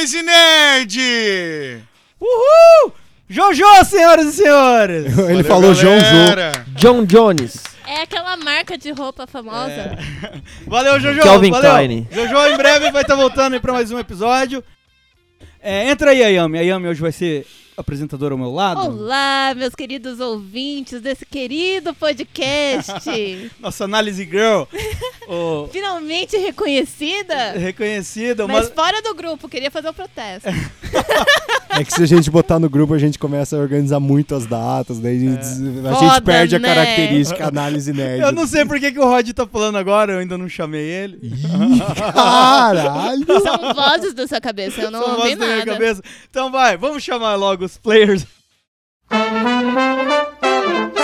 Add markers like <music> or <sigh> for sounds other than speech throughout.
Análise Nerd! Uhul! Jojo, senhoras e senhores! <laughs> Ele Valeu, falou galera. John Jones. É aquela marca de roupa famosa. <laughs> Valeu, Jojo! Calvin valeu. Klein. Jojo em breve vai estar voltando aí pra mais um episódio. É, entra aí, Ayami. A Ayami hoje vai ser apresentadora ao meu lado. Olá, meus queridos ouvintes desse querido podcast. <laughs> Nossa análise girl. <laughs> Ô, Finalmente reconhecida. reconhecida. Mas Uma... fora do grupo, queria fazer o protesto. <laughs> É que se a gente botar no grupo, a gente começa a organizar muito as datas, daí a gente, a gente Foda, perde a né? característica análise nerd. Eu não sei por que, que o Rod tá falando agora, eu ainda não chamei ele. Caralho! São vozes da sua cabeça, eu não São ouvi vozes da minha nada. cabeça. Então vai, vamos chamar logo os players. <laughs>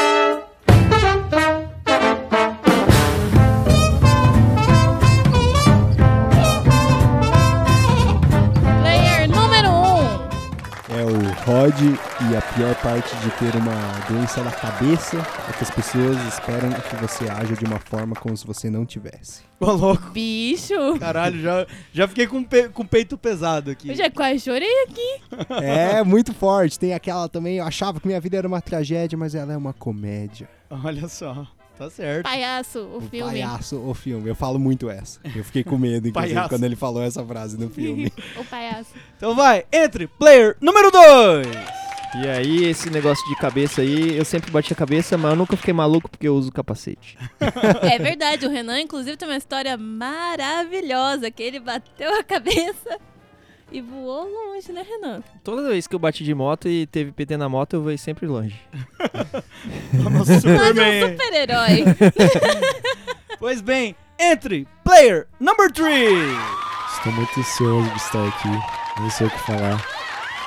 Rod e a pior parte de ter uma doença na cabeça é que as pessoas esperam que você haja de uma forma como se você não tivesse. Ô, louco. Bicho. Caralho, já, já fiquei com, pe- com o peito pesado aqui. Eu já quase chorei aqui. <laughs> É muito forte. Tem aquela também, eu achava que minha vida era uma tragédia, mas ela é uma comédia. Olha só, tá certo. Palhaço, o filme. Palhaço, o filme. Eu falo muito essa. Eu fiquei com medo, inclusive, Palhaço. quando ele falou essa frase no filme. <laughs> O palhaço. Então vai, entre player número 2. E aí, esse negócio de cabeça aí, eu sempre bati a cabeça, mas eu nunca fiquei maluco porque eu uso capacete. É verdade, o Renan, inclusive, tem uma história maravilhosa, que ele bateu a cabeça e voou longe, né, Renan? Toda vez que eu bati de moto e teve PT na moto, eu vou sempre longe. <laughs> Mas é um Superman. super-herói. <laughs> pois bem, entre player number 3. Estou muito ansioso de estar aqui, não sei o que falar.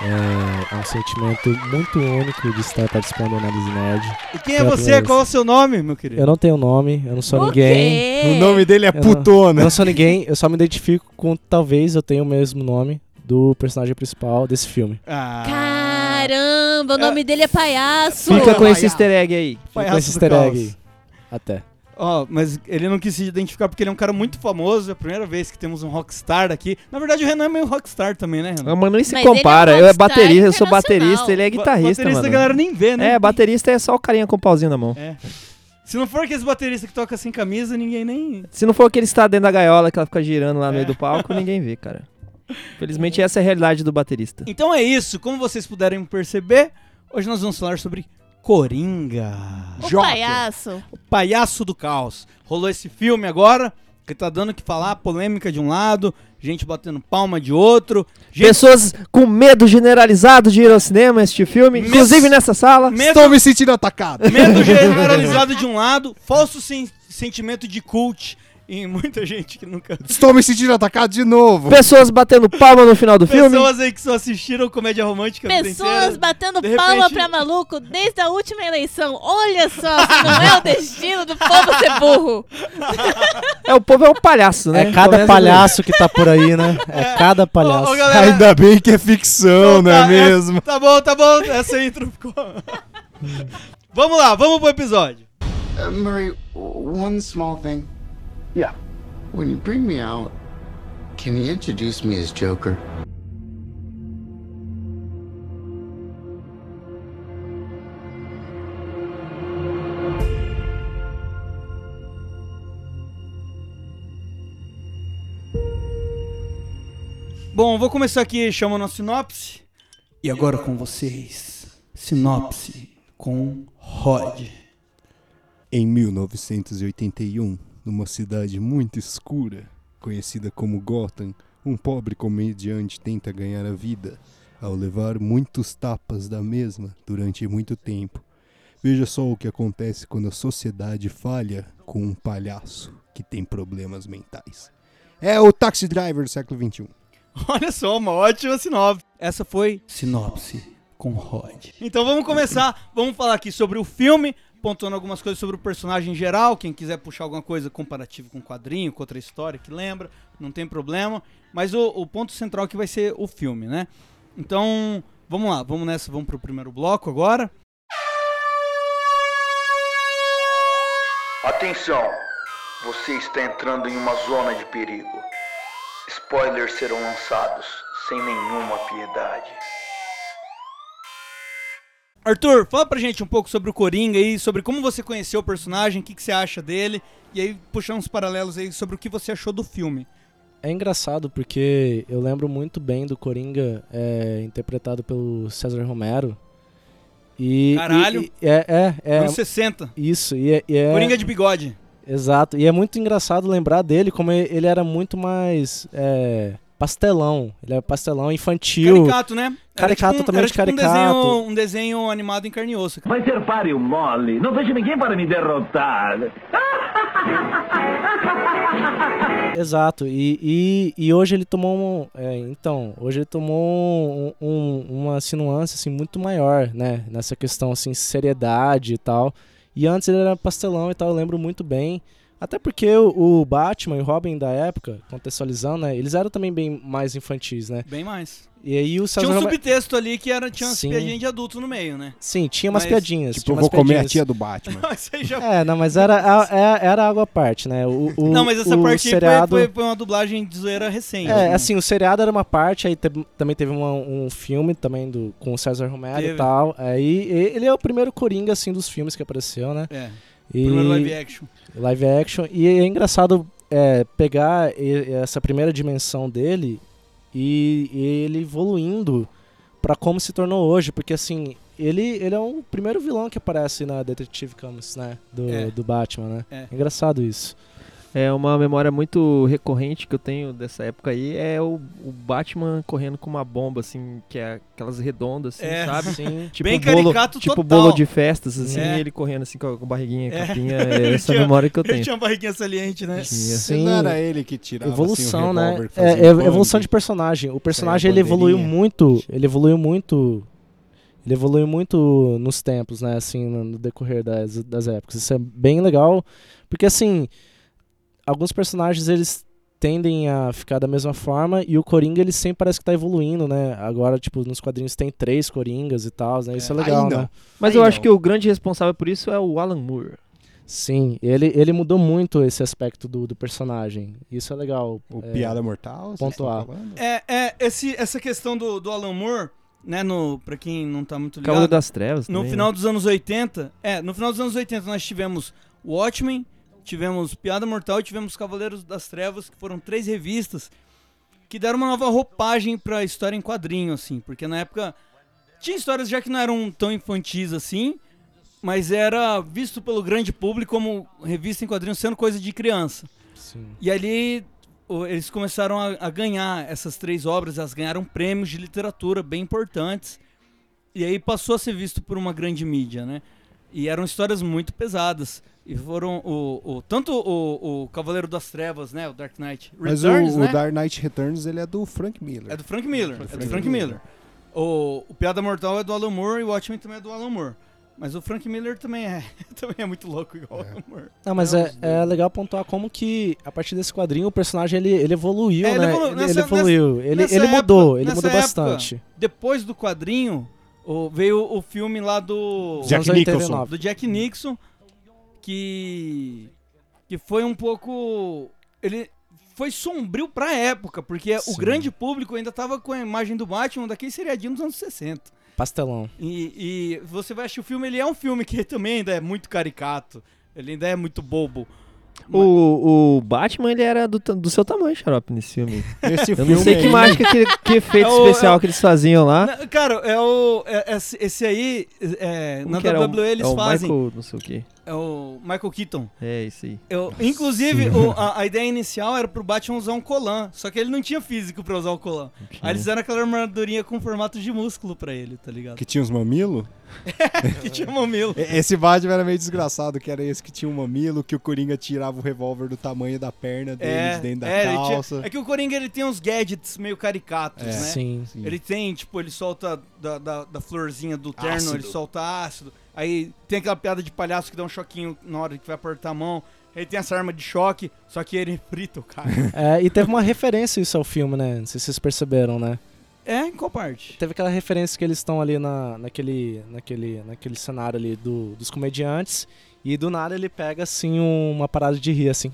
É, é um sentimento muito único de estar participando do Análise Nerd. E quem é você? primeira Qual é o seu nome, meu querido? Eu não tenho nome, eu não sou O ninguém. quê? O nome dele é Eu não- Putona. Eu não sou ninguém, eu só me identifico com talvez eu tenha o mesmo nome do personagem principal desse filme. Ah, Caramba, o nome dele é palhaço. Fica com esse easter egg aí. Fica palhaço com esse do easter caos. egg aí. Até. Ó, mas ele não quis se identificar porque ele é um cara muito famoso. É a primeira vez que temos um rockstar aqui. Na verdade, o Renan é meio rockstar também, né, Renan? Ah, Mano, nem se Mas ele é compara. um eu é baterista, eu sou baterista, ele é guitarrista, baterista a mano. galera nem vê, né? É, baterista é só o carinha com o pauzinho na mão. É. Se não for aqueles bateristas que toca sem camisa, ninguém nem. Se não for aquele que está dentro da gaiola que ela fica girando lá no É. meio do palco, ninguém vê, cara. Felizmente essa é a realidade do baterista. Então é isso. Como vocês puderem perceber, hoje nós vamos falar sobre Coringa. O Joker, palhaço. o palhaço do caos. Rolou esse filme agora, que tá dando o que falar, polêmica de um lado, gente batendo palma de outro. Gente, Pessoas com medo generalizado de ir ao cinema assistir filme, Mes- inclusive nessa sala. medo, Estou me sentindo atacado. medo <laughs> generalizado de um lado, falso sen- sentimento de cult em muita gente que nunca. Estou me sentindo atacado de novo. Pessoas batendo palma no final do filme. Pessoas aí que só assistiram comédia romântica Pessoas batendo De palma repente- pra maluco desde a última eleição. Olha só, se não é o destino do povo ser burro. É, o povo é um palhaço, né? É cada Começa palhaço que tá por aí, né? É cada palhaço. Ô, ô, galera, Ainda bem que é ficção, Então não é tá, mesmo? Tá bom, tá bom. Essa intro ficou. <laughs> vamos lá, vamos pro episódio. Uh, Murray, one small thing. Yeah. When you bring me out, can you introduce me as Joker? Bom, vou começar aqui chamando a sinopse. E agora com vocês, sinopse com Rod. Em 1981, numa cidade muito escura, conhecida como Gotham, um pobre comediante tenta ganhar a vida ao levar muitos tapas da mesma durante muito tempo. Veja só o que acontece quando a sociedade falha com um palhaço que tem problemas mentais. É o Taxi Driver do século XXI. <laughs> Olha só, uma ótima sinopse. Essa foi sinopse com Rod. Então vamos começar. Vamos falar aqui sobre o filme, pontuando algumas coisas sobre o personagem em geral. Quem quiser puxar alguma coisa comparativa com o quadrinho, com outra história que lembra, não tem problema. Mas o, o ponto central aqui vai ser o filme, né? Então, vamos lá, vamos nessa, vamos pro primeiro bloco agora. Atenção! Você está entrando em uma zona de perigo. Spoilers serão lançados sem nenhuma piedade. Arthur, fala pra gente um pouco sobre o Coringa aí, sobre como você conheceu o personagem, o que, que você acha dele, e aí puxar uns paralelos aí sobre o que você achou do filme. É engraçado porque eu lembro muito bem do Coringa é, interpretado pelo César Romero. E, Caralho! e- e- é, é, é. Anos 60. Isso, e é, e é- Coringa de bigode. Exato. E é muito engraçado lembrar dele como ele era muito mais é, pastelão. Ele era pastelão infantil. Caricato, né? Caricato, tipo um- totalmente era tipo Um caricato. desenho, um desenho animado em carne e osso. Vai ser páreo mole. Não vejo ninguém para me derrotar. <laughs> Exato. E, e, e hoje ele tomou um, é, então, hoje ele tomou um, um- uma nuance assim muito maior, né, nessa questão assim seriedade e tal. E antes ele era pastelão e tal, eu lembro muito bem. Até porque o, o Batman e o Robin da época, contextualizando, né, eles eram também bem mais infantis, né? Bem mais. E aí o César Tinha um subtexto ali que era, tinha umas Sim. piadinhas de adulto no meio, né? Sim, tinha umas Mas, piadinhas. Tipo, tinha eu umas vou comer a piadinhas. tia do Batman. <laughs> Isso aí já É, não, mas era, era, era algo à parte, né? O, o- Não, mas essa o parte aí seriado... foi, foi, uma dublagem de zoeira recente. É, né? assim, o seriado era uma parte, aí te- também teve uma- um filme também do, com o César Romero Teve. e tal. Aí ele é o primeiro Coringa, assim, dos filmes que apareceu, né? É, E, primeiro live action. live action. E é engraçado é, pegar essa primeira dimensão dele e, e ele evoluindo pra como se tornou hoje, porque assim, ele, ele é o primeiro vilão que aparece na Detective Comics, né? Do, É. do Batman, né? É. Engraçado isso. É uma memória muito recorrente que eu tenho dessa época aí, é o, o Batman correndo com uma bomba, assim, que é aquelas redondas, assim, É. sabe? Sim. Tipo Bem bolo, caricato tipo total. bolo de festas, assim, É. e ele correndo assim com barriguinha, É. capinha, <laughs> é essa Tinha- memória que eu Ele tenho. tinha uma barriguinha saliente, né? Tinha. Sim. Não era ele que tirava evolução, assim, o né? É, um é, evolução de personagem. O personagem ele evoluiu muito, ele evoluiu muito, ele evoluiu muito nos tempos, né? Assim, no, no decorrer das, das épocas. Isso é bem legal, porque assim, alguns personagens eles tendem a ficar da mesma forma e o Coringa ele sempre parece que tá evoluindo, né? Agora, tipo, nos quadrinhos tem três Coringas e tal, né? Isso é, É, legal, né? Mas Aí eu acho que o grande responsável por isso é o Alan Moore. Sim, ele, ele mudou muito esse aspecto do, do personagem. Isso é legal. O é, Piada Mortal? pontuar. É, é esse, essa questão do, do Alan Moore, né, no, pra quem não tá muito ligado, Cavaleiro das Trevas no também, final né? dos anos 80, é, no final dos anos 80 nós tivemos Watchmen, tivemos Piada Mortal e tivemos Cavaleiros das Trevas, que foram três revistas que deram uma nova roupagem pra história em quadrinho, assim, porque na época tinha histórias já que não eram tão infantis assim, mas era visto pelo grande público como revista em quadrinhos sendo coisa de criança. Sim. E ali eles começaram a, a ganhar essas três obras, elas ganharam prêmios de literatura bem importantes. E aí passou a ser visto por uma grande mídia, né? E eram histórias muito pesadas. E foram o, o- tanto o, o Cavaleiro das Trevas, né? O Dark Knight Mas Returns, o, né? o Dark Knight Returns ele é do Frank Miller. É do Frank Miller. É do Frank Frank Miller. Miller. O, o Piada Mortal é do Alan Moore e o Watchmen também é do Alan Moore. Mas o Frank Miller também é, <laughs> também é muito louco igual o Alan Moore. Não, mas é, dois. é legal pontuar como que, a partir desse quadrinho, o personagem ele, ele evoluiu, É, ele né? evolu- ele, nessa- ele evoluiu. ele nessa ele época- mudou, ele nessa mudou época, bastante. Depois do quadrinho, o- veio o filme lá do Jack Nicholson. 89. do Jack Nixon, que que foi um pouco ele foi sombrio pra época, porque o Sim. grande público ainda tava com a imagem do Batman daquele seriadinho dos anos 60. Pastelão. E, e você vai assistir o filme, ele é um filme que também ainda é muito caricato, ele ainda é muito bobo. O, o Batman, ele era do, do seu tamanho, Xarope, nesse filme. <laughs> Esse Eu filme não sei que aí- mágica, que, que efeito <laughs> É o- especial é que eles faziam lá. Na- cara, é o é- esse, esse aí é, na? WWE eles é o fazem Michael, não sei o quê. É o Michael Keaton. É, isso aí. Eu, inclusive, o- <laughs> a, a ideia inicial era pro Batman usar um colan, só que ele não tinha físico pra usar o colan. Aí eles fizeram aquela armadurinha com formato de músculo pra ele, tá ligado? Que tinha uns mamilos? <laughs> Que tinha mamilo. Esse Batman era meio desgraçado, que era esse que tinha um mamilo, que o Coringa tirava o revólver do tamanho da perna deles É, dentro da é, ele tinha- calça. é que o Coringa ele tem uns gadgets meio caricatos, É. né? Sim. Sim. Ele tem, tipo, ele solta da, da, da florzinha do terno, Ácido. ele solta ácido. Aí tem aquela piada de palhaço que dá um choquinho na hora que vai apertar a mão. Aí tem essa arma de choque, só que ele <laughs> frita o cara. É, e teve uma referência isso ao filme, né? Não sei se vocês perceberam, né? é, em qual parte? Teve aquela referência que eles estão ali na, naquele, naquele, naquele cenário ali do, dos comediantes. E do nada ele pega assim uma parada de rir, assim.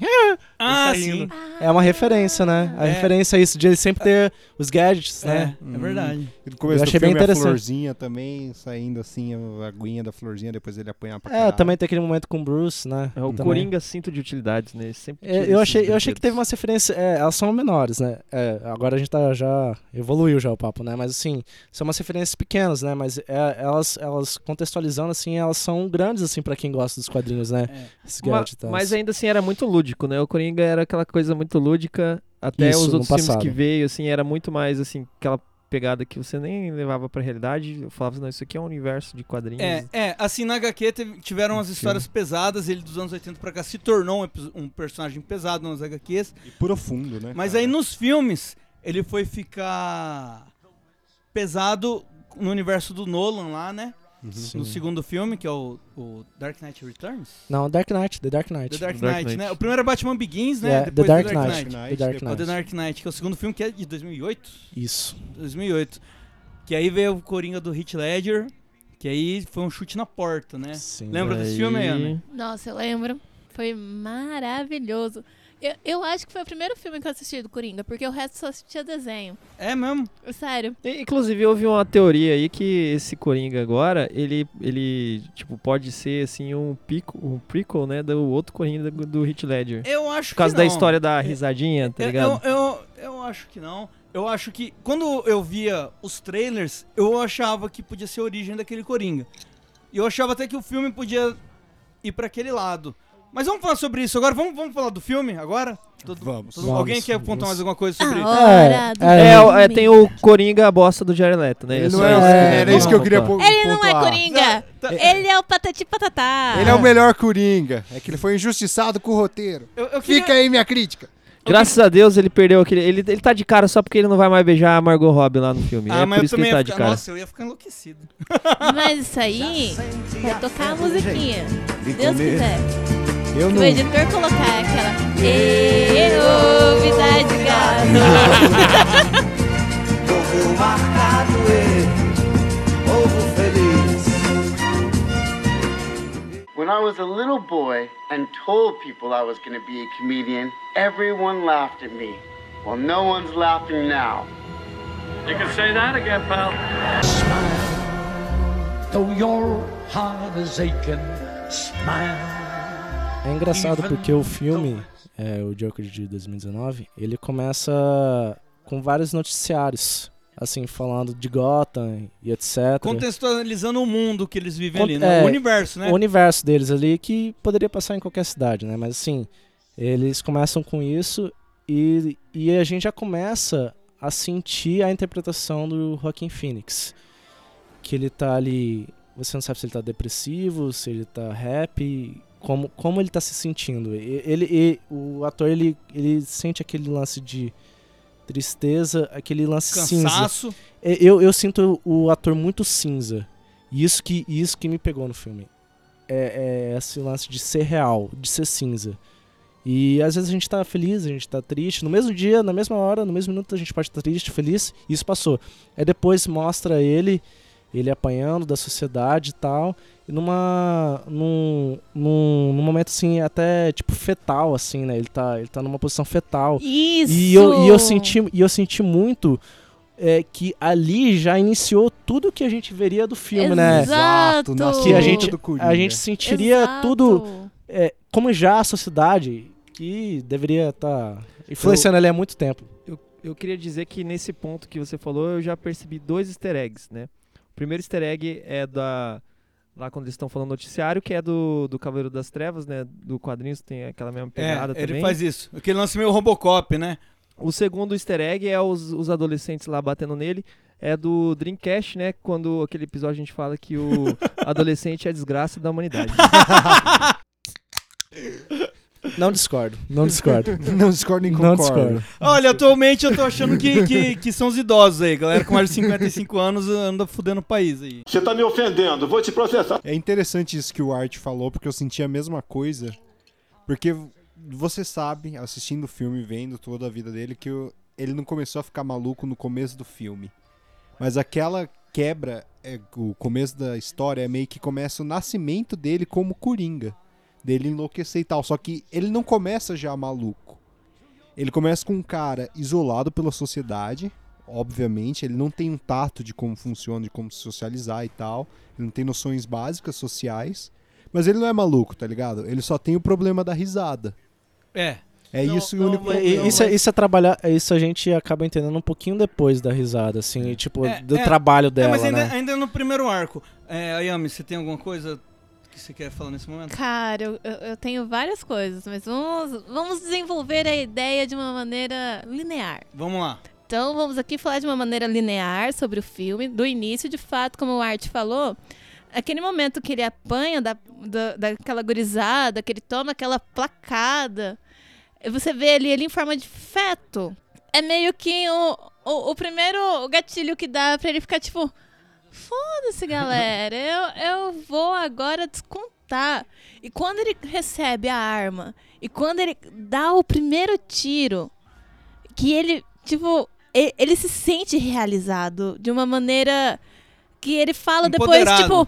Ah, <laughs> Ele tá sim. É uma referência, né? A É. referência é isso, de ele sempre ter os gadgets, né? É, é verdade. E no começo Eu achei do filme bem interessante. a florzinha também, saindo assim, a aguinha da florzinha, depois ele apanhar pra É, caralho. também tem aquele momento com o Bruce, né? É o Também. Coringa cinto de utilidades, né? Ele Sempre É, eu, achei, eu achei que teve umas referências. É, elas são menores, né? É, agora a gente tá já. evoluiu já o papo, né? Mas assim, são umas referências pequenas, né? Mas é, elas, elas contextualizando, assim, elas são grandes, assim, pra quem gosta dos quadrinhos, né? É. Esses Ma- gadgets tal. mas ainda assim era muito lúdico, né? O Coringa era aquela coisa muito lúdica. Até Isso, os outros filmes que veio, assim, era muito mais assim, aquela pegada que você nem levava pra realidade. Eu falava, não, isso aqui é um universo de quadrinhos. É, é, assim, na HQ teve- tiveram umas histórias pesadas, ele dos anos 80 pra cá se tornou um, um personagem pesado nas HQs, E profundo, né? mas cara? aí nos filmes ele foi ficar pesado no universo do Nolan lá, né? Sim. No segundo filme, que é o, o Dark Knight Returns. Não, Dark Knight, The Dark Knight. The Dark, Dark Knight, Knight. né? O primeiro é Batman Begins, né? É, The Depois Dark The Knight. Knight. The Dark É o The Knight. Dark Knight, que é o segundo filme, que é de 2008. Isso. 2008. Que aí veio o Coringa do Heath Ledger, que aí foi um chute na porta, né? Sim. Lembra desse filme, Aí- Ana? Nossa, eu lembro. Foi maravilhoso. Eu, eu acho que foi o primeiro filme que eu assisti do Coringa, porque o resto só assistia desenho. É mesmo? Sério. E, Inclusive, houve uma teoria aí que esse Coringa agora, ele, ele tipo, pode ser, assim, um, pico, um prequel, né, do outro Coringa do, do Heath Ledger. Eu acho Por causa da história da risadinha, tá Eu- ligado? Eu, eu, eu acho que não. Eu acho que quando eu via os trailers, eu achava que podia ser a origem daquele Coringa. E eu achava até que o filme podia ir pra aquele lado. Mas vamos falar sobre isso agora? Vamos, vamos falar do filme agora? Todo- Vamos. todo- Vamos, alguém quer apontar vamos. mais alguma coisa sobre A isso? é, É, é, tem o Coringa a bosta do Jared Leto, né? Ele Isso não é é, isso é, era isso que eu queria pontuar. po- Ele não é pontuar. Coringa. Tá- Ele é o patati patatá. Ele é o melhor Coringa. É que ele foi injustiçado com o roteiro. Eu, eu queria- Fica aí minha crítica. Graças a Deus ele perdeu aquele. Ele, ele tá de cara só porque ele não vai mais beijar a Margot Robbie lá no filme. Ah, é mas por eu isso que também ele tá ia de ficar... cara. Nossa, eu ia ficar enlouquecido. Mas isso aí vai tocar a musiquinha. Se Deus quiser. Eu não. o editor colocar aquela. Ê, ô, vida de gato. <laughs> Povo marcado povo feliz. When I was a little boy and told people I was going to be a comedian, everyone laughed at me. Well, no one's laughing now. You can say that again, pal. Smile, Though your heart is aching, smile. É engraçado porque o filme, é, o Joker de 2019, ele começa com vários noticiários, assim, falando de Gotham e etc. Contextualizando o mundo que eles vivem Cont- ali, né? é, o universo, né? O universo deles ali que poderia passar em qualquer cidade, né? Mas assim, eles começam com isso e, e a gente já começa a sentir a interpretação do Joaquin Phoenix. Que ele tá ali. Você não sabe se ele tá depressivo, se ele tá happy, como, como ele tá se sentindo. Ele, e o ator ele, ele sente aquele lance de tristeza, aquele lance cinza. Cansaço. É, Eu, eu sinto o ator muito cinza. E isso que, isso que me pegou no filme. É, é esse lance de ser real, de ser cinza. E às vezes a gente tá feliz, a gente tá triste. No mesmo dia, na mesma hora, no mesmo minuto a gente pode estar triste, feliz. E isso passou. Aí depois mostra ele, ele apanhando da sociedade e tal. E numa. Num, num, num momento assim, até tipo fetal, assim, né? Ele tá, ele tá numa posição fetal. Isso. E eu, e eu senti, e eu senti muito é, que ali já iniciou tudo que a gente veria do filme, né? Exato. Exato, Que a gente, a gente sentiria Exato. tudo é, como já a sociedade que deveria estar influenciando ele há muito tempo. Eu, eu queria dizer que nesse ponto que você falou, eu já percebi dois easter eggs, né? O primeiro easter egg é da. Lá quando eles estão falando noticiário, que é do, do Cavaleiro das Trevas, né? Do quadrinho, tem aquela mesma pegada É, ele também. faz isso. Aquele lance meio Robocop, né? O segundo easter egg é os, os adolescentes lá batendo nele. É do Dreamcast, né? Quando aquele episódio a gente fala que o <laughs> adolescente é a desgraça da humanidade. <laughs> Não discordo, não discordo. <laughs> Não discordo nem não concordo. discordo. Olha, atualmente eu tô achando que, que, que são os idosos aí. Galera com mais de 55 anos anda fudendo o país aí. Você tá me ofendendo, vou te processar. É interessante isso que o Art falou, porque eu senti a mesma coisa. Porque você sabe, assistindo o filme, vendo toda a vida dele, que ele não começou a ficar maluco no começo do filme. Mas aquela quebra, é, o começo da história, é meio que começa o nascimento dele como Coringa. Dele enlouquecer e tal. Só que ele não começa já maluco. Ele começa com um cara isolado pela sociedade, obviamente. Ele não tem um tato de como funciona, de como se socializar e tal. Ele não tem noções básicas sociais. Mas ele não é maluco, tá ligado? Ele só tem o problema da risada. É. É Não, isso o não, único mas- problema. isso, é, isso é trabalhar, isso a gente acaba entendendo um pouquinho depois da risada, assim, e, tipo, É, do é. trabalho É, dela, mas ainda, né? ainda no primeiro arco. É, Ayami, você tem alguma coisa que você quer falar nesse momento? Cara, eu, eu- tenho várias coisas, mas vamos, vamos desenvolver a ideia de uma maneira linear. Vamos lá. Então vamos aqui falar de uma maneira linear sobre o filme, do início, de fato, como o Art falou, aquele momento que ele apanha da, da, daquela gurizada, que ele toma aquela placada, você vê ele, ele em forma de feto. É meio que o, o, o primeiro gatilho que dá pra ele ficar tipo, foda-se galera, eu, eu vou agora descontar. E quando ele recebe a arma, e quando ele dá o primeiro tiro, que ele, tipo, e- ele se sente realizado de uma maneira que ele fala depois, Empoderado. tipo,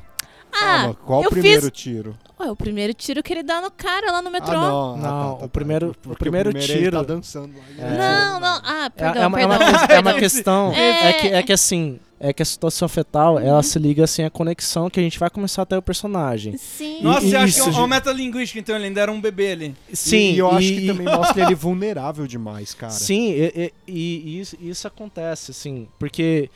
ah, Calma, qual o primeiro fiz tiro? Ué, o primeiro tiro que ele dá no cara lá no metrô. Ah, não. Ah, Não, tá, tá, o tá. primeiro- o primeiro Ele tiro- tá dançando lá. É. Não, não. Ah, É, perdão, é uma, é perdão. uma ques- é uma questão. É. É, que, é que assim. É que a situação fetal, ela se liga assim à conexão que a gente vai começar a ter o personagem. Sim. Nossa, E- você acha isso, que é gente. uma metalinguística, então ele ainda era um bebê ali. Sim, e eu acho e- que também mostra <laughs> ele vulnerável demais, cara. Sim, e, e- e isso, isso acontece, assim, porque.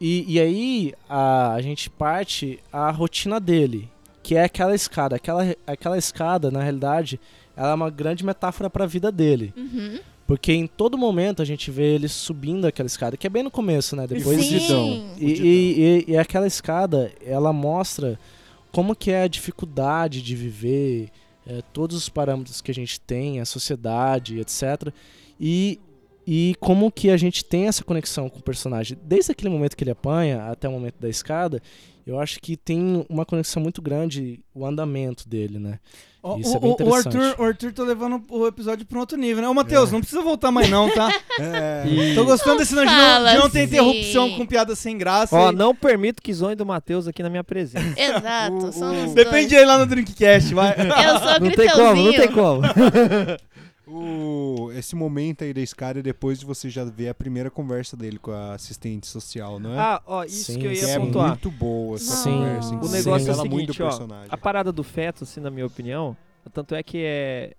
E, e aí a, a gente parte a rotina dele, que é aquela escada. Aquela, aquela escada, na realidade, ela é uma grande metáfora para a vida dele. Uhum. Porque em todo momento a gente vê ele subindo aquela escada, que é bem no começo, né? Depois Sim. de e, e, e, e aquela escada, ela mostra como que é a dificuldade de viver, é, todos os parâmetros que a gente tem, a sociedade, etc. E, e como que a gente tem essa conexão com o personagem. Desde aquele momento que ele apanha até o momento da escada, eu acho que tem uma conexão muito grande o andamento dele, né? Ó, Isso o, é bem o- o interessante. Arthur, o Arthur tá levando o episódio pra um outro nível, né? Ô, Matheus, não precisa voltar mais não, tá? <laughs> É. E- Tô gostando desse não, de não, de não ter interrupção com piada sem graça. Ó, e- não permito que zoem do Matheus aqui na minha presença. <laughs> Exato, O- somos o- Depende aí lá no Drinkcast, vai. Eu sou não tem como, não tem como. <laughs> O, esse momento aí da escada é depois de você já ver a primeira conversa dele com a assistente social, não é? Ah, ó, isso Sim, que eu ia que é pontuar. muito boa essa Sim. conversa. O negócio é o muito seguinte, ó, personagem. a parada do feto, assim, na minha opinião, tanto é que é,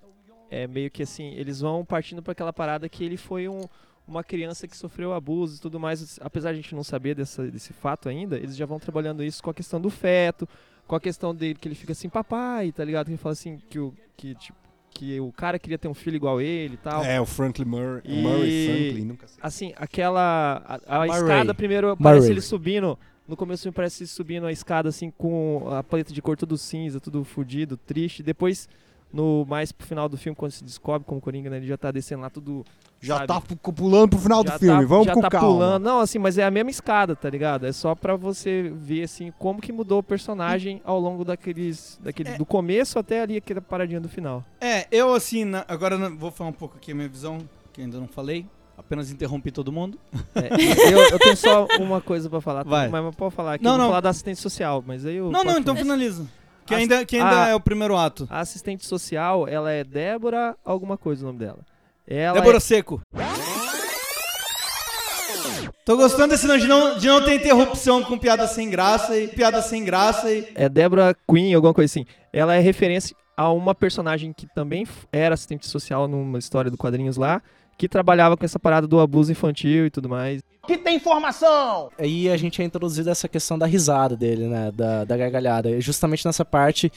é meio que assim, eles vão partindo pra aquela parada que ele foi um- uma criança que sofreu abuso e tudo mais, apesar de a gente não saber dessa, desse fato ainda, eles já vão trabalhando isso com a questão do feto, com a questão dele que ele fica assim, papai, tá ligado? Que ele fala assim, que o, que, tipo, que o cara queria ter um filho igual ele e tal. É, o Franklin Murray, E- Murray Franklin, nunca sei. Assim, aquela. A, a escada primeiro parece ele subindo. No começo me parece ele subindo a escada assim com a paleta de cor tudo cinza, tudo fudido, triste. Depois, no mais pro final do filme, quando se descobre como Coringa, né, ele já tá descendo lá tudo. Já sabe? tá pu- pulando pro final já do filme, tá, vamos já com tá calma. pulando. Não, assim, mas é a mesma escada, tá ligado? É só pra você ver assim como que mudou o personagem ao longo daqueles. daquele, É. do começo até ali aquela paradinha do final. É, eu assim, na- agora vou falar um pouco aqui a minha visão, que ainda não falei. Apenas interrompi todo mundo. É, eu, eu tenho só uma coisa pra falar, Vai. mas eu posso falar aqui. Não, não. falar da assistente social, mas aí eu. Não, não, então finaliza. Que ainda, que ainda Ah. é o primeiro ato. A assistente social, ela é Débora alguma coisa o nome dela. Ela Débora é- Seco. Tô gostando desse não de, não, de não ter interrupção com piada sem graça e piada sem graça e. é Débora Queen, alguma coisa assim. Ela é referência a uma personagem que também era assistente social numa história do quadrinhos lá, que trabalhava com essa parada do abuso infantil e tudo mais. Aí a gente é introduzido essa questão da risada dele, né? Da, da gargalhada. E Justamente nessa parte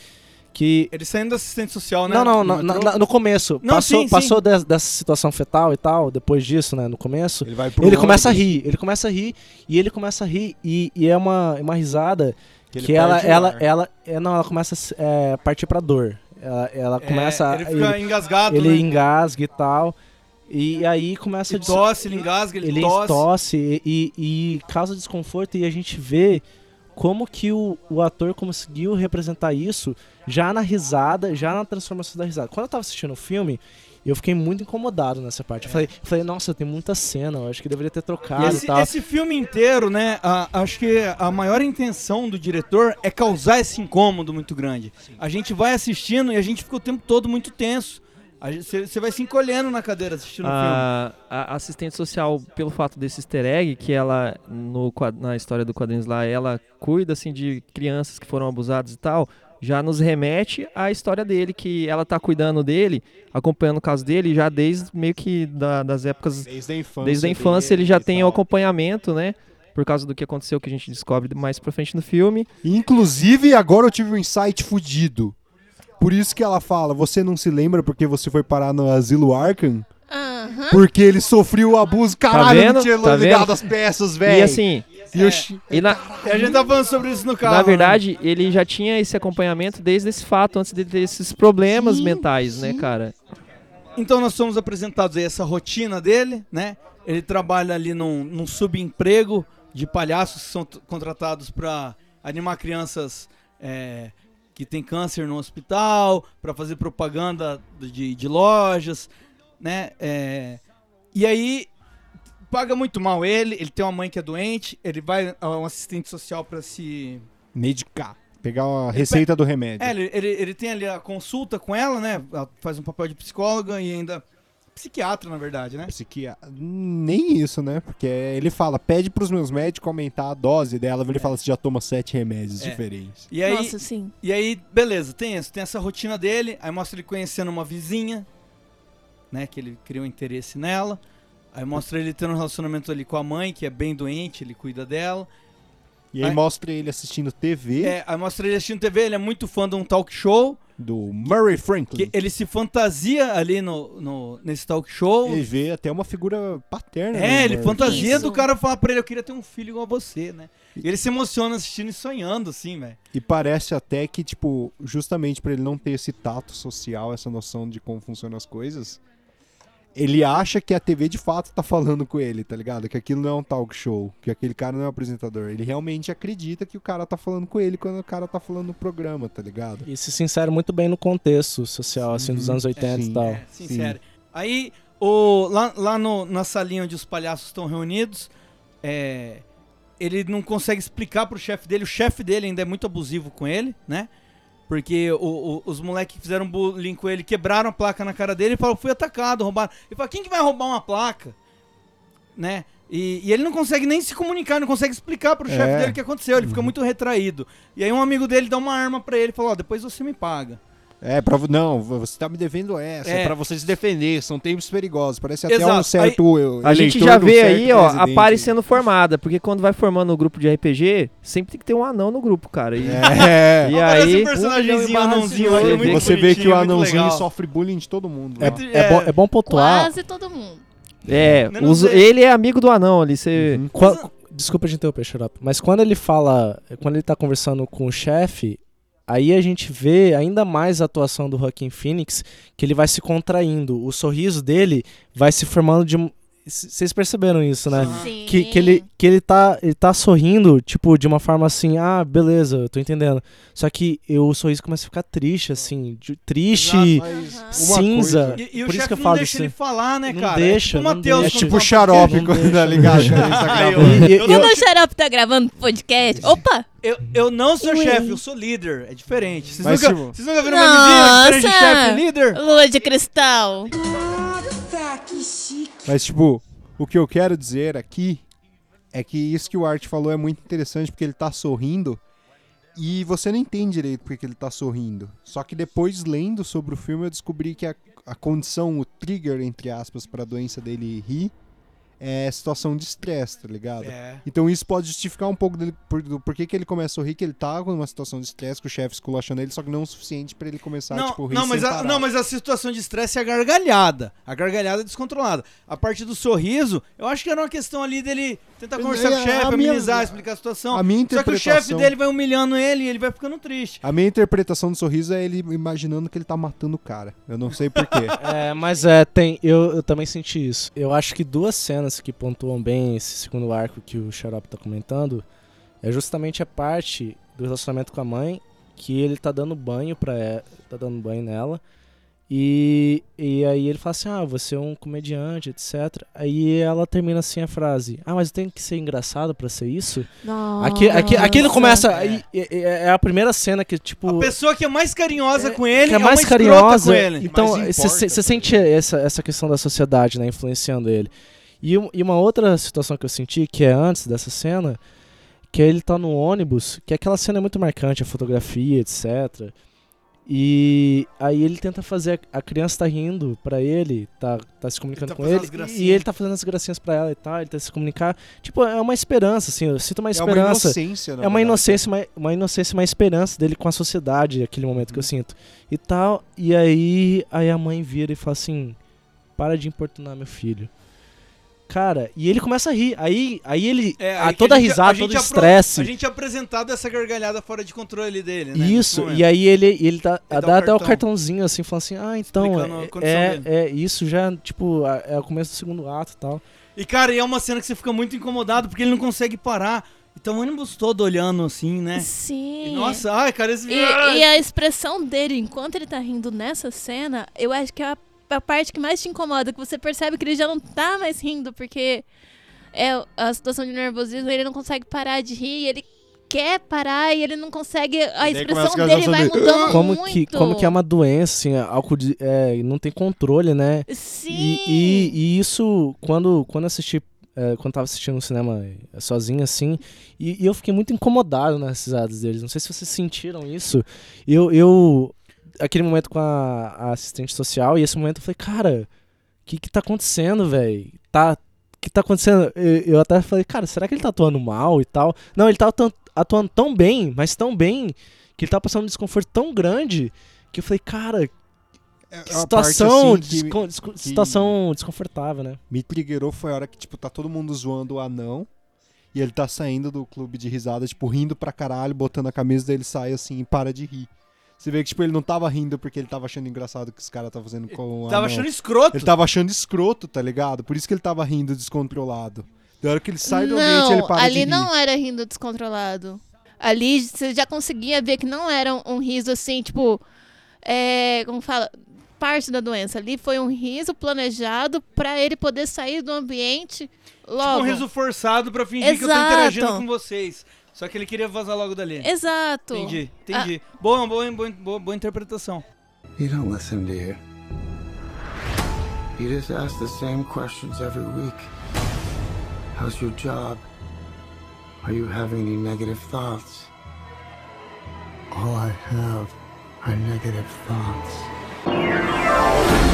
que. Ele saindo do assistente social, né? Não, não, no no, metrô. na- no começo. Não, passou sim, sim. passou des- dessa situação fetal e tal, depois disso, né? No começo. Ele vai pro Ele começa a rir, ele começa a rir, e ele começa a rir, e, e é uma, uma risada que que, ele ela, ela, ar. ela, é, não, ela começa a é, partir pra dor. Ela, ela É, começa a- Ele fica engasgado, ele né? engasga e tal. E aí começa Ele tosse, ele engasga, ele, ele tosse. tosse e, e- causa desconforto e a gente vê como que o, o ator conseguiu representar isso já na risada, já na transformação da risada. Quando eu tava assistindo o filme, eu fiquei muito incomodado nessa parte. Eu falei, eu falei, nossa, tem muita cena, eu acho que deveria ter trocado esse, esse filme inteiro, né? a- acho que a maior intenção do diretor é causar esse incômodo muito grande. A gente vai assistindo e a gente fica o tempo todo muito tenso. Você vai se encolhendo na cadeira assistindo o filme. a, assistente social, pelo fato desse easter egg, que ela, no, na história do quadrinhos lá, ela cuida assim de crianças que foram abusadas e tal, já nos remete à história dele, que ela tá cuidando dele, acompanhando o caso dele, já desde meio que da- das épocas. Desde a infância. Desde a infância ele dele já e tem o acompanhamento, né? Por causa do que aconteceu, que a gente descobre mais pra frente no filme. Inclusive, agora eu tive um insight fudido. Por isso que ela fala, você não se lembra porque você foi parar no asilo Arkham? Aham. Porque ele sofreu o abuso. Caralho, eu não vendo? tinha Tá ligado vendo? as peças, velho. E assim, E eu chi- e na, E a gente tá falando sobre isso no carro. Na né? verdade, ele já tinha esse acompanhamento desde esse fato, antes de ter esses problemas mentais, né, cara? Então nós somos apresentados aí essa rotina dele, né? Ele trabalha ali num, num subemprego de palhaços que são contratados para animar crianças é, que têm câncer no hospital, para fazer propaganda de, de lojas, né? É, e aí paga muito mal ele, ele tem uma mãe que é doente, ele vai a um assistente social para se Medicar. Pegar a receita do remédio. é, ele, ele, ele tem ali a consulta com ela, né? Ela faz um papel de psicóloga e ainda psiquiatra, na verdade, né? Psiquia... Nem isso, né? Porque ele fala, pede pros meus médicos aumentar a dose dela. Ele fala, você já toma sete remédios É. diferentes. E aí, Nossa, sim. e aí, beleza, tem isso, tem essa rotina dele, aí mostra ele conhecendo uma vizinha, né? Que ele criou interesse nela. Aí mostra ele tendo um relacionamento ali com a mãe, que é bem doente, ele cuida dela. E aí Aí- mostra ele assistindo TV É, aí mostra ele assistindo TV, ele é muito fã de um talk show, do Murray Franklin. que ele se fantasia ali no, no- nesse talk show. Ele vê até uma figura paterna. É, ele Murray fantasia Isso. do cara falar pra ele, eu queria ter um filho igual a você, né? E ele se emociona assistindo e sonhando, assim, velho. E parece até que, tipo, justamente pra ele não ter esse tato social, essa noção de como funcionam as coisas, ele acha que a TV de fato tá falando com ele, tá ligado? Que aquilo não é um talk show, que aquele cara não é um apresentador. Ele realmente acredita que o cara tá falando com ele quando o cara tá falando no programa, tá ligado? E se insere muito bem no contexto social, assim, dos anos 80 sim. e tal. É, sincero. Aí, o, lá, lá no, na salinha onde os palhaços estão reunidos, é, ele não consegue explicar pro chefe dele. O chefe dele ainda é muito abusivo com ele, né? Porque o- o- os moleques que fizeram bullying com ele quebraram a placa na cara dele e falaram, fui atacado, roubaram. Ele fala, quem que vai roubar uma placa? Né? E, e ele não consegue nem se comunicar, não consegue explicar pro chefe É. dele o que aconteceu. Ele fica muito retraído. E aí um amigo dele dá uma arma pra ele e fala, ó, depois você me paga. É, pra, não, você tá me devendo essa, é, É. pra você se defender, são tempos perigosos. Parece até um certo. eu- A gente já de um vê certo aí, ó, a presidente. pare sendo formada, porque quando vai formando o grupo de RPG, sempre tem que ter um anão no grupo, cara. E, É. <laughs> e aí, um personagemzinho, um anãozinho, de muito você vê que o anãozinho legal. sofre bullying de todo mundo. É, né? é bom, é bom pontuar. Quase todo mundo. É, Menos os- ele. é amigo do anão ali, você... Uhum. Qua- Desculpa te interromper, Xarope. Mas quando ele fala. Quando ele tá conversando com o chefe, aí a gente vê ainda mais a atuação do Joaquin Phoenix, que ele vai se contraindo. O sorriso dele vai se formando de. Vocês perceberam isso, né? Sim. Que, que, ele, que ele, tá, ele tá sorrindo, tipo, de uma forma assim, ah, beleza, eu tô entendendo. Só que eu- o sorriso começa a ficar triste, assim, de- triste, Aham. uma cinza. E, e o Por isso chefe que eu não falo deixa disso. ele falar, né, Não cara? deixa, é tipo o não Matheus. deixa. É tipo xarope Não quando deixa, tá não ligado? deixa. Quando tá não o Xarope tá gravando podcast. Opa! Eu, eu não sou chefe, eu sou líder. É diferente. Vocês nunca, tipo- nunca viram uma diferente de Nossa! chefe líder? Lua de cristal. Mas, tipo, o que eu quero dizer aqui é que isso que o Art falou é muito interessante porque ele tá sorrindo e você não entende direito porque que ele tá sorrindo. Só que depois, lendo sobre o filme, eu descobri que a, a condição, o trigger, entre aspas, pra doença dele rir é situação de estresse, tá ligado? É. Então isso pode justificar um pouco dele, por, do porquê que ele começa a sorrir, que ele tá numa situação de estresse, que o chefe esculachando ele, só que não o suficiente pra ele começar, Não, tipo, rir não, mas sem a, parar. não, mas a situação de estresse é a gargalhada. A gargalhada é descontrolada. A parte do sorriso, eu acho que era uma questão ali dele tentar conversar com o É, chefe, a minha- amenizar, explicar a situação. a minha Só que o chefe interpretação- dele vai humilhando ele e ele vai ficando triste. A minha interpretação do sorriso é ele imaginando que ele tá matando o cara. Eu não sei porquê. <laughs> É, mas é, tem. Eu, eu também senti isso. Eu acho que duas cenas que pontuam bem esse segundo arco que o Xarope tá comentando é justamente a parte do relacionamento com a mãe que ele tá dando banho para ela, tá dando banho nela. E, e aí ele fala assim: Ah, você é um comediante, etc. Aí ela termina assim a frase: Ah, mas eu tenho que ser engraçado pra ser isso? Nossa. Aqui, aqui, aqui ele começa. é, é- é a primeira cena que, tipo. A pessoa que é mais carinhosa com ele que é uma mais carinhosa. com ele. Então, você sente essa, essa questão da sociedade, né, influenciando ele. E, e uma outra situação que eu senti, que é antes dessa cena, que é ele tá no ônibus, que aquela cena é muito marcante, a fotografia, etc. E aí ele tenta fazer, a criança tá rindo pra ele, tá, tá se comunicando tá com ele, gracinhas. e ele tá fazendo as gracinhas pra ela e tal, ele tenta se comunicar. Tipo, é uma esperança, assim, eu sinto uma É uma esperança. inocência, É uma verdade. inocência, uma, uma inocência, uma esperança dele com a sociedade, aquele momento que eu sinto. E tal. E aí, aí a mãe vira e fala assim: para de importunar meu filho. Cara, e ele começa a rir. Aí, aí ele. É, a, aí que toda a gente- risada, gente todo estresse. A gente é apresentado essa gargalhada fora de controle dele, né? Isso, e aí ele, ele dá, Ele dá dá o até o cartão. cartãozinho assim, falando assim: ah, então. A É, é, é, isso já, tipo, a- é o começo do segundo ato e tal. E, cara, e é uma cena que você fica muito incomodado porque ele não consegue parar. Então o ônibus todo olhando assim, né? Sim. E, nossa, ai, cara, esse. E, e a expressão dele enquanto ele tá rindo nessa cena, eu acho que é a, a parte que mais te incomoda, que você percebe que ele já não tá mais rindo, porque é a situação de nervosismo, ele não consegue parar de rir, ele quer parar e ele não consegue. A expressão a dele vai mudando Como muito. que, como que é uma doença, assim, álcool de, é, não tem controle, né? Sim. E, e- e isso, quando, quando eu assisti, é, quando tava assistindo no cinema é, sozinho, assim, e, e eu fiquei muito incomodado nas risadas deles. Não sei se vocês sentiram isso. Eu, eu aquele momento com a, a assistente social, e esse momento eu falei, cara, o que que tá acontecendo, velho? Tá, o que tá acontecendo? Eu, eu até falei, cara, será que ele tá atuando mal e tal? Não, ele tá atu- atuando tão bem, mas tão bem, que ele tá passando um desconforto tão grande, que eu falei, cara, É parte, situação, assim, que- desco- que- situação desconfortável, né? Me triggerou foi a hora que, tipo, tá todo mundo zoando o anão. E ele tá saindo do clube de risada, tipo, rindo pra caralho, botando a camisa dele sai assim e para de rir. Você vê que, tipo, ele não tava rindo porque ele tava achando engraçado o que os caras estavam fazendo com o Tava anão. achando escroto. Ele tava achando escroto, tá ligado? Por isso que ele tava rindo descontrolado. Da hora que ele sai do não, ambiente, ele para de ali rir. não era rindo descontrolado. Ali você já conseguia ver que não era um, um riso assim, tipo, é, como fala, parte da doença. Ali foi um riso planejado pra ele poder sair do ambiente Tipo logo. um riso forçado pra fingir que eu tô Exato. interagindo com vocês. Só que ele queria vazar logo dali. Exato. Entendi, entendi. Boa, boa, boa, boa, boa interpretação. You don't listen, you? You just ask the same questions every week. How's your job? Are you having any negative thoughts? All I have are negative thoughts.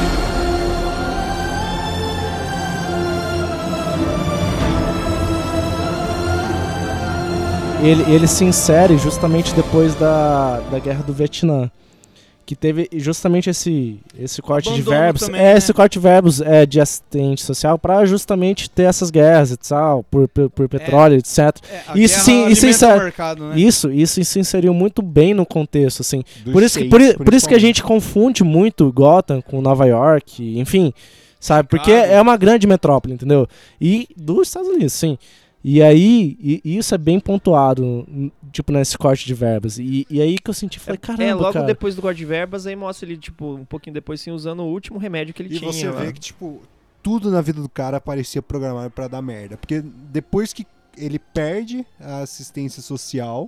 Ele, ele se insere justamente depois da, da guerra do Vietnã. Que teve justamente esse, esse corte de Abandono verbos. também, é, né? esse corte de verbos é, de assistente social pra justamente ter essas guerras e tal, por, por, por petróleo, etc. É, a Isso sim, isso insere- mercado, né? Isso, isso se inseriu muito bem no contexto, assim. Por isso, que, por, por isso que a gente confunde muito Gotham com Nova York, enfim, sabe? Porque Chicago. é uma grande metrópole, entendeu? E dos Estados Unidos, sim. E aí, e- e isso é bem pontuado, tipo, nesse corte de verbas. E, e aí que eu senti, falei, caramba, é, logo cara. depois do God de Verbas, aí mostra ele, tipo, um pouquinho depois, assim, usando o último remédio que ele E tinha. você lá. vê que, tipo, tudo na vida do cara parecia programado pra dar merda. Porque depois que ele perde a assistência social,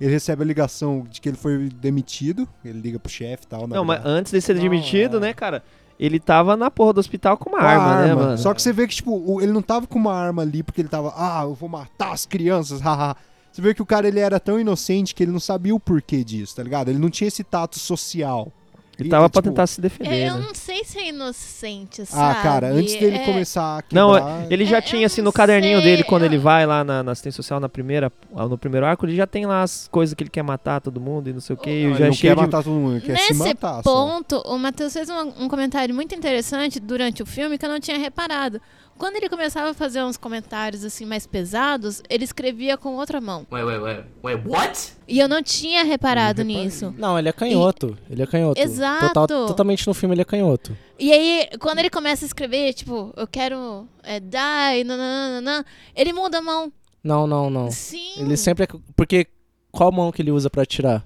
ele recebe a ligação de que ele foi demitido. Ele liga pro chefe e tal. na Não, mas verdade. antes de ser Não, demitido, é. né, cara? Ele tava na porra do hospital com uma Com a arma, né, mano? Só que você vê que, tipo, ele não tava com uma arma ali porque ele tava, ah, eu vou matar as crianças, <laughs> haha. Você vê que o cara ele era tão inocente que ele não sabia o porquê disso, tá ligado? Ele não tinha esse tato social. Ele tava pra tipo, tentar se defender, É, eu né? não sei se é inocente, sabe? Ah, cara, antes dele É- começar a Não, quebrar... ele já É, tinha, assim, não no caderninho sei, dele, quando eu- ele vai lá na, na assistência social na primeira, no primeiro arco, ele já tem lá as coisas que ele quer matar todo mundo e não sei o que. Não, e ele já é não quer de... matar todo mundo, ele quer se Nesse matar só. ponto, o Matheus fez um, um comentário muito interessante durante o filme que eu não tinha reparado. Quando ele começava a fazer uns comentários assim mais pesados, ele escrevia com outra mão. Wait, wait, wait. Wait, what? E eu não tinha reparado nisso. Não, ele é canhoto. Ele é canhoto. Exato. Total- totalmente no filme ele é canhoto. E aí, quando ele começa a escrever, tipo, eu quero é, die, nananana, ele muda a mão. Não, não, não. Sim. Ele sempre é. Porque qual mão que ele usa pra atirar?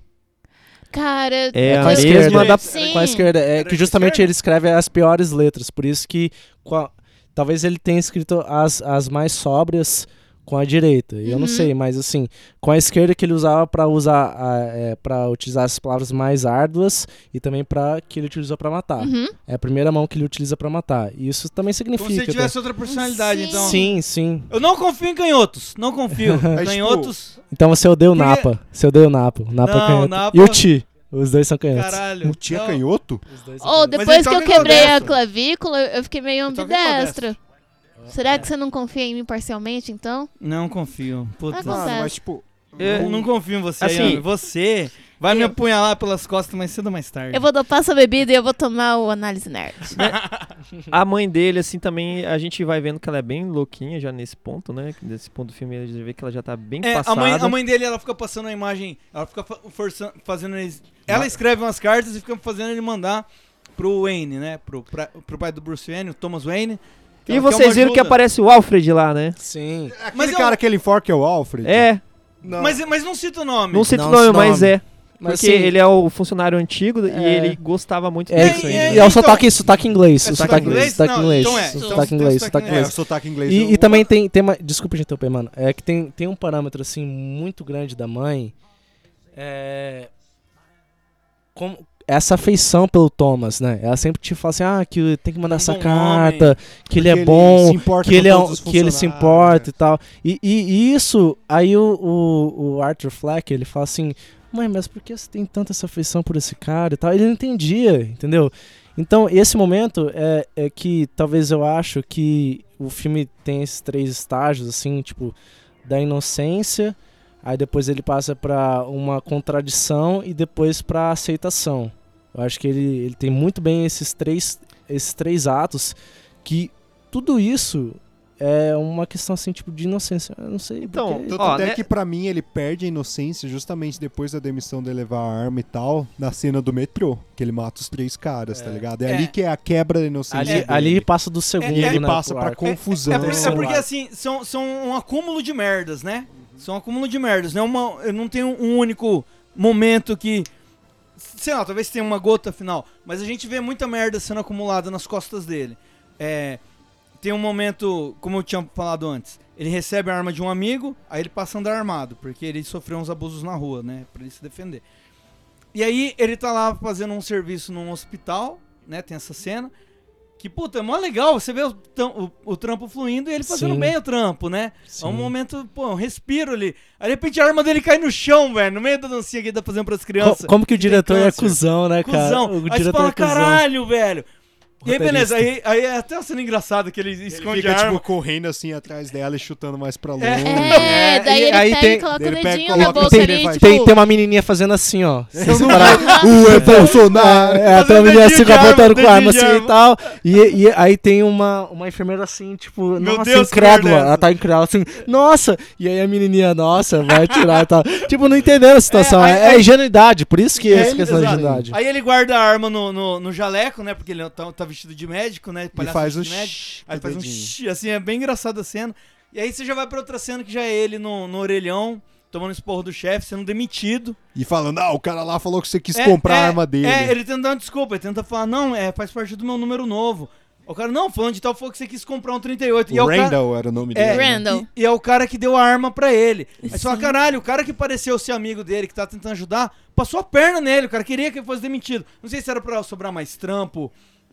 Cara, É a com a mesma esquerda. da- Sim. Com a esquerda. É que justamente ele escreve as piores letras. Por isso que. com a- talvez ele tenha escrito as, as mais sóbrias com a direita. Eu não Uhum. sei, mas assim, com a esquerda que ele usava pra usar é, para utilizar as palavras mais árduas e também para que ele utilizou pra matar. Uhum. É a primeira mão que ele utiliza pra matar. E isso também Como significa. se ele né? tivesse outra personalidade, Sim. então. Sim, sim. Eu não confio em canhotos. Não confio. <laughs> canhotos. Então você odeia o Napa. Você odeia o Napa. O Napa Não, é canhoto. Napa- E o Ti. Os dois são canhotos. Caralho. O tia Não. canhoto? Os dois são Ou canhotos. depois que eu quebrei a clavícula, eu fiquei meio ambidestro. Será que você não confia em mim parcialmente, então? Não confio. Acontece. Mano, mas tipo. Eu não confio em você, Assim- Yami. Você vai me Eu- apunhalar pelas costas mais cedo ou mais tarde. Eu vou dopar sua bebida e eu vou tomar o análise nerd. <laughs> A mãe dele, assim, também, a gente vai vendo que ela é bem louquinha já nesse ponto, né? Nesse ponto do filme, a gente vê que ela já tá bem É, passada. a mãe, a mãe dele, ela fica passando a imagem, ela fica forçando, fazendo eles, ela escreve umas cartas e fica fazendo ele mandar pro Wayne, né, pro, pra- pro pai do Bruce Wayne, o Thomas Wayne. E vocês viram que aparece o Alfred lá, né? Sim. Aquele Mas eu- cara que ele enforca é o Alfred? É, Não. Mas, mas não cita o nome. não cito Não, o nome, esse mas nome. é. Mas Porque assim, ele é o funcionário antigo e É. ele gostava muito É, disso e- e, ainda. e- é o então- sotaque, sotaque inglês. É o sotaque sotaque inglês? inglês, sotaque Não, inglês. então é. Sotaque inglês, sotaque É, inglês. o sotaque inglês. E, e também tem, tem uma, desculpa te interromper, mano. É que tem, tem um parâmetro assim muito grande da mãe. É. Como, essa afeição pelo Thomas, né? Ela sempre te fala assim: ah, que tem que mandar Um essa carta, que ele é ele bom, importa que ele, é, que ele se importa e tal. E, e- e isso, aí o, o, o Arthur Fleck, ele fala assim, mãe, mas por que você tem tanta essa afeição por esse cara e tal? Ele não entendia, entendeu? Então, esse momento é, é que talvez eu acho que o filme tem esses três estágios, assim, tipo, da inocência, aí depois ele passa pra uma contradição e depois pra aceitação. Eu acho que ele, ele tem muito bem esses três, esses três atos que tudo isso é uma questão assim, tipo, de inocência. Eu não sei. Então, porque- Tanto Ó, até né- que pra mim ele perde a inocência justamente depois da demissão de levar a arma e tal, na cena do metrô, que ele mata os três caras, tá ligado? É, É. ali que é a quebra da inocência. ali, dele. ali passa do segundo, e ele né, passa pra confusão. É, por- é Sim. porque assim, são, são um acúmulo de merdas, né? São um acúmulo de merdas. Não é uma, eu não tenho um único momento que. Sei lá, talvez tenha uma gota final. Mas a gente vê muita merda sendo acumulada nas costas dele. É, tem um momento, como eu tinha falado antes, ele recebe a arma de um amigo, aí ele passa a andar armado, porque ele sofreu uns abusos na rua, né? Pra ele se defender. E aí ele tá lá fazendo um serviço num hospital, né? Tem essa cena. Que, puta, é mó legal, você vê o, o- o trampo fluindo e ele fazendo Sim. bem o trampo, né? É um Sim. momento, pô, um respiro ali. Aí de repente a arma dele cai no chão, velho, no meio da dancinha que ele tá fazendo pras Co- crianças. como que o diretor é cuzão, né, cara? Cusão. O Aí você diretor fala, é cuzão. caralho, velho. E aí, beleza, aí, aí é até uma cena engraçada que ele Ele esconde fica, a arma. tipo, correndo assim atrás dela e chutando mais pra longe. É, É, daí ele aí pega tem- e coloca ele o pega e dedinho na coloca bolsa o ali, tipo... Tem, tem uma menininha fazendo assim, ó. <laughs> Se separar. O é Bolsonaro! É, tem uma menina assim dedinho com a arma, com a arma dedinho assim e tal. E, e aí tem uma, uma enfermeira assim, tipo, Meu nossa, Deus, que incrédula. é Ela tá incrédula assim, nossa! E aí a menininha, nossa, vai tirar e tal. <laughs> tipo, não entendendo a situação. É, É, aí- é aí- ingenuidade, por isso que é essa ele- questão de ingenuidade. Aí ele guarda a arma no, no, no jaleco, né? Porque ele tá, tá vestido de médico, né? E palhaço faz o vestido de médico. shhh Aí faz um assim, é bem engraçada a cena. E aí você já vai pra outra cena que já é ele no, no orelhão, tomando esporro do chefe, sendo demitido. E falando, ah, o cara lá falou que você quis É, comprar é, a arma dele. É, ele tenta dar uma desculpa, ele tenta falar, não, é, faz parte do meu número novo. O cara, não, falando de tal, falou que você quis comprar um 38. e é O o cara, Randall era o nome é, dele. né? Randall. E, e é o cara que deu a arma pra ele. Aí você fala, caralho, o cara que pareceu ser amigo dele, que tá tentando ajudar, passou a perna nele, o cara queria que ele fosse demitido. Não sei se era pra sobrar mais trampo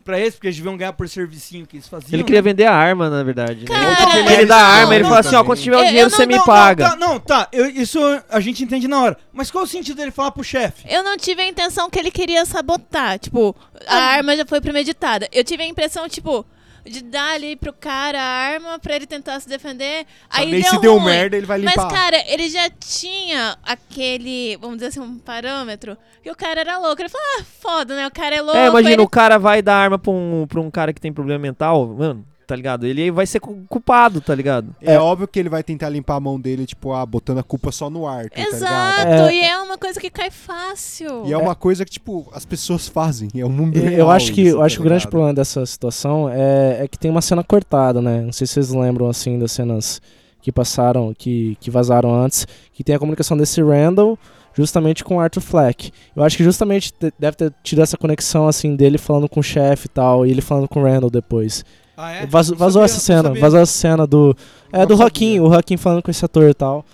pra eles, porque eles deviam ganhar por servicinho que eles faziam. Ele né? queria vender a arma, na verdade. né? Cara, Ele, era dá a arma, ele fala assim, ó, quando tiver o Eu- dinheiro eu você Não, me não, paga. Não, tá, não, tá, eu- isso a gente entende na hora. Mas qual o sentido dele falar pro chefe? Eu não tive a intenção que ele queria sabotar. Tipo, a Ah. arma já foi premeditada. Eu tive a impressão, tipo, de dar ali pro cara a arma pra ele tentar se defender. Aí deu se deu ruim. merda, ele vai limpar. Mas, cara, ele já tinha aquele, vamos dizer assim, um parâmetro. Que o cara era louco. Ele falou, ah, foda, né? O cara é louco. É, imagina, ele- o cara vai dar arma pra um, pra um cara que tem problema mental, mano, tá ligado? Ele vai ser cu- culpado, tá ligado? É, É. óbvio que ele vai tentar limpar a mão dele, tipo, ah, botando a culpa só no Arthur, tá ligado? Exato, É. e é uma coisa que cai fácil. E é uma coisa que, tipo, as pessoas fazem. É um mundo Eu- real. Eu acho que, isso, eu acho que tá o grande problema dessa situação é, é que tem uma cena cortada, né? Não sei se vocês lembram assim das cenas que passaram, que, que vazaram antes, que tem a comunicação desse Randall justamente com o Arthur Fleck. Eu acho que justamente te- deve ter tido essa conexão assim dele falando com o chefe e tal, e ele falando com o Randall depois. Ah, é? Vaz- vazou sabia, essa cena, vazou essa cena do é Não do. Joaquim, o Joaquim falando com esse ator e tal.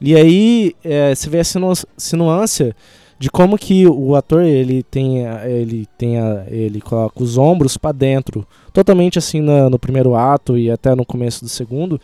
E aí é, você vê essa sinu- sinuância de como que o ator ele tem a- ele tem a- ele coloca os ombros pra dentro, totalmente assim na- no primeiro ato e até no começo do segundo.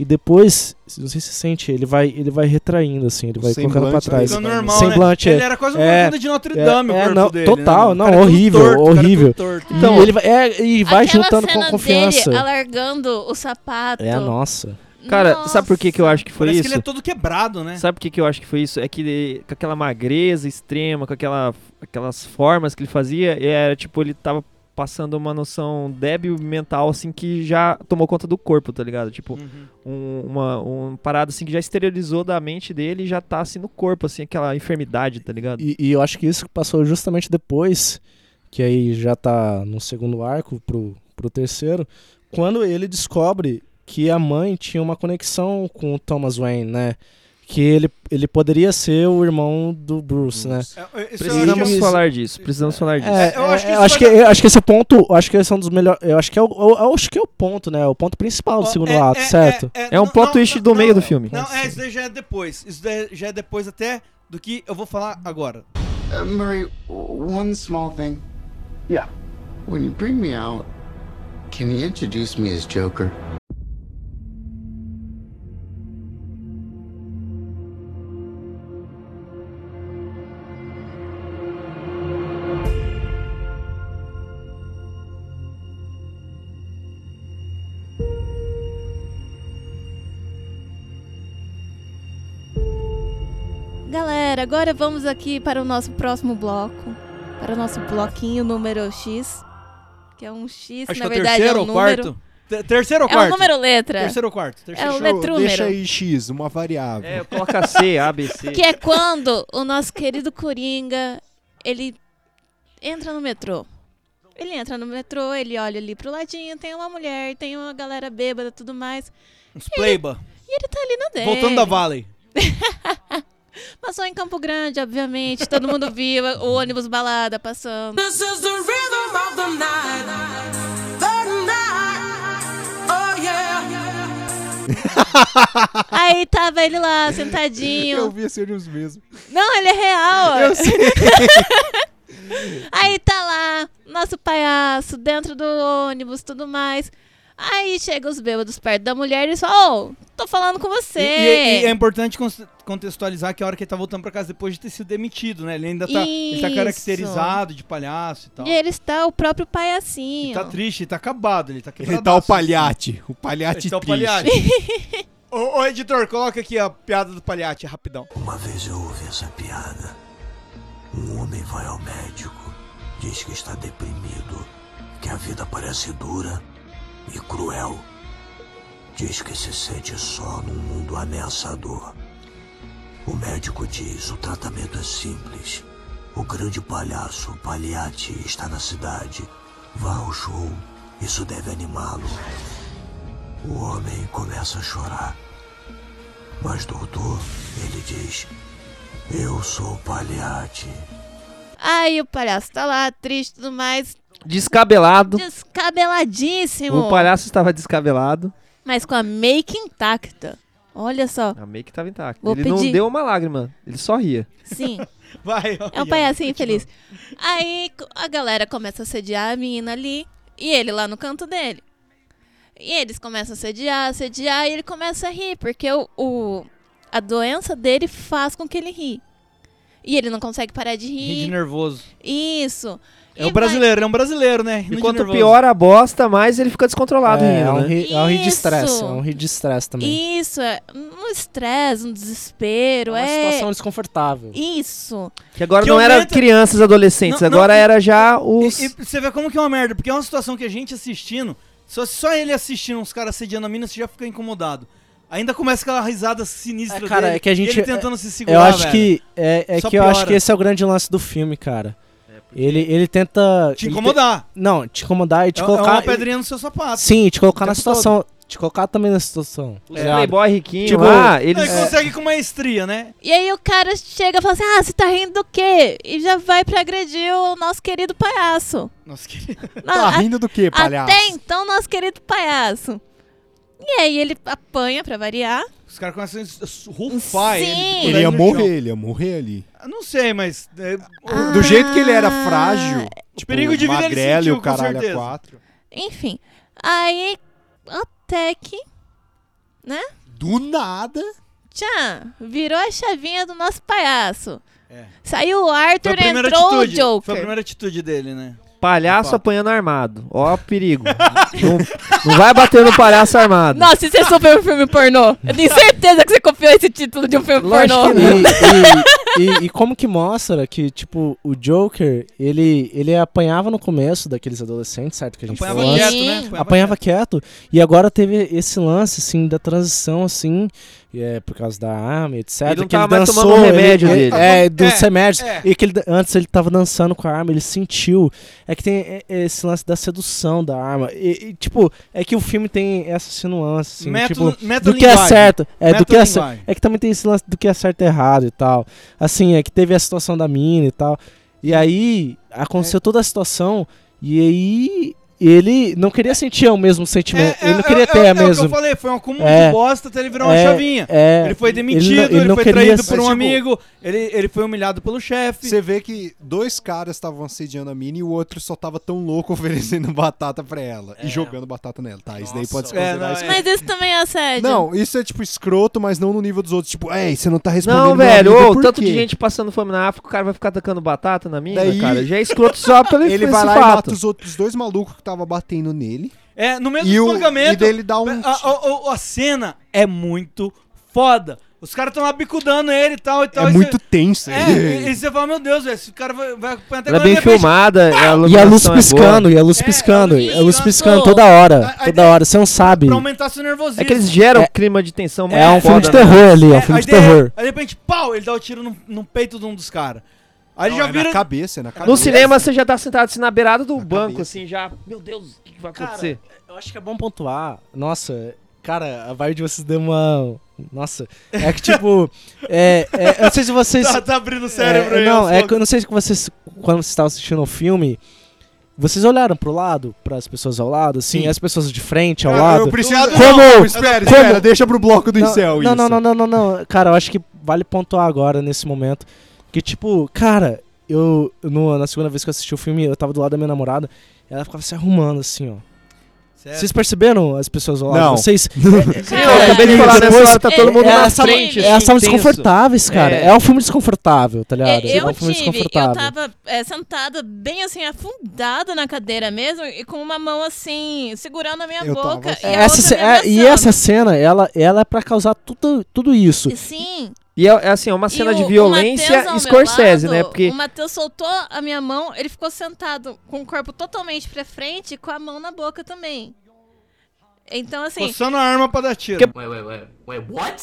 E depois, não sei se você sente, ele vai ele vai retraindo assim, ele vai colocando pra semblante trás. Ficando normal, Semblante, né? é. Ele era quase um É, de Notre é, Dame, o é, corpo não, dele, total, né, não, é horrível, torto, é horrível. torto. Então, E ele vai, é, e vai juntando cena com confiança. Dele alargando o sapato. É, nossa. Cara, sabe por que, que eu acho que foi Parece isso? que ele é todo quebrado, né? Sabe por que, que eu acho que foi isso? É que ele- com aquela magreza extrema, com aquela, aquelas formas que ele fazia, era tipo, ele tava passando uma noção débil mental, assim, que já tomou conta do corpo, tá ligado? Tipo, Uhum. um, uma um parada assim que já exteriorizou da mente dele e já tá assim no corpo, assim, aquela enfermidade, tá ligado? E, e eu acho que isso passou justamente depois, que aí já tá no segundo arco pro, pro terceiro, quando ele descobre que a mãe tinha uma conexão com o Thomas Wayne, né? Que ele, ele poderia ser o irmão do Bruce, né? É, é, isso Precisamos acho que- falar disso, precisamos falar disso. É, eu acho que é, isso acho vai que, eu acho que esse é o ponto, acho que esse é um dos melhores, eu acho que é o, eu, acho que é o ponto, né? O ponto principal do segundo é- ato, é- certo? É um não, plot não, twist não, do meio não, do filme. Não, é, isso daí já é depois. Isso daí já é depois até do que eu vou falar agora. Uh, Murray, one small thing. Yeah. When you bring me out, can you introduce me as Joker? Agora vamos aqui para o nosso próximo bloco. Para o nosso bloquinho número X. Que é um X, Acho na que é o verdade terceiro é um ou número. quarto. Te- Terceiro ou É quarto? um número letra. Terceiro ou quarto? É Terceiro. o Deixa, letrúmero. deixa aí X, uma variável. É, coloca C, A, B, C. Que é quando o nosso querido Coringa, ele entra no metrô. Ele entra no metrô, ele olha ali pro ladinho, tem uma mulher, tem uma galera bêbada e tudo mais. Uns playba. E ele tá ali na dele. Voltando da Valley. <laughs> Passou em Campo Grande, obviamente. Todo mundo viu o ônibus balada passando. This is the rhythm of the night. The night. Oh yeah. <laughs> Aí tava ele lá, sentadinho. Eu vi esse ônibus mesmo. Não, ele é real. Eu sei. <laughs> Aí tá lá, nosso palhaço, dentro do ônibus, tudo mais. Aí chega os bêbados perto da mulher e eles falam, ô, tô falando com você. E, e- e é importante contextualizar que a hora que ele tá voltando pra casa depois de ter sido demitido, né? Ele ainda tá, ele tá caracterizado de palhaço e tal. E ele está o próprio palhacinho. Ele tá triste, ele tá acabado, ele tá Ele quebradaço. tá o palhate. O palhate Ele tá o triste. palhate. <laughs> ô, ô, editor, coloca aqui a piada do palhate, rapidão. Uma vez eu ouvi essa piada. Um homem vai ao médico, diz que está deprimido, que a vida parece dura e cruel. Diz que se sente só num mundo ameaçador. O médico diz: o tratamento é simples. O grande palhaço Palhate está na cidade. Vá ao show, isso deve animá-lo. O homem começa a chorar. Mas, doutor, ele diz: Eu sou o Palhate. Aí o palhaço tá lá, triste e tudo mais. Descabelado. Descabeladíssimo. O palhaço estava descabelado. Mas com a make intacta. Olha só. A make estava intacta. Vou ele não pedir. deu uma lágrima, ele só ria. Sim. <laughs> Vai, É um palhacinho feliz. Aí a galera começa a sediar a menina ali. E ele lá no canto dele. E eles começam a sediar, sediar. E ele começa a rir. Porque o, o- a doença dele faz com que ele ri. E ele não consegue parar de rir. Rir de nervoso. Isso. É o brasileiro, ele é um brasileiro, né? E de quanto pior a bosta, mais ele fica descontrolado É, rindo, é um né? ri- é um ri de estresse, é um ri de estresse também. Isso, é um estresse, um desespero. É uma é situação desconfortável. Isso. Que agora Que não era aumenta- crianças, adolescentes, Não, não, agora e- era já os... E, e você vê como que é uma merda, porque é uma situação que a gente assistindo, só, só ele assistindo uns caras sediando a mina, você já fica incomodado. Ainda começa aquela risada sinistra É, cara, dele, é que a gente. e ele tentando é- se segurar, Eu acho velho. que. É, é Só que eu acho piora. que esse é o grande lance do filme, cara. Ele, ele tenta. Te ele te- incomodar. Não, te incomodar e te É- é colocar. uma pedrinha no seu sapato. Sim, te colocar na situação. te colocar também na situação. Os ligado? playboy riquinho Tipo, lá, Ele eles... consegue com maestria, né? E aí o cara chega e fala assim: Ah, você tá rindo do quê? E já vai pra agredir o nosso querido palhaço. Nossa, que... Não, Tá a- rindo do quê, palhaço? Até então, nosso querido palhaço. E aí ele apanha pra variar. Os caras começam a rufar Sim. ele. Ele ia morrer, ele ia morrer ali. Eu Não sei, mas. é, Ah. Do jeito que ele era frágil, tipo, perigo de vida ele magrelo e sentiu, o caralho com a certeza. quatro. Enfim. Aí, até que. Né? Do nada. Tchan, virou a chavinha do nosso palhaço. É. Saiu o Foi a Arthur, primeira entrou atitude. o Joker. Foi a primeira atitude dele, né? Palhaço apanhando armado. Ó o <laughs> perigo. não, não vai bater no palhaço armado. Nossa, e você souber um filme pornô? Eu tenho certeza que você copiou esse título de um filme pornô. <laughs> E, e- e- e como que mostra que, tipo, o Joker, ele, ele apanhava no começo daqueles adolescentes, certo? Que a gente Apanhava falou quieto, né? Apanhava Apanhava quieto. E agora teve esse lance, assim, da transição, assim, é, por causa da arma, etc. Ele não que tava mais dançou, tomando o remédio ele- dele. É, dos É, remédios. é. E que ele, antes ele tava dançando com a arma, ele sentiu. É que tem é, é, esse lance da sedução da arma. E, e, tipo, é que o filme tem essa nuance, assim, Método- tipo, método do que é certo. É, do que é, Método cer- linguagem. é que também tem esse lance do que é certo e errado e tal. Assim, é que teve a situação da mina e tal. E aí, aconteceu toda a situação, e aí ele não queria sentir o mesmo sentimento. ele não queria é, ter é, a É o que mesma. eu falei, foi um acúmulo É. de bosta até ele virar uma É, chavinha. é. ele foi Ele não- demitido, ele ele, não foi traído ser- por um tipo, amigo, ele, ele foi humilhado pelo chefe. Você vê que dois caras estavam assediando a mina e o outro só tava tão louco <laughs> oferecendo batata pra ela e jogando batata nela. Tá, isso daí pode se É, considerar não, isso. Mas isso também é assédio. Não, isso é tipo escroto, mas não no nível dos outros. Tipo, ei, você não tá respondendo Não, velho, amigo, ô, por tanto quê?" de gente passando fome na África, o cara vai ficar tacando batata na mina, Daí- cara. Já é escroto só pelo <laughs> Ele vai lá e mata os outros dois malucos que tava batendo nele. É, no mesmo E espancamento. e dele dá um- A, a- a- a cena é muito foda. Os caras estão lá bicudando ele e tal e tal. É e muito cê- tenso. É, e, e você fala, meu Deus, velho, esse cara vai, vai apanhar até Ela é bem de filmada, a E a luz é piscando, boa. e a luz É, piscando, a luz e a luz piscando. toda hora, A- a toda ideia- hora, você não sabe. Pra aumentar seu nervosismo. É que eles geram É- clima de tensão muito É um filme foda, de né? terror ali, é um É, filme a de ideia- terror. Aí de repente, pau, ele dá o tiro no, no peito de um dos caras. Aí Não, já é vira. na cabeça, é na cabeça. No cinema você já tá sentado assim na beirada do banco, cabeça. assim, já. Meu Deus, o que, que vai Cara, acontecer? eu acho que é bom pontuar. Nossa, cara, a vibe de vocês deu uma. Nossa. É que tipo. <laughs> é, é, eu não sei se vocês. Tá, tá abrindo o cérebro é, aí. Não, é que eu não sei se vocês. Quando vocês estavam assistindo o filme. Vocês olharam pro lado, pras pessoas ao lado, assim, Sim. as pessoas de frente ao Cara, lado. Eu preciso... Como- Não, espera, como- espera, deixa pro bloco do não, incel não, isso. não, não, não, não, não. Cara, eu acho que vale pontuar agora, nesse momento. Que, tipo, cara, eu. no- na segunda vez que eu assisti o filme, eu tava do lado da minha namorada. Ela ficava se arrumando, assim, ó. Certo. Vocês perceberam as pessoas lado? Não. Vocês. Sim, <laughs> eu acabei de é, falar nessa depois- hora, tá todo mundo é, na frente. Elas assim, estavam desconfortáveis, cara. É. É. um filme desconfortável, tá ligado? É, é eu um filme tive, eu desconfortável. tava é, sentada bem assim, afundada na cadeira mesmo, e com uma mão assim, segurando a minha Eu tava boca. assim. E, a Essa, é, e essa cena, ela, ela é pra causar tudo, tudo isso. E Sim. E é, é assim, é uma cena E de violência Scorsese, lado, né? Porque O Matheus soltou a minha mão, ele ficou sentado com o corpo totalmente pra frente e com a mão na boca também. Então, assim, Coçando a arma pra dar tiro. Que-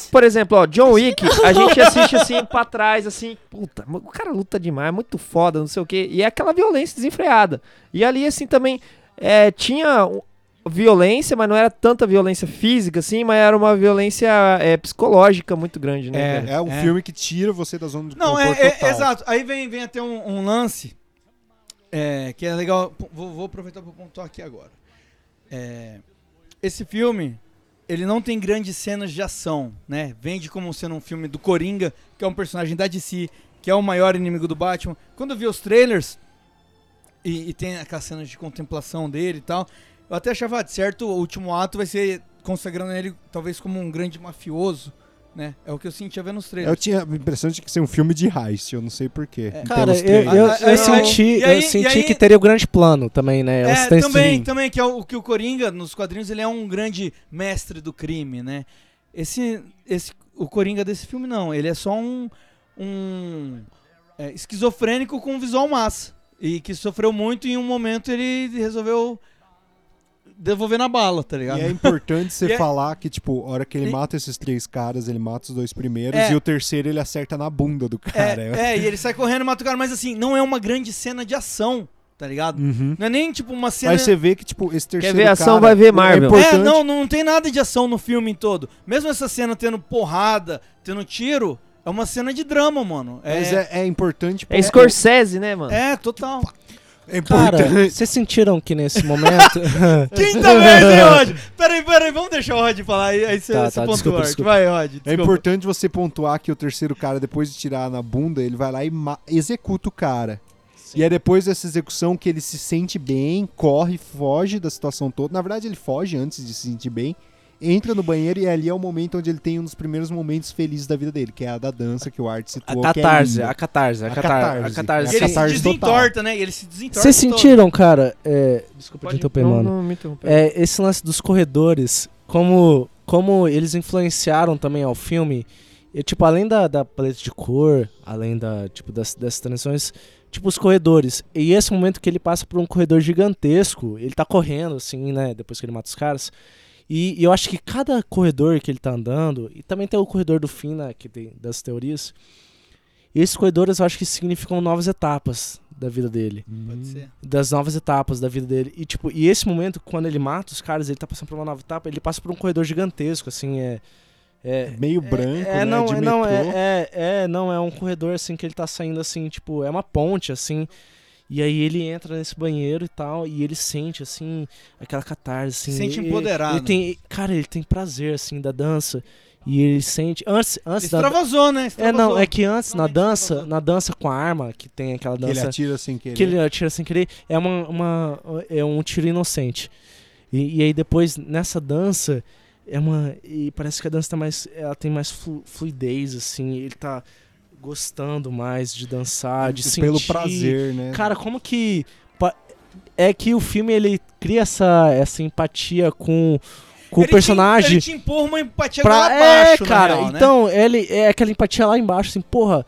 Por exemplo, ó, John Wick, a gente assiste assim pra trás, assim, puta, o cara luta demais, é muito foda, não sei o quê. E é aquela violência desenfreada. E ali, assim, também é, tinha violência, mas não era tanta violência física, assim, mas era uma violência é, psicológica muito grande, né? É. É um filme que tira você da zona de Não, conforto é, é- total. exato. Aí vem, vem até um, um lance é, que é legal. Vou, vou aproveitar para pontuar aqui agora. É, esse filme, ele não tem grandes cenas de ação, né? Vende como sendo um filme do Coringa, que é um personagem da DC, que é o maior inimigo do Batman. Quando eu vi os trailers e, e tem aquelas cenas de contemplação dele e tal, eu até achava de certo, o último ato vai ser consagrando ele talvez como um grande mafioso, né? É o que eu sentia vendo os trailers. Eu tinha a impressão de que ser um filme de heist, eu não sei porquê. É. Cara, eu, eu, eu ah, ah, senti, aí- eu senti aí- que teria o grande plano também, né? É, também, também, que é o que o Coringa, nos quadrinhos, ele é um grande mestre do crime, né? Esse, esse, o Coringa desse filme, não. Ele é só um, um é, esquizofrênico com visual massa. E que sofreu muito e em um momento ele resolveu devolver na bala, tá ligado? E é importante você <laughs> é- falar que, tipo, a hora que ele E- mata esses três caras, ele mata os dois primeiros É. e o terceiro ele acerta na bunda do cara. É, é, e ele sai correndo e mata o cara, mas assim, não é uma grande cena de ação tá ligado? Uhum. Não é nem tipo uma cena. Aí você vê que, tipo, esse terceiro ver ação, cara vai ver é Marvel. É, não, não tem nada de ação no filme todo. Mesmo essa cena tendo porrada, tendo tiro, é uma cena de drama, mano. É, Mas é, é importante É Scorsese, né, mano? é total. É Cara, vocês sentiram que nesse momento. Quinta vez, hein, Rod? Peraí, peraí, vamos deixar o Rod falar aí, aí você Tá, você tá, pontua. desculpa, desculpa. Vai, Rod. É desculpa. importante você pontuar que o terceiro cara, depois de tirar na bunda, ele vai lá e executa o cara. E é depois dessa execução que ele se sente bem, corre, foge da situação toda. Na verdade, ele foge antes de se sentir bem. Entra no banheiro e ali é o momento onde ele tem um dos primeiros momentos felizes da vida dele, que é a da dança que o Art A citou. que é catarse, linda. a catarse, a A catarse. A catarse. E ele se catarse total. desentorta, né? E ele se desentorta. Vocês sentiram, cara? É, desculpa te Pode- interromper, não, mano. não me interrompa. É, esse lance dos corredores, como, como eles influenciaram também ao filme. E, tipo, além da, da paleta de cor, além da, tipo, das, dessas transições, tipo, os corredores. E esse momento que ele passa por um corredor gigantesco, ele tá correndo, assim, né? Depois que ele mata os caras. E, e eu acho que cada corredor que ele tá andando, e também tem o corredor do fim, né? Que tem das teorias. E esses corredores eu acho que significam novas etapas da vida dele Pode ser. das novas etapas da vida dele. E tipo, e esse momento quando ele mata os caras, ele tá passando por uma nova etapa, ele passa por um corredor gigantesco, assim, é é Meio branco, é, né? não, de é, não, é, é, é, não, é um corredor assim que ele tá saindo assim, tipo, é uma ponte assim. E aí ele entra nesse banheiro e tal, e ele sente assim aquela catarse assim. Se sente ele- empoderado. Ele tem, cara, ele tem prazer assim da dança. E ele sente antes antes da Extravasou, né? É, Extravasou. não, é que antes na dança, extravasou. na dança com a arma, que tem aquela Que ele dança atira sem querer. que ele atira sem querer, é uma, uma é um tiro inocente. E, e aí depois nessa dança é uma e parece que a dança tá mais ela tem mais flu- fluidez assim, ele tá gostando mais de dançar, de sentir Pelo prazer, né? Cara, como que é que o filme ele cria essa essa empatia com com Ele o personagem Te, ele te empurra uma empatia pra... lá é, abaixo, na cara. real, né? então, ele é aquela empatia lá embaixo, assim, porra.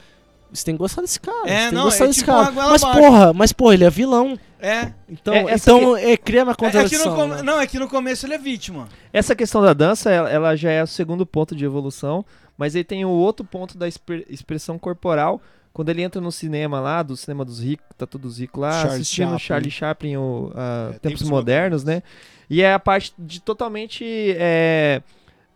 Você tem que gostar desse cara. É, você tem não, que gostar é desse tipo cara. Mas abaixo. porra, mas porra, ele é vilão. É. Então, É, essa então é, cria uma É, é que no contradição. com- né? Não, é que no começo ele é vítima. Essa questão da dança, ela, ela já é o segundo ponto de evolução, mas aí tem o outro ponto da expre- expressão corporal, quando ele entra no cinema lá, do cinema dos ricos, tá todos ricos lá, Charles assistindo Chaplin. Charlie Chaplin, o, a É, Tempos Tempos Modernos, né? E é a parte de totalmente é,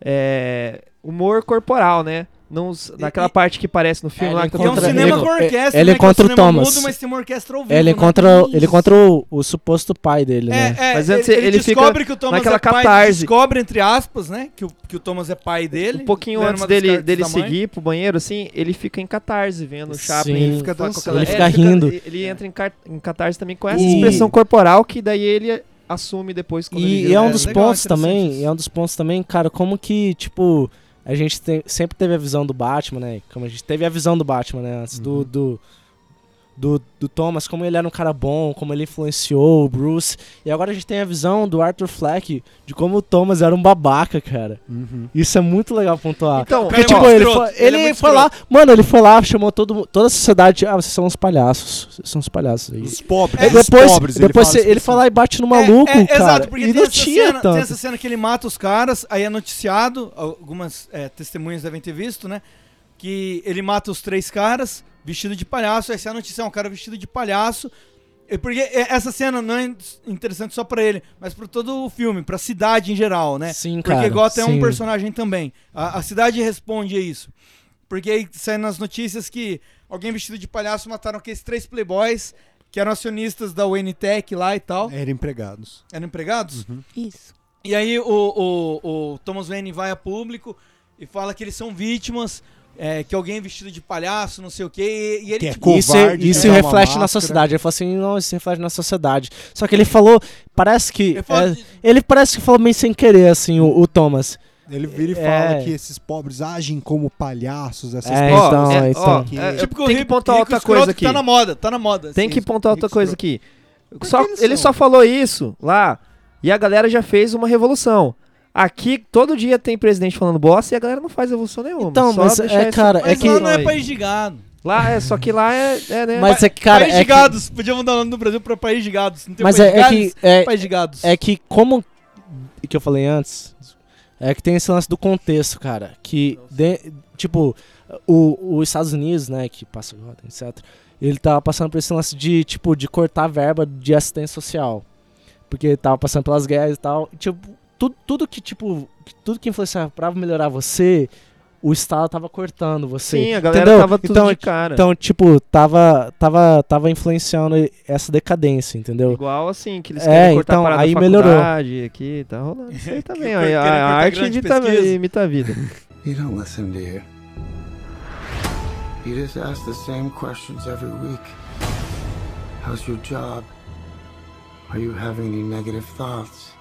é, humor corporal, né? Não, os- naquela e- parte que parece no filme É, lá ele que tá é um cinema ele- com orquestra, ele né? que é um o Thomas. mudo, mas tem uma orquestra ao vivo, ele né? encontra, ele encontra o, o suposto pai dele, né? É, é, Mas ele, antes ele ele fica descobre que o Thomas naquela é pai, catarse. descobre, entre aspas, né, que o, que o Thomas é pai dele. Um pouquinho antes dele, dele seguir pro banheiro, assim, ele fica em catarse vendo o Chaplin. Sim. ele Fica dançando. Ele fica rindo. Ele entra em, car- em catarse também com essa E- expressão corporal que daí ele assume depois quando ele E, vira e é um dos legal, pontos também, e é um dos pontos também, cara, como que, tipo, a gente tem- sempre teve a visão do Batman, né? Como a gente teve a visão do Batman, né? Antes do, do, do, do Thomas, como ele era um cara bom, como ele influenciou o Bruce. E agora a gente tem a visão do Arthur Fleck de como o Thomas era um babaca, cara. Uhum. Isso é muito legal pontuar. Então, Porque, Ele é tipo, ele, escroto, foi, ele é ele muito foi lá, mano, ele foi lá, chamou todo, toda a sociedade, ah, vocês são uns palhaços, vocês são uns palhaços aí. Os pobres, os depois, pobres. depois fala ele, ele assim. foi lá e bate no É, maluco, é, cara. Exato, porque e tem não essa, tinha cena, tanto. tem essa cena que ele mata os caras, aí é noticiado, algumas é, testemunhas devem ter visto, né? Que ele mata os três caras, vestido de palhaço, aí sai a notícia, é um cara vestido de palhaço. E Porque é, essa cena não é interessante só pra ele, mas pra todo o filme, pra cidade em geral, né? Sim, Porque cara. Gotham é um personagem também. A, a cidade responde a isso. Porque aí sai nas notícias que alguém vestido de palhaço mataram aqueles três playboys que eram acionistas da Tech lá e tal. Eram empregados. Eram empregados? Isso. E aí o, o, o Thomas Wayne vai a público e fala que eles são vítimas, é, que alguém vestido de palhaço, não sei o quê, e, e ele Que é tipo, Isso, covarde, isso usar uma reflete na sociedade. Ele falou assim, não, isso reflete na sociedade. Só que ele falou, parece que. ele fala é, de- ele parece que falou meio sem querer, assim, o, o Thomas. Ele vira e É. fala que esses pobres agem como palhaços. Essas É, pessoas então, é, é, ó, então. é, tipo tem que pontuar outra coisa que aqui. Tá na moda, tá na moda. Tem assim, que pontuar outra coisa aqui. Só, ele são? só falou isso lá e a galera já fez uma revolução. Aqui, todo dia tem presidente falando bosta e a galera não faz revolução nenhuma. Então, Só mas deixar é, isso- cara, Mas é que. lá não é aí. país de gado. Lá é, só que lá é, é né? Mas é que, cara. país É de que, gados. Podia mudar o nome do Brasil pra país de gados. Não tem mas país é, de é gados, que. É, país de gados. é que, como. que eu falei antes. É que tem esse lance do contexto, cara. Que, de- tipo, o, os Estados Unidos, né, que passa agora, etc. ele tava passando por esse lance de, tipo, de cortar verba de assistência social. Porque ele tava passando pelas guerras e tal. E, tipo, tudo, tudo que, tipo, tudo que influenciava pra melhorar você, o Estado tava cortando você. Sim, a galera entendeu? tava tudo então, de cara. Então, tipo, tava, tava, tava influenciando essa decadência, entendeu? Igual assim, que eles É, querem cortar então, a parada aí da melhorou. faculdade aqui, tá rolando isso aí <laughs> também. a, a arte imita, imita a vida. <laughs> You don't listen, do you? You just ask the same questions every week. How's your job? Are you having any negative thoughts?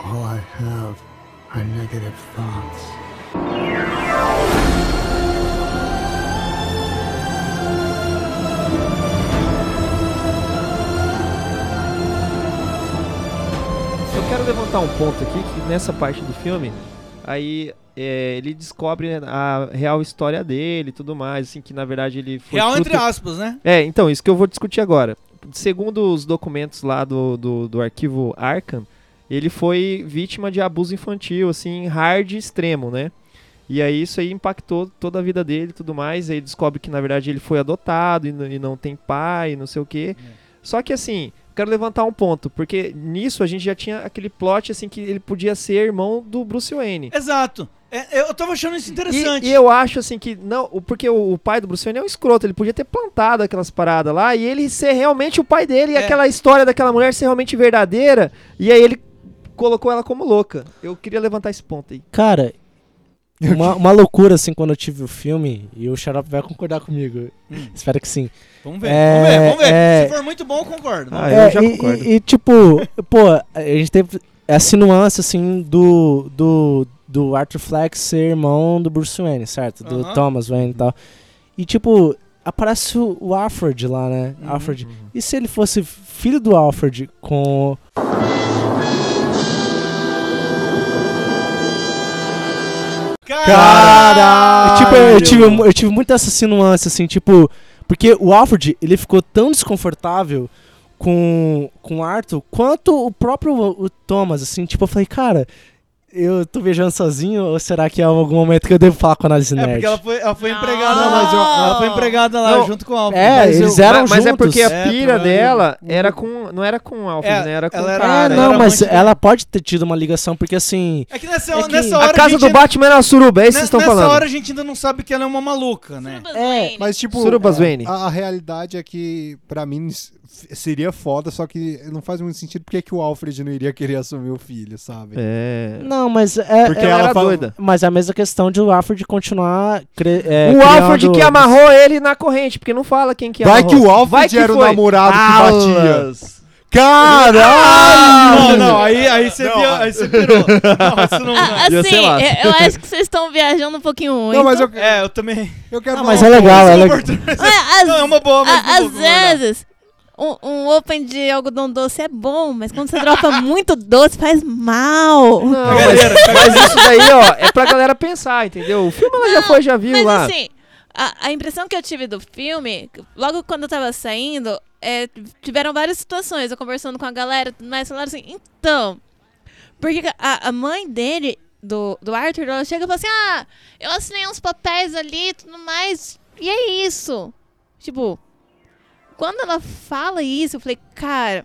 All I have are negative thoughts. Eu quero levantar um ponto aqui que nessa parte do filme, aí é, ele descobre a real história dele e tudo mais, assim, que na verdade ele foi. Real fruto- entre aspas, né? É, então, isso que eu vou discutir agora. Segundo os documentos lá do, do, do arquivo Arkham, ele foi vítima de abuso infantil, assim, hard e extremo, né? E aí isso aí impactou toda a vida dele e tudo mais. Aí descobre que na verdade ele foi adotado e, e não tem pai, não sei o quê. Só que assim, quero levantar um ponto, porque nisso a gente já tinha aquele plot assim que ele podia ser irmão do Bruce Wayne. Exato. É, eu tava achando isso interessante. E, e eu acho assim que não, porque o, o pai do Bruce Wayne é um escroto, ele podia ter plantado aquelas paradas lá e ele ser realmente o pai dele e É. aquela história daquela mulher ser realmente verdadeira, e aí ele colocou ela como louca. Eu queria levantar esse ponto aí. Cara, uma, uma loucura, assim, quando eu tive o filme, e o Xarope vai concordar comigo. Espero que sim. Vamos ver, É, vamos ver, vamos ver. é- Se for muito bom, eu concordo. Ah, É, eu já e, concordo. E, e, tipo, pô, a gente teve essa nuance, assim, do, do, do Arthur Fleck ser irmão do Bruce Wayne, certo? Do Aham. Thomas Wayne e tal. E, tipo, aparece o, o Alfred lá, né? Uhum. Alfred. E se ele fosse filho do Alfred com... Caralho! Tipo, eu tive, eu tive muito essa nuance, assim, tipo... Porque o Alfred, ele ficou tão desconfortável com, com o Arthur quanto o próprio o Thomas, assim. Tipo, eu falei, cara, eu tô viajando sozinho ou será que é algum momento que eu devo falar com a análise É, nerd? porque ela foi, ela foi empregada Não. lá. mas eu- ela foi empregada lá Não. junto com o Alfred. É, Mas eles eu- eram mas, mas é juntos. porque a É, pira provavelmente. dela era com. Não era com o Alfred, É, né? Era com ela o era- cara. É, não, era mas ela pode ter tido uma ligação, porque assim. É que nessa, É que nessa hora A casa gente do ainda- Batman era a suruba, é isso que vocês estão nessa falando. hora a gente ainda não sabe que ela é uma maluca, né? Surubas É. Mas, tipo, Surubas a, Wayne. a, a realidade é que, pra mim, seria foda, só que não faz muito sentido porque que o Alfred não iria querer assumir o filho, sabe? É. Não, mas é. Porque é- ela ela era fala- doida. Mas é a mesma questão de o Alfred continuar. cre- é, o Alfred que amarrou ele na corrente, porque não fala quem que Vai amarrou. que o Alfred Vai que era o foi. namorado que batia. Caralho! Não, não, aí, aí você Não. viu, aí você pirou. <laughs> Não, isso não. Ah, assim, ser massa. eu, eu acho que vocês estão viajando um pouquinho muito. Não, mas eu, É, eu também. eu quero Não, falar mas é legal, é legal. Ah, às- Não, é uma boa, mas a- às vezes, um, um open de algodão doce é bom, mas quando você dropa <laughs> muito doce, faz mal. Não, mas, <laughs> mas isso daí, ó, é pra galera pensar, entendeu? O filme ela já foi, já viu Mas lá. assim, a, a impressão que eu tive do filme, logo quando eu tava saindo, é, tiveram várias situações. Eu conversando com a galera, tudo mais falaram assim, então. Porque a, a mãe dele, do, do Arthur, ela chega e fala assim: Ah, eu assinei uns papéis ali e tudo mais. E é isso. Tipo, quando ela fala isso, eu falei, cara,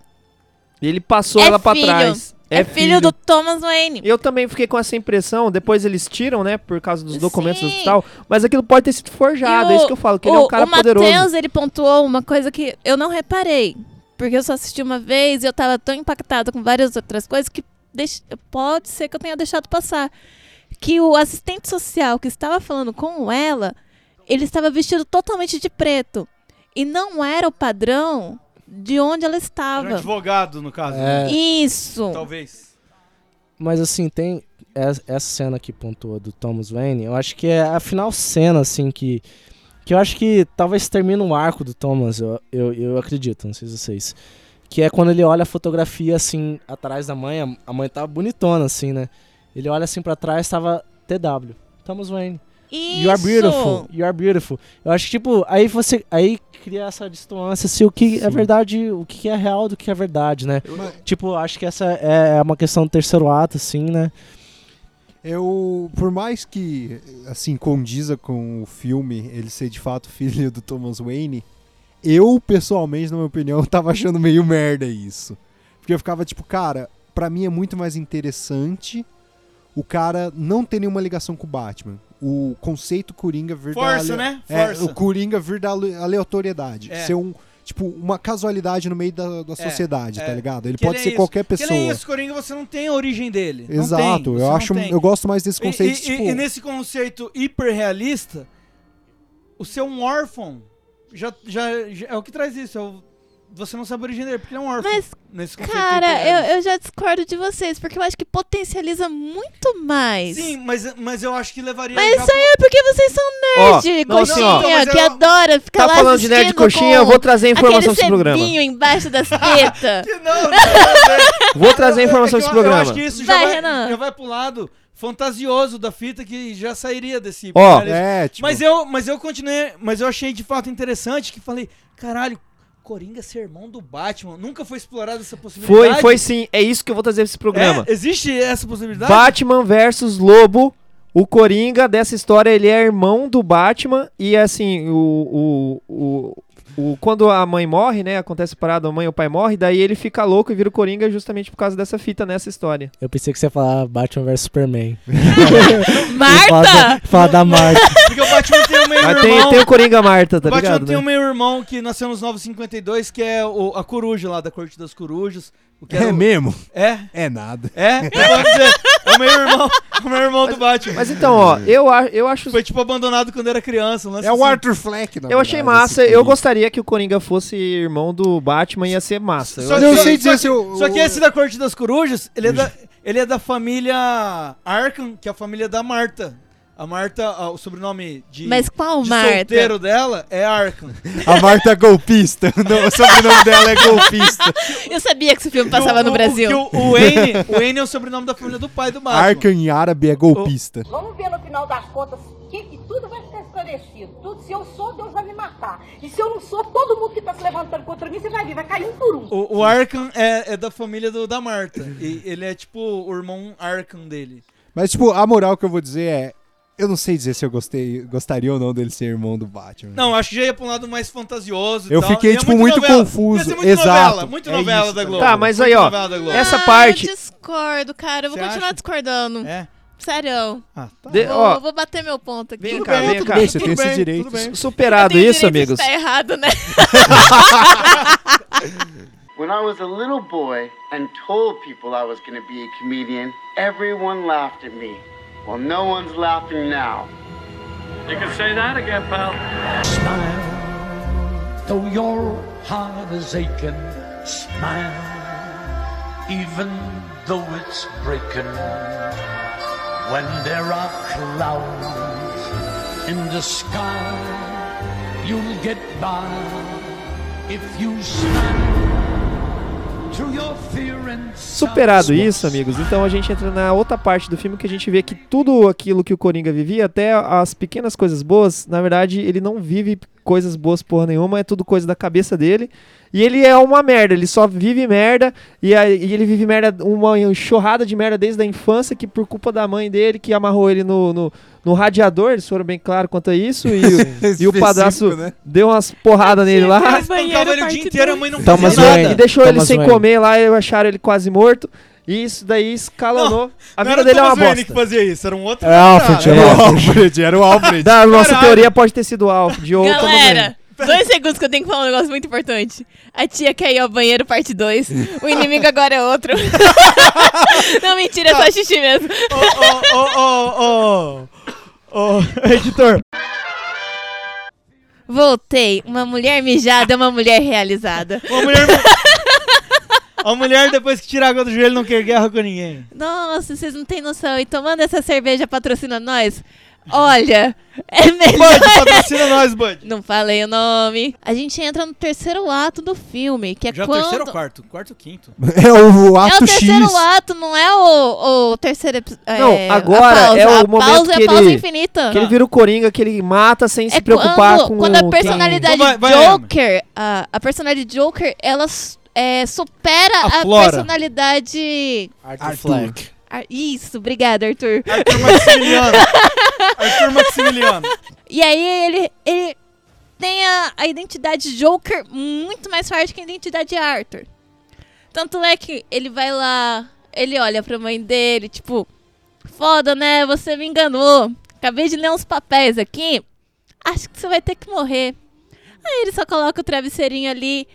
E ele passou É ela pra filho. trás. é, filho, do Thomas Wayne. Eu também fiquei com essa impressão, depois eles tiram, né, por causa dos documentos do Sim. hospital, mas aquilo pode ter sido forjado, E é o- isso que eu falo, que ele é um cara o poderoso. Matheus, ele pontuou uma coisa que eu não reparei. Porque eu só assisti uma vez e eu tava tão impactada com várias outras coisas que deix- pode ser que eu tenha deixado passar. Que o assistente social que estava falando com ela, ele estava vestido totalmente de preto. E não era o padrão de onde ela Era um estava. advogado, no caso. É. né? Isso. Talvez. Mas assim, tem es- essa cena que pontua do Thomas Wayne, eu acho que é a final cena, assim, que. Que eu acho que talvez termine um arco do Thomas, eu, eu, eu acredito, não sei se vocês. Que é quando ele olha a fotografia, assim, atrás da mãe, a- a mãe tava bonitona, assim, né? Ele olha assim pra trás, tava TW, Thomas Wayne. You are beautiful, you are beautiful. Eu acho que, tipo, aí você. Aí cria essa distância, se o que é verdade, o que é real do que é verdade, né? Mas- Tipo, acho que essa é uma questão do terceiro ato, assim, né? Eu, por mais que, assim, condiza com o filme ele ser de fato <laughs> filho do Thomas Wayne, eu, pessoalmente, na minha opinião, <laughs> tava achando meio merda isso. Porque eu ficava tipo, cara, pra mim é muito mais interessante o cara não ter nenhuma ligação com o Batman. O conceito Coringa vir Força, da... né? É, Força. o Coringa vir da ale- aleatoriedade. É. Ser um... Tipo, uma casualidade no meio da, da É, sociedade, é. tá ligado? Ele Que pode é ser qualquer Que pessoa. ele é isso, Coringa, você não tem a origem dele. Exato, tem, eu acho, eu gosto mais desse E- conceito, e, tipo, e nesse conceito hiperrealista, o ser um órfão já, já, já é o que traz isso. é o- você não sabe a origem dele, porque ele é um órfão. Mas, nesse Cara, eu, eu já discordo de vocês, porque eu acho que potencializa muito mais. Sim, mas, mas eu acho que levaria. Mas isso aí é porque vocês são Ó, nerd, não, ó. coxinha, Não, mas que eu- adora ficar Tá lá falando de nerd coxinha, eu vou trazer informação pro programa. embaixo das <laughs> tetas. Não, não, não, Vou trazer informação É que desse eu- Eu programa. acho que isso já Vai, vai, Renan. já vai pro lado fantasioso da fita que já sairia desse Ó, hiperrealismo. é, tipo, Mas eu, mas eu continuei, mas eu achei de fato interessante que falei, caralho, Coringa ser irmão do Batman, nunca foi explorada essa possibilidade. Foi, foi sim. É isso que eu vou trazer pra esse programa. É, existe essa possibilidade? Batman versus Lobo. O Coringa dessa história, ele é irmão do Batman. E assim, o, o, o, o- quando a mãe morre, né? Acontece a parada, a mãe e o pai morrem, daí ele fica louco e vira o Coringa justamente por causa dessa fita nessa história. Eu pensei que você ia falar Batman vs Superman. <laughs> Marta! Fala, fala da Marta. <laughs> Porque o Batman tem um meio Mas irmão. tem, tem o Coringa Marta, tá o Batman ligado? tem um né? meio irmão que nasceu nos 952, que é o, a coruja lá da Corte das Corujas. O que é o- mesmo? É? É nada. É? Dizer, é o meio irmão, é o meio irmão do Batman. Mas então, ó, eu, a- eu acho. Foi tipo abandonado quando era criança. um lance É o assim. Arthur Fleck, na Eu achei verdade, massa. esse Eu gostaria que o Coringa fosse irmão do Batman, ia ser massa. Só Eu não sei dizer se o- só que o- esse da Corte das Corujas, ele é da, ele é da família Arkham, que é a família da Marta. A Marta, o sobrenome de, Mas qual de Marta? solteiro dela é Arkham. A Marta é golpista. <laughs> Não, o sobrenome dela é golpista. Eu sabia que esse filme passava O- no o- Brasil. O, o, Wayne, o Wayne é o sobrenome da família do pai do Batman. Arkham em árabe é golpista. Vamos ver no final das contas que, que tudo vai ficar esclarecido. Tudo, se eu sou, Deus vai me matar. E se eu não sou, todo mundo que tá se levantando contra mim, você vai ver, vai cair um por um. O, o Arkham é, é da família do, da Marta. E ele é tipo o irmão Arkham dele. Mas, tipo, a moral que eu vou dizer é. Eu não sei dizer se eu gostei, gostaria ou não dele ser irmão do Batman. Não, acho que já ia pra um lado mais fantasioso e Eu tal. fiquei, E é tipo, muito novela. confuso. Muito Exato. novela, muito É novela isso, da tá Globo. Tá, mas Muito aí, ó, essa Ah, parte- Eu discordo, cara. Eu vou Você continuar acha? discordando. É? Sério. Ah, tá. De- vou, ó, vou bater meu ponto aqui. Vem cá, vem tudo cá. bem, você tem esse direito. Superado Eu isso, amigos. estar errado, né? <laughs> When I was a little boy and told people I was going to be a comedian, everyone laughed at me. Well, no one's laughing now. You can say that again, pal. Smile, though your heart is aching. Smile, even though it's breaking. When there are clouds in the sky, you'll get by if you smile. Superado isso, amigos, então a gente entra na outra parte do filme que a gente vê que tudo aquilo que o Coringa vivia, até as pequenas coisas boas, na verdade, ele não vive coisas boas porra nenhuma, é tudo coisa da cabeça dele. E ele é uma merda, ele só vive merda, e, aí- e ele vive merda, uma enxurrada de merda desde a infância, que por culpa da mãe dele, que amarrou ele no, no, no radiador, eles foram bem claros quanto a isso, e, o- e o padrasto né? deu umas porradas nele lá. Ele o dia inteiro, a mãe não fazia nada. E deixou ele sem Wayne. comer lá e acharam ele quase morto. E isso daí escalonou. a Não vida era dele é uma Wayne que bosta. fazia isso, era um outro. É Alfred, é Era o Alfred. Alfred, era o Alfred. Da nossa Caralho. teoria pode ter sido o Alfred ou o Thomas Galera, dois segundos que eu tenho que falar um negócio muito importante. A tia quer ir ao banheiro, parte 2. O inimigo agora é outro. <laughs> Não, mentira, é só xixi mesmo. Ô, ô, ô, ô, ô, ô, editor. Voltei. Uma mulher mijada é uma mulher realizada. Uma mulher. <laughs> A mulher, depois que tira a água do joelho, não quer guerra com ninguém. Nossa, vocês não têm noção. E tomando essa cerveja patrocina nós? Olha, é melhor. Bud, patrocina nós, Bud. Não falei o nome. A gente entra no terceiro ato do filme, que é Já é o quando... terceiro ou quarto? Quarto ou quinto? <laughs> É o É ato o terceiro X. ato, não é o, o terceiro episódio. Não, agora é o momento pausa que é a pausa ele- infinita. Que ele vira o Coringa, que ele mata sem se É preocupar quando, com quando a quem- personalidade Então vai- vai, Joker, a, a personalidade Joker, ela s- é, supera a Aflora. personalidade Arthur Fleck. Ar- Isso, obrigada, Arthur. Arthur Maximiliano. <laughs> Arthur Maximiliano. E aí ele, ele tem a, a identidade Joker muito mais forte que a identidade Arthur. Tanto é que ele vai lá, ele olha pra mãe dele, tipo, foda, né? Você me enganou. Acabei de ler uns papéis aqui. Acho que você vai ter que morrer. Aí ele só coloca o travesseirinho ali,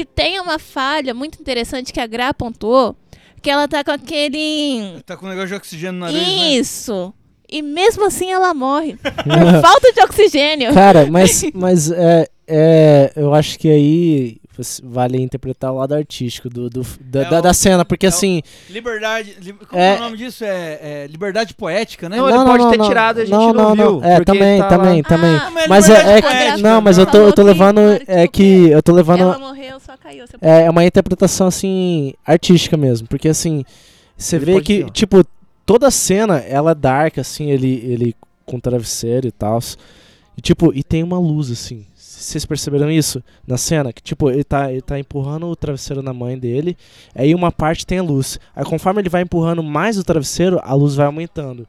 que tem uma falha muito interessante que a Gra apontou, que ela tá com aquele Tá com um negócio de oxigênio no nariz, né? isso. E mesmo assim ela morre. Por <laughs> falta de oxigênio. Cara, mas, <laughs> mas é, é, eu acho que aí vale interpretar o lado artístico do, do- da, É da, o- da cena, porque é assim. Liberdade. li- Como É- é o nome disso? É, é liberdade poética, né? Não, ele pode ter tirado e a gente não, não viu, É, também, tá também, lá- também. Ah, mas é, é poética, não, mas eu tô, eu tô levando é que eu tô levando Ela morreu, só caiu. Você é é uma interpretação assim artística mesmo, porque assim você Ele vê que tipo toda a cena ela é dark assim, ele ele com travesseiro e tal. E tipo, e tem uma luz assim. Vocês perceberam isso na cena? Que tipo, ele tá, ele tá empurrando o travesseiro na mãe dele, aí uma parte tem a luz. Aí conforme ele vai empurrando mais o travesseiro, a luz vai aumentando.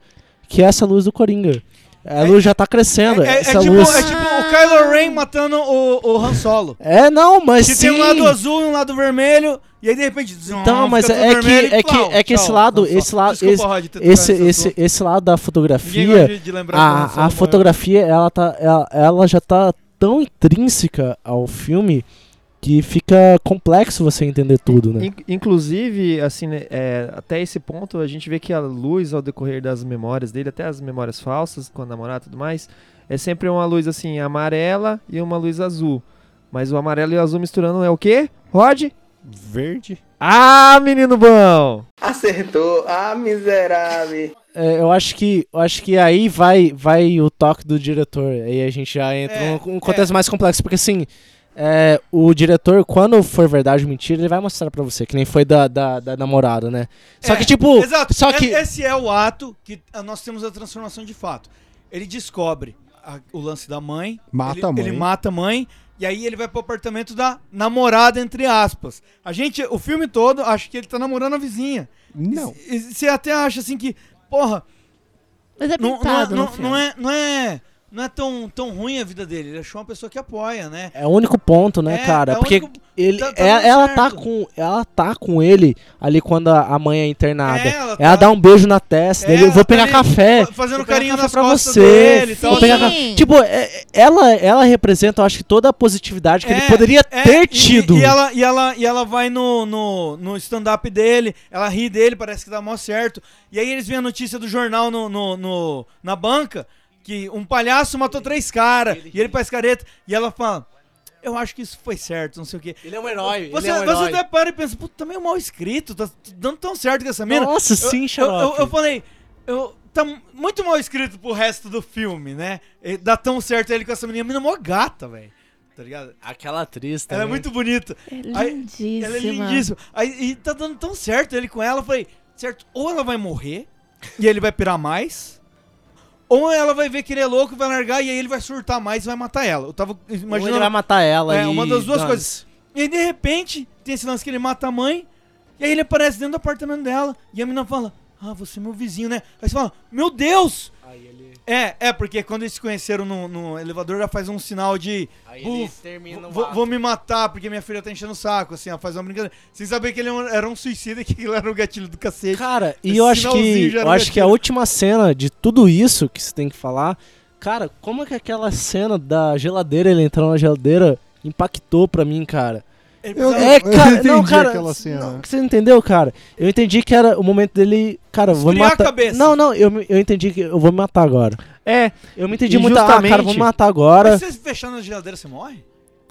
Que é essa luz do Coringa. A luz já tá crescendo. É, é essa tipo, luz. é tipo o Kylo Ren matando o, o Han Solo. É, não, mas Que sim. tem um lado azul e um lado vermelho, e aí de repente. Então, mas é que, é que, é que esse lado, esse lado, Desculpa, esse, Rod, esse, esse, assunto. esse lado da fotografia, de- de a, a morreu. fotografia, ela tá, ela, ela já tá tão intrínseca ao filme que fica complexo você entender tudo, né? In- Inclusive, assim, né, é, até esse ponto, a gente vê que a luz, ao decorrer das memórias dele, até as memórias falsas, com a namorada e tudo mais, é sempre uma luz, assim, amarela e uma luz azul. Mas o amarelo e o azul misturando é o quê? Rod? Verde. Ah, menino bom! Acertou. Ah, miserável. É, eu acho que eu acho que aí vai vai o toque do diretor. Aí a gente já entra É, num, num contexto mais complexo, porque assim, é, o diretor, quando for verdade ou mentira, ele vai mostrar pra você, que nem foi da, da, da namorada, né? Só É, que, tipo. Exato. Só que. E- Esse é o ato que ah, nós temos a transformação de fato. Ele descobre a- o lance da mãe. Mata ele, a mãe. Ele mata a mãe. E aí ele vai pro apartamento da namorada, entre aspas. A gente, o filme todo, acha que ele tá namorando a vizinha. Não. Você até acha assim que, porra, Mas é não, não, pintado não, no filme. não é, não é, não é tão, tão ruim a vida dele. Ele achou uma pessoa que apoia, né? É o único ponto, né, É, cara? é Porque único- ele, tá- tá é- dando ela tá com ela tá com ele ali quando a, a mãe é internada. É, ela ela tá- dá um beijo na testa É, dele. Eu ela vou tá pegar ali café. fa- fazendo vou pegar carinho café nas pra você. dele e tal. vou pegar Tipo, é- ela ela representa, eu acho que toda a positividade que ele É, poderia é, ter e- tido. E, ela, e, ela, e ela vai no, no, no stand-up dele, ela ri dele, parece que dá mó certo. E aí eles veem a notícia do jornal no, no, no- na banca que um palhaço matou três caras. E ele faz careta. E ela fala. Eu acho que isso foi certo, não sei o quê. Ele é um herói. Você, ele é um você herói. até para e pensa, puta, tá meio mal escrito, tá dando tão certo com essa mina. Nossa, Eu- sim, eu, eu, xarope. eu falei, eu, tá muito mal escrito pro resto do filme, né? E dá tão certo ele com essa menina, a menina é mó gata, velho. Tá ligado? Aquela atriz Ela é também. muito bonita. É Aí- lindíssima. ela é lindíssima. Aí, e tá dando tão certo ele com ela. Eu falei, certo, ou ela vai morrer e ele vai pirar mais, ou ela vai ver que ele é louco, vai largar e aí ele vai surtar mais e vai matar ela. Eu tava Ou ele imaginando. vai matar ela É, e uma das duas dane-se. coisas. E aí, de repente, tem esse lance que ele mata a mãe, e aí ele aparece dentro do apartamento dela, e a menina fala, ah, você é meu vizinho, né? Aí você fala, meu Deus! É, é, porque quando eles se conheceram no, no elevador, ela faz um sinal de. Aí ele "Buf, termina o vou, ato." vou me matar porque minha filha tá enchendo o saco, assim, ela faz uma brincadeira. Sem saber que ele é um- era um suicida e que aquilo era o gatilho do cacete. Cara, e Esse eu acho que eu um acho que a última cena de tudo isso que você tem que falar, cara, como é que aquela cena da geladeira, ele entrando na geladeira, impactou pra mim, cara? Eu- É, eu cara, entendi não, cara, aquela cena. não, você entendeu, cara? Eu entendi que era o momento dele, cara, vou me Esfriar a matar. cabeça. Não, não, eu, eu entendi que eu vou me matar agora. É, Eu me entendi E muito, ah, cara, vou me matar agora. Mas você fechar na geladeira, você morre?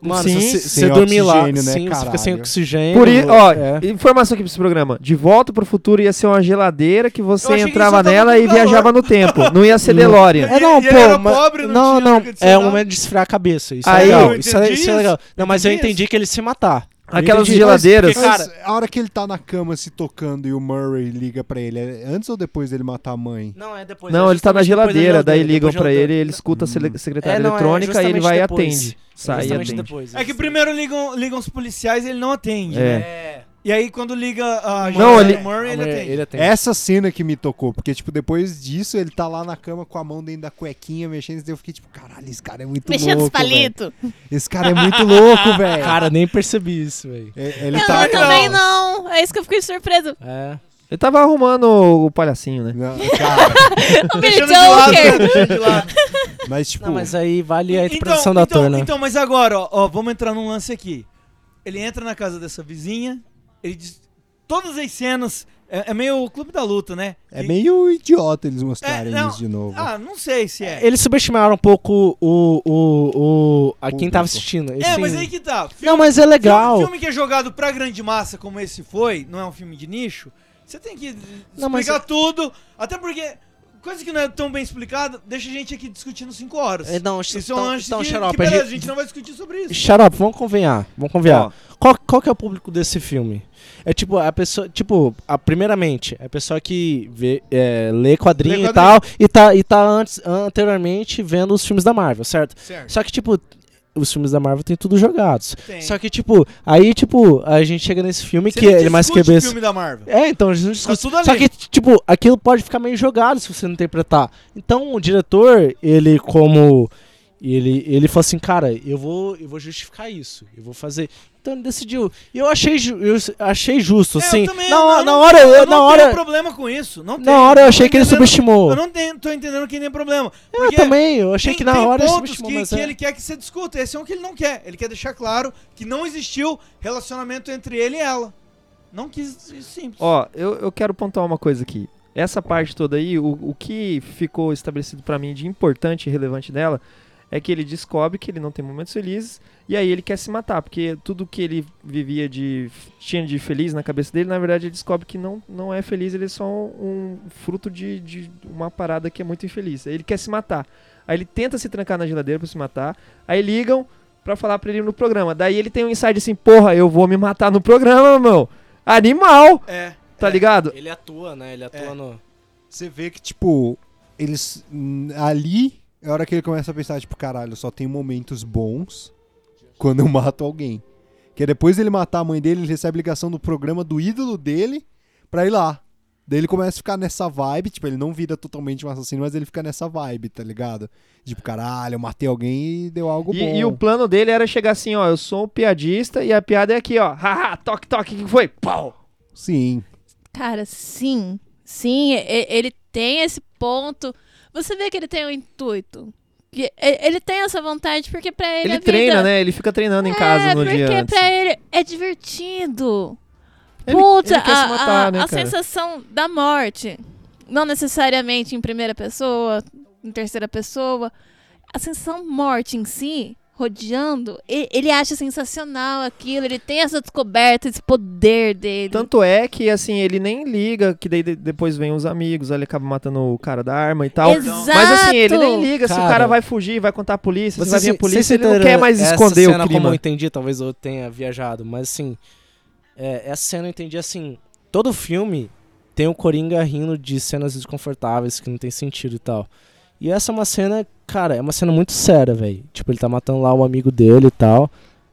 Mano, Sim, se você- dormir lá, né, sim, você fica sem oxigênio. Por isso, ó, é. informação aqui pra esse programa. De volta pro futuro ia ser uma geladeira que você que entrava tava nela e viajava no tempo. Não ia ser DeLorean. É, não, E pô, era mas- pobre, não não, não, ar-condicionado. é o momento de esfriar a cabeça. Isso Aí, é legal. eu Isso é, isso é legal. Não, mas eu Entendi entendi que ele se matar. Aquelas entendi. geladeiras. Porque, cara, Mas a hora que ele tá na cama se tocando e o Murray liga pra ele, é antes ou depois dele matar a mãe? Não, é depois. Não, é ele tá na geladeira, daí ligam da pra ele, ele escuta a sele- secretária É, não, é eletrônica e ele vai e atende. É Sai e atende. depois. É que primeiro ligam, ligam os policiais e ele não atende, É. né? É. E aí quando liga a Não, ele- Murray, ele atende. Ele atende. Essa cena que me tocou, porque, tipo, depois disso, ele tá lá na cama com a mão dentro da cuequinha mexendo, e eu fiquei tipo, caralho, esse cara é muito Mexendo os louco, velho. palitos. Esse cara é muito louco, velho. Cara, nem percebi isso, velho. É, Ele Eu tá... não, também não. É isso que eu fiquei surpresa. É. Ele tava arrumando o palhacinho, né? Não, <laughs> cara, O Billy Deixando de lado, Joker. de lado. mas, tipo... Não, mas aí vale a Então, interpretação do então, ator, né? então, mas agora, ó, ó, vamos entrar num lance aqui. Ele entra na casa dessa vizinha, ele diz. Todas as cenas. É, é meio o clube da luta, né? É Que- meio idiota eles mostrarem É, não, isso de novo. Ah, não sei se é. Eles subestimaram um pouco o. o, o a quem tava assistindo. É, mas aí que tá. Filme- Não, mas é legal. Filme, filme que é jogado pra grande massa, como esse foi, não é um filme de nicho, você tem que Não, explicar é- tudo. Até porque. Coisa que não é tão bem explicada, deixa a gente aqui discutindo 5 horas. É, não, Isso é então- um lance então, que, xarope, que a beleza, a gente- gente não vai discutir sobre isso. Up, vamos convenhar. Vamos convenhar. Ó. Qual, qual que é o público desse filme? É tipo, a pessoa. Tipo, a, primeiramente, é a pessoa que vê, é, lê quadrinho Lê e tal, e tá, e tá antes, anteriormente vendo os filmes da Marvel, certo? Certo. Só que, tipo, os filmes da Marvel tem tudo jogados. Tem. Só que, tipo, aí, tipo, a gente chega nesse filme Você que ele é mais discute cabeça. filme da Marvel. É, então, a gente não discute. tudo ali. Só que, tipo, aquilo pode ficar meio jogado se você não interpretar. Então, o diretor, ele como. Ele, ele falou assim, cara, eu vou, eu vou justificar isso. Eu vou fazer. Então ele decidiu. E eu achei, ju- eu achei justo, É, assim. eu também, na, eu hora- não- na hora, eu eu, não na hora. tenho problema com isso. Não Na hora eu Não achei que ele subestimou. Eu não tenho, tô entendendo que nem problema. Eu também, eu achei tem- que na tem hora ele subestimou, que, mas que é. ele quer que você discuta. Esse é um que ele não quer. Ele quer deixar claro que não existiu relacionamento entre ele e ela. Não quis isso simples. Ó, eu, eu quero pontuar uma coisa aqui. Essa parte toda aí, o, o que ficou estabelecido pra mim de importante e relevante dela é que ele descobre que ele não tem momentos felizes e aí ele quer se matar, porque tudo que ele vivia de tinha de feliz na cabeça dele, na verdade ele descobre que não, não é feliz, ele é só um fruto de, de uma parada que é muito infeliz. Aí ele quer se matar. Aí ele tenta se trancar na geladeira pra se matar. Aí ligam pra falar pra ele no programa. Daí ele tem um insight assim, porra, eu vou me matar no programa, meu. Animal! É. Tá ligado? Ele atua, né? Ele atua no. Você vê que, tipo, eles. Ali é a hora que ele começa a pensar, tipo, caralho, só tem momentos bons quando eu mato alguém. Que é depois dele matar a mãe dele, ele recebe ligação do programa do ídolo dele pra ir lá. Daí ele começa a ficar nessa vibe, tipo, ele não vira totalmente um assassino, mas ele fica nessa vibe, tá ligado? Tipo, caralho, eu matei alguém e deu algo bom. E, e o plano dele era chegar assim, ó, eu sou um piadista e a piada é aqui, ó. <laughs> Haha, toque, toque, o que foi? Pau! Sim. Cara, sim. Sim, e- ele tem esse ponto. Você vê que ele tem um intuito. Ele tem essa vontade porque pra ele. Ele a vida- treina, né? Ele fica treinando em casa é, no dia porque pra ele é divertido. Ele- Puta, ele a, matar, a- né, a sensação da morte. Não necessariamente em primeira pessoa, em terceira pessoa. A sensação morte em si, rodeando, ele, ele acha sensacional aquilo. Ele tem essa descoberta, esse poder dele. Tanto é que, assim, ele nem liga, que daí de- depois vem os amigos, aí ele acaba matando o cara da arma e tal. Exato! Mas assim, ele nem liga se o Cara, cara vai fugir, vai contar a polícia, se vai vir a polícia, vocês ele não quer mais essa esconder o cena clima. como eu entendi, talvez eu tenha viajado, mas assim, é, essa cena eu entendi assim, todo filme tem o Coringa rindo de cenas desconfortáveis que não tem sentido e tal. E essa é uma cena, cara, é uma cena muito séria, velho. Tipo, ele tá matando lá o amigo dele e tal.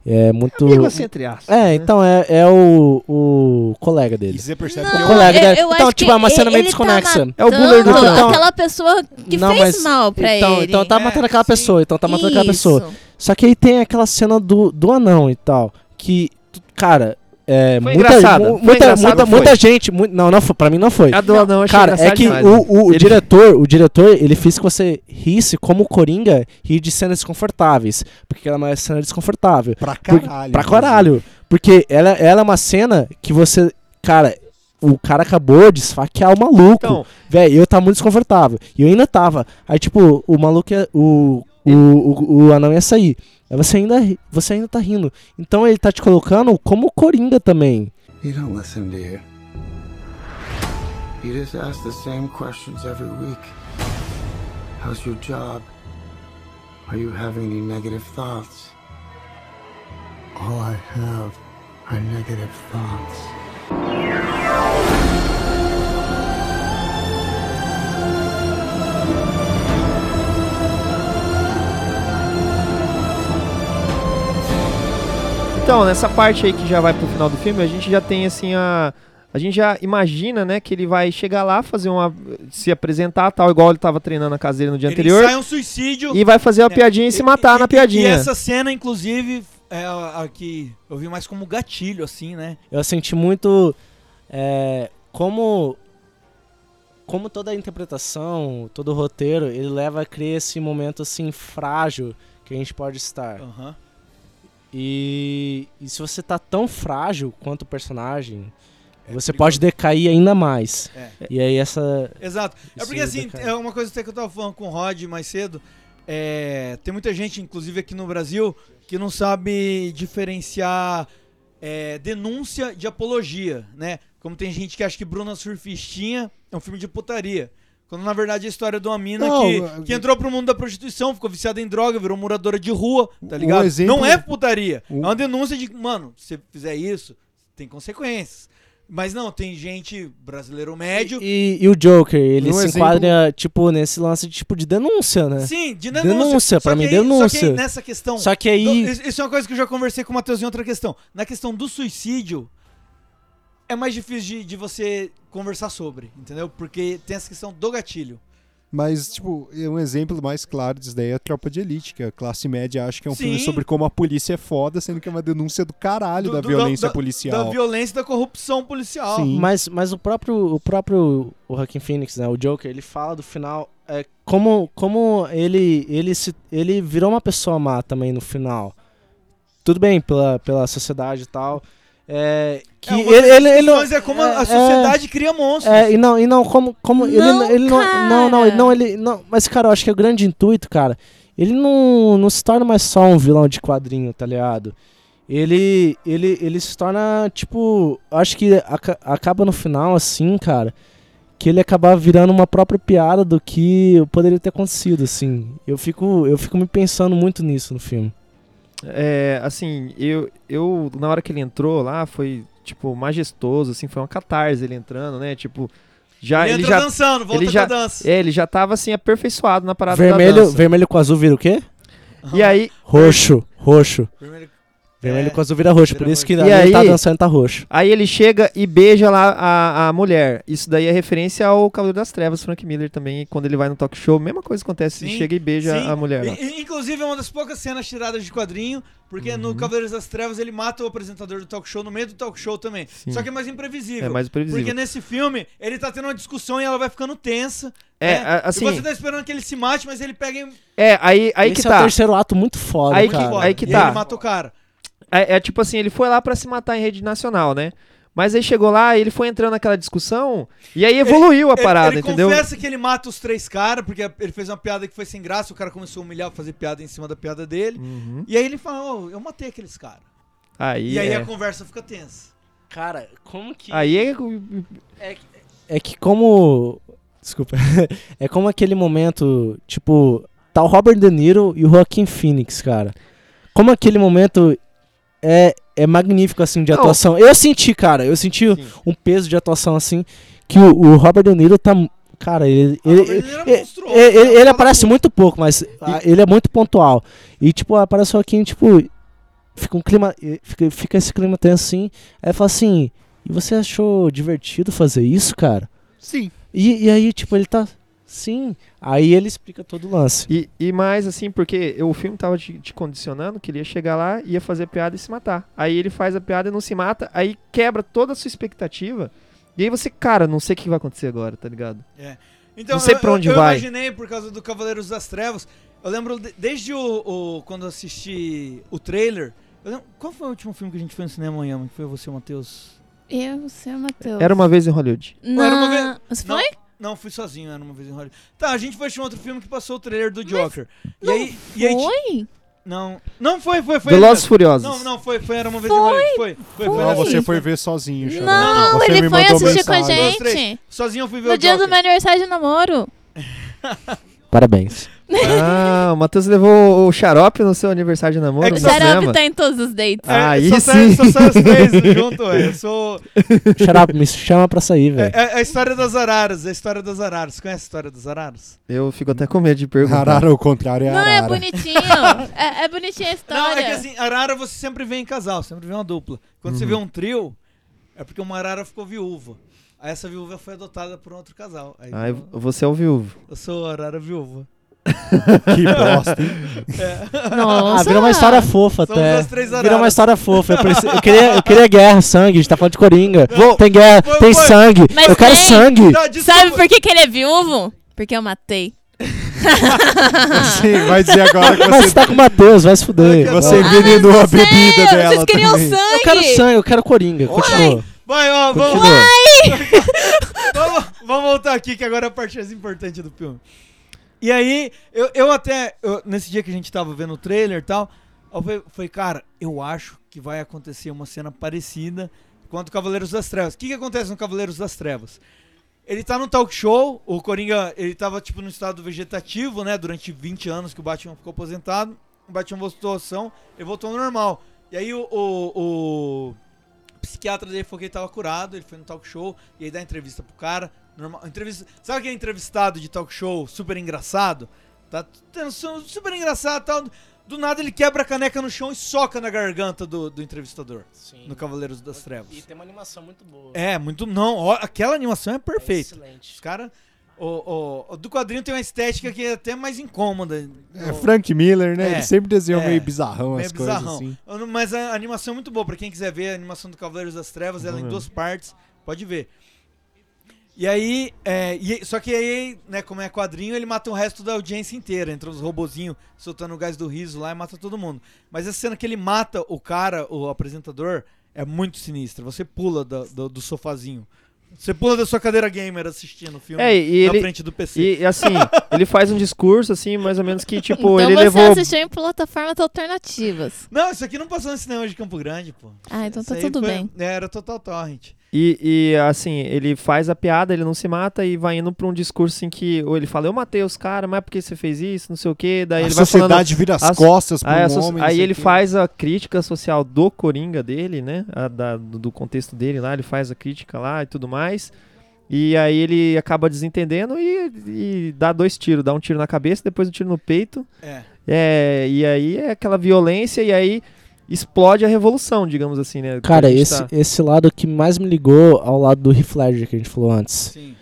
É muito. Amigo assim, entre aspas, É, né? então é, é o, o colega dele. E você percebe o que colega eu, dele. eu então, tipo, é uma cena meio tá desconexa. É o buller do. Então- aquela pessoa que Não, fez mas- mal pra então, ele. Então tá É, matando aquela sim. pessoa, então tá matando aquela pessoa. Isso. Só que aí tem aquela cena do, do anão e tal. Que, cara, é. Foi muita, engraçada, mu- foi muita, engraçado, muita, foi. muita gente. mu- não, não foi. Pra mim não foi. Eu achei Cara, é que demais, o, o, Ele- diretor, o diretor, ele fez que você risse como o Coringa ri de cenas desconfortáveis. Porque ela é uma cena desconfortável. Pra Por- caralho. pra inclusive. caralho. Porque ela, ela é uma cena que você. Cara, o cara acabou de esfaquear o maluco. Então, Véi, eu tava muito desconfortável. E eu ainda tava. Aí, tipo, o maluco o, o, o, o anão ia sair. Aí você ainda, você ainda tá rindo. Então ele tá te colocando como Coringa também. You don't listen, do you? You just ask the same questions every week. How's your job? Are you having any negative thoughts? All I have are negative thoughts. Então, nessa parte aí que já vai pro final do filme, a gente já tem assim a. A gente já imagina, né, que ele vai chegar lá, fazer uma. se apresentar, tal, igual ele tava treinando na caseira no dia Ele anterior. sai um suicídio. E vai fazer uma É, piadinha e se matar e- na e- piadinha. E essa cena, inclusive, é a, a que eu vi mais como gatilho, assim, né? Eu senti muito é, como como toda a interpretação, todo o roteiro, ele leva a criar esse momento assim frágil que a gente pode estar. Aham. E, e se você tá tão frágil quanto o personagem, você pode decair ainda mais. É. E aí essa Exato. É porque assim, decai. é uma coisa que eu tava falando com o Rod mais cedo. é, tem muita gente, inclusive aqui no Brasil, que não sabe diferenciar é, denúncia de apologia, né? Como tem gente que acha que Bruna Surfistinha é um filme de putaria. Quando na verdade é a história de uma mina Não, que, que entrou pro mundo da prostituição, ficou viciada em droga, virou moradora de rua, tá ligado? exemplo- Não é putaria. um- É uma denúncia de, mano, se você fizer isso, tem consequências. Mas não, tem gente brasileiro médio. E, e o Joker, ele Um se exemplo- enquadra, tipo, nesse lance de, tipo, de denúncia, né? Sim, de denúncia. Denúncia, pra mim, aí- Só que denúncia. aí, nessa questão. Só que aí- isso é uma coisa que eu já conversei com o Matheus em outra questão. Na questão do suicídio, é mais difícil de, de você conversar sobre, entendeu? Porque tem essa questão do gatilho. Mas, tipo, um exemplo mais claro disso daí é a Tropa de Elite, que a classe média acha que é um filme Sim. sobre como a polícia é foda, sendo que é uma denúncia do caralho Do- da do- violência da- policial. Da violência e da corrupção policial. Mas, mas o próprio o próprio o Joaquin Phoenix, né, o Joker, ele fala do final é, como como ele ele se ele virou uma pessoa má também no final. Tudo bem pela, pela sociedade e tal. É, que É, ele, ele, ele discussões é como a sociedade cria monstros. É, e não, e não como como ele Não, ele não, não, não, ele não ele não, mas cara, eu acho que é o grande intuito, cara. Ele não, não se torna mais só um vilão de quadrinho, tá ligado? Ele ele ele se torna tipo, acho que aca- acaba no final assim, cara, que ele acaba virando uma própria piada do que poderia ter acontecido, assim. Eu fico eu fico me pensando muito nisso no filme. É, assim, eu, eu, na hora que ele entrou lá, foi, tipo, majestoso, assim, foi uma catarse ele entrando, né? Tipo, já. Ele Ele, entra já, dançando, volta ele já, dança. É, ele já tava, assim, aperfeiçoado na parada da Vermelho, dança. vermelho com azul vira o quê? E aí. Roxo, roxo. Vermelho, Vermelho com azul vira roxo, por isso que E ali aí, ele tá dançando tá roxo. Aí ele chega e beija lá a, a mulher. Isso daí é referência ao Cavaleiro das Trevas, Frank Miller também. Quando ele vai no talk show, mesma coisa acontece. ele Sim, chega e beija sim. a mulher. lá. E- inclusive, é uma das poucas cenas tiradas de quadrinho, porque Uhum. no Cavaleiros das Trevas ele mata o apresentador do talk show no meio do talk show também. Sim. Só que é mais imprevisível. É mais imprevisível. Porque nesse filme ele tá tendo uma discussão e ela vai ficando tensa. É, a- assim- E você tá esperando que ele se mate, mas ele pega e. É, aí, aí Esse que é tá. o terceiro ato muito foda, aí cara. Que, aí que E tá. ele mata o cara. É, é tipo assim, ele foi lá pra se matar em rede nacional, né? Mas aí chegou lá, ele foi entrando naquela discussão e aí evoluiu a Ele- parada, ele, entendeu? confessa que ele mata os três caras, porque ele fez uma piada que foi sem graça, o cara começou a humilhar, fazer piada em cima da piada dele. Uhum. E aí ele fala, ô, eu matei aqueles caras. Aí, E aí é. a conversa fica tensa. Cara, como que. Aí é. É que como. Desculpa. <laughs> é como aquele momento, tipo, tá o Robert De Niro e o Joaquin Phoenix, cara. Como aquele momento é, é magnífico, assim, de Não. atuação. Eu senti, cara, eu senti um peso de atuação, assim, que o, o Robert De Niro tá. Cara, ele. ele, é ele, ele- cara, ele fala aparece muito pouco, mas ah, ele é muito pontual. E, tipo, aparece o Joaquin, tipo. Fica um clima. Fica, fica esse clima tenso assim. Aí fala assim. E você achou divertido fazer isso, cara? Sim. E, e aí, tipo, ele tá. Sim. Aí ele explica todo o lance. E, e mais assim, porque o filme tava te, te condicionando que ele ia chegar lá, ia fazer piada e se matar. Aí ele faz a piada e não se mata, aí quebra toda a sua expectativa. E aí você, cara, não sei o que vai acontecer agora, tá ligado? É. Então, não sei eu- pra onde eu, vai. Eu imaginei por causa do Cavaleiros das Trevas. Eu lembro de- desde o, o- quando eu assisti o trailer. eu lembro- qual foi o último filme que a gente foi no cinema amanhã? Que foi você, Matheus? Eu, você, Matheus. Era uma vez em Hollywood. Não, Era uma vez- Você não, foi? Não, fui sozinho, era uma vez em Hollywood. Tá, a gente foi assistir um outro filme que passou o trailer do Joker. e não aí, e aí Foi? Não, não foi, foi, foi. Velozes. Furiosos. Não, não, foi, foi, era uma vez em Hollywood. Foi, foi, foi. Não, você foi ver sozinho, Xará. Não, Você ele me foi assistir com a gente. Sozinho eu fui ver No o dia Joker. do meu aniversário de namoro. <laughs> Parabéns. Ah, o Matheus levou o xarope no seu aniversário de namoro? É que O xarope tá em todos os dates. Ah, aí só sai- sim. Só sai os três <laughs> junto, ué. Eu sou. <laughs> Up, me chama pra sair, É, velho. é a história das araras, é a história das araras. Conhece a história das araras? Eu fico até com medo de perguntar. Arara ao contrário é Não, é bonitinho. <laughs> é, é bonitinha a história. Não, é que assim, arara você sempre vê em casal, sempre vê uma dupla. Quando você Uhum. vê um trio, é porque uma arara ficou viúva. Aí essa viúva foi adotada por um outro casal. Aí Ah, eu, você é o viúvo. eu sou a arara viúva. <laughs> Que bosta, hein? É. Ah, virou uma história fofa até. Virou uma história fofa. Eu, preci- eu queria, eu queria guerra, sangue. A gente tá falando de Coringa. tem guerra, Foi- tem foi. sangue. Mas eu quero tem. sangue. Não. Sabe por que, que ele é viúvo? Porque eu matei. <laughs> Sim, vai dizer agora que Mas você, você tá com o Matheus, vai se fuder. você Vai. envenenou a bebida Sei, dela Vocês queriam também. sangue? Eu quero sangue, eu quero Coringa. Continua. Vai, ó, vamos, Continua. <laughs> vamos, vamos voltar aqui, que agora é a parte mais importante do filme. E aí, eu, eu até, eu- nesse dia que a gente tava vendo o trailer e tal, eu falei, falei, cara, eu acho que vai acontecer uma cena parecida quanto Cavaleiros das Trevas. O que, que acontece no Cavaleiros das Trevas? Ele tá no talk show, o Coringa, ele tava tipo no estado vegetativo, né, durante 20 anos que o Batman ficou aposentado. O Batman voltou à ação, ele voltou ao normal. E aí o, o, o psiquiatra dele falou que ele tava curado, ele foi no talk show, e aí dá entrevista pro cara. Normal, entrevista, sabe aquele entrevistado de talk show super engraçado? Tá super engraçado e tal. Do nada ele quebra a caneca no chão e soca na garganta do, do entrevistador. No Cavaleiros das Trevas. E tem uma animação muito boa. É, muito. Não, ó, aquela animação é perfeita. Excelente. Os caras. O, o- o do quadrinho tem uma estética que é até mais incômoda. É O- Frank Miller, né? É, Ele sempre desenhou é, meio bizarrão meio as coisas bizarrão. assim. Eu não- Mas a animação é muito boa. Pra quem quiser ver a animação do Cavaleiros das Trevas, ela é em duas partes. Pode ver. E aí, é, e- só que aí, né, como é quadrinho, ele mata o resto da audiência inteira. Entra os robozinhos soltando o gás do riso lá e mata todo mundo. Mas essa cena que ele mata o cara, o apresentador, é muito sinistra. Você pula da- do, do sofazinho. Você pula da sua cadeira gamer assistindo o filme É, e na ele, frente do PC. E assim, <laughs> ele faz um discurso, assim, mais ou menos que, tipo, então ele você levou. assistiu em plataformas alternativas. Não, isso aqui não passou no cinema de Campo Grande, pô. Ah, então Isso tá tudo foi- bem. é, Era Total Torrent. E, e, assim, ele faz a piada, ele não se mata e vai indo pra um discurso assim que. Ou ele fala, eu matei os caras, mas é porque você fez isso, não sei o quê. Daí A ele vai falando. sociedade vira as a- costas aí, um homem, Aí ele faz a crítica social do Coringa dele, né? a da- do, do contexto dele lá, ele faz a crítica lá e tudo mais. E aí ele acaba desentendendo e, e dá dois tiros. Dá um tiro na cabeça, depois um tiro no peito. É. É, e aí é aquela violência e aí explode a revolução, digamos assim, né? Cara, esse, tá- esse lado que mais me ligou ao lado do Heath Ledger que a gente falou antes. Sim.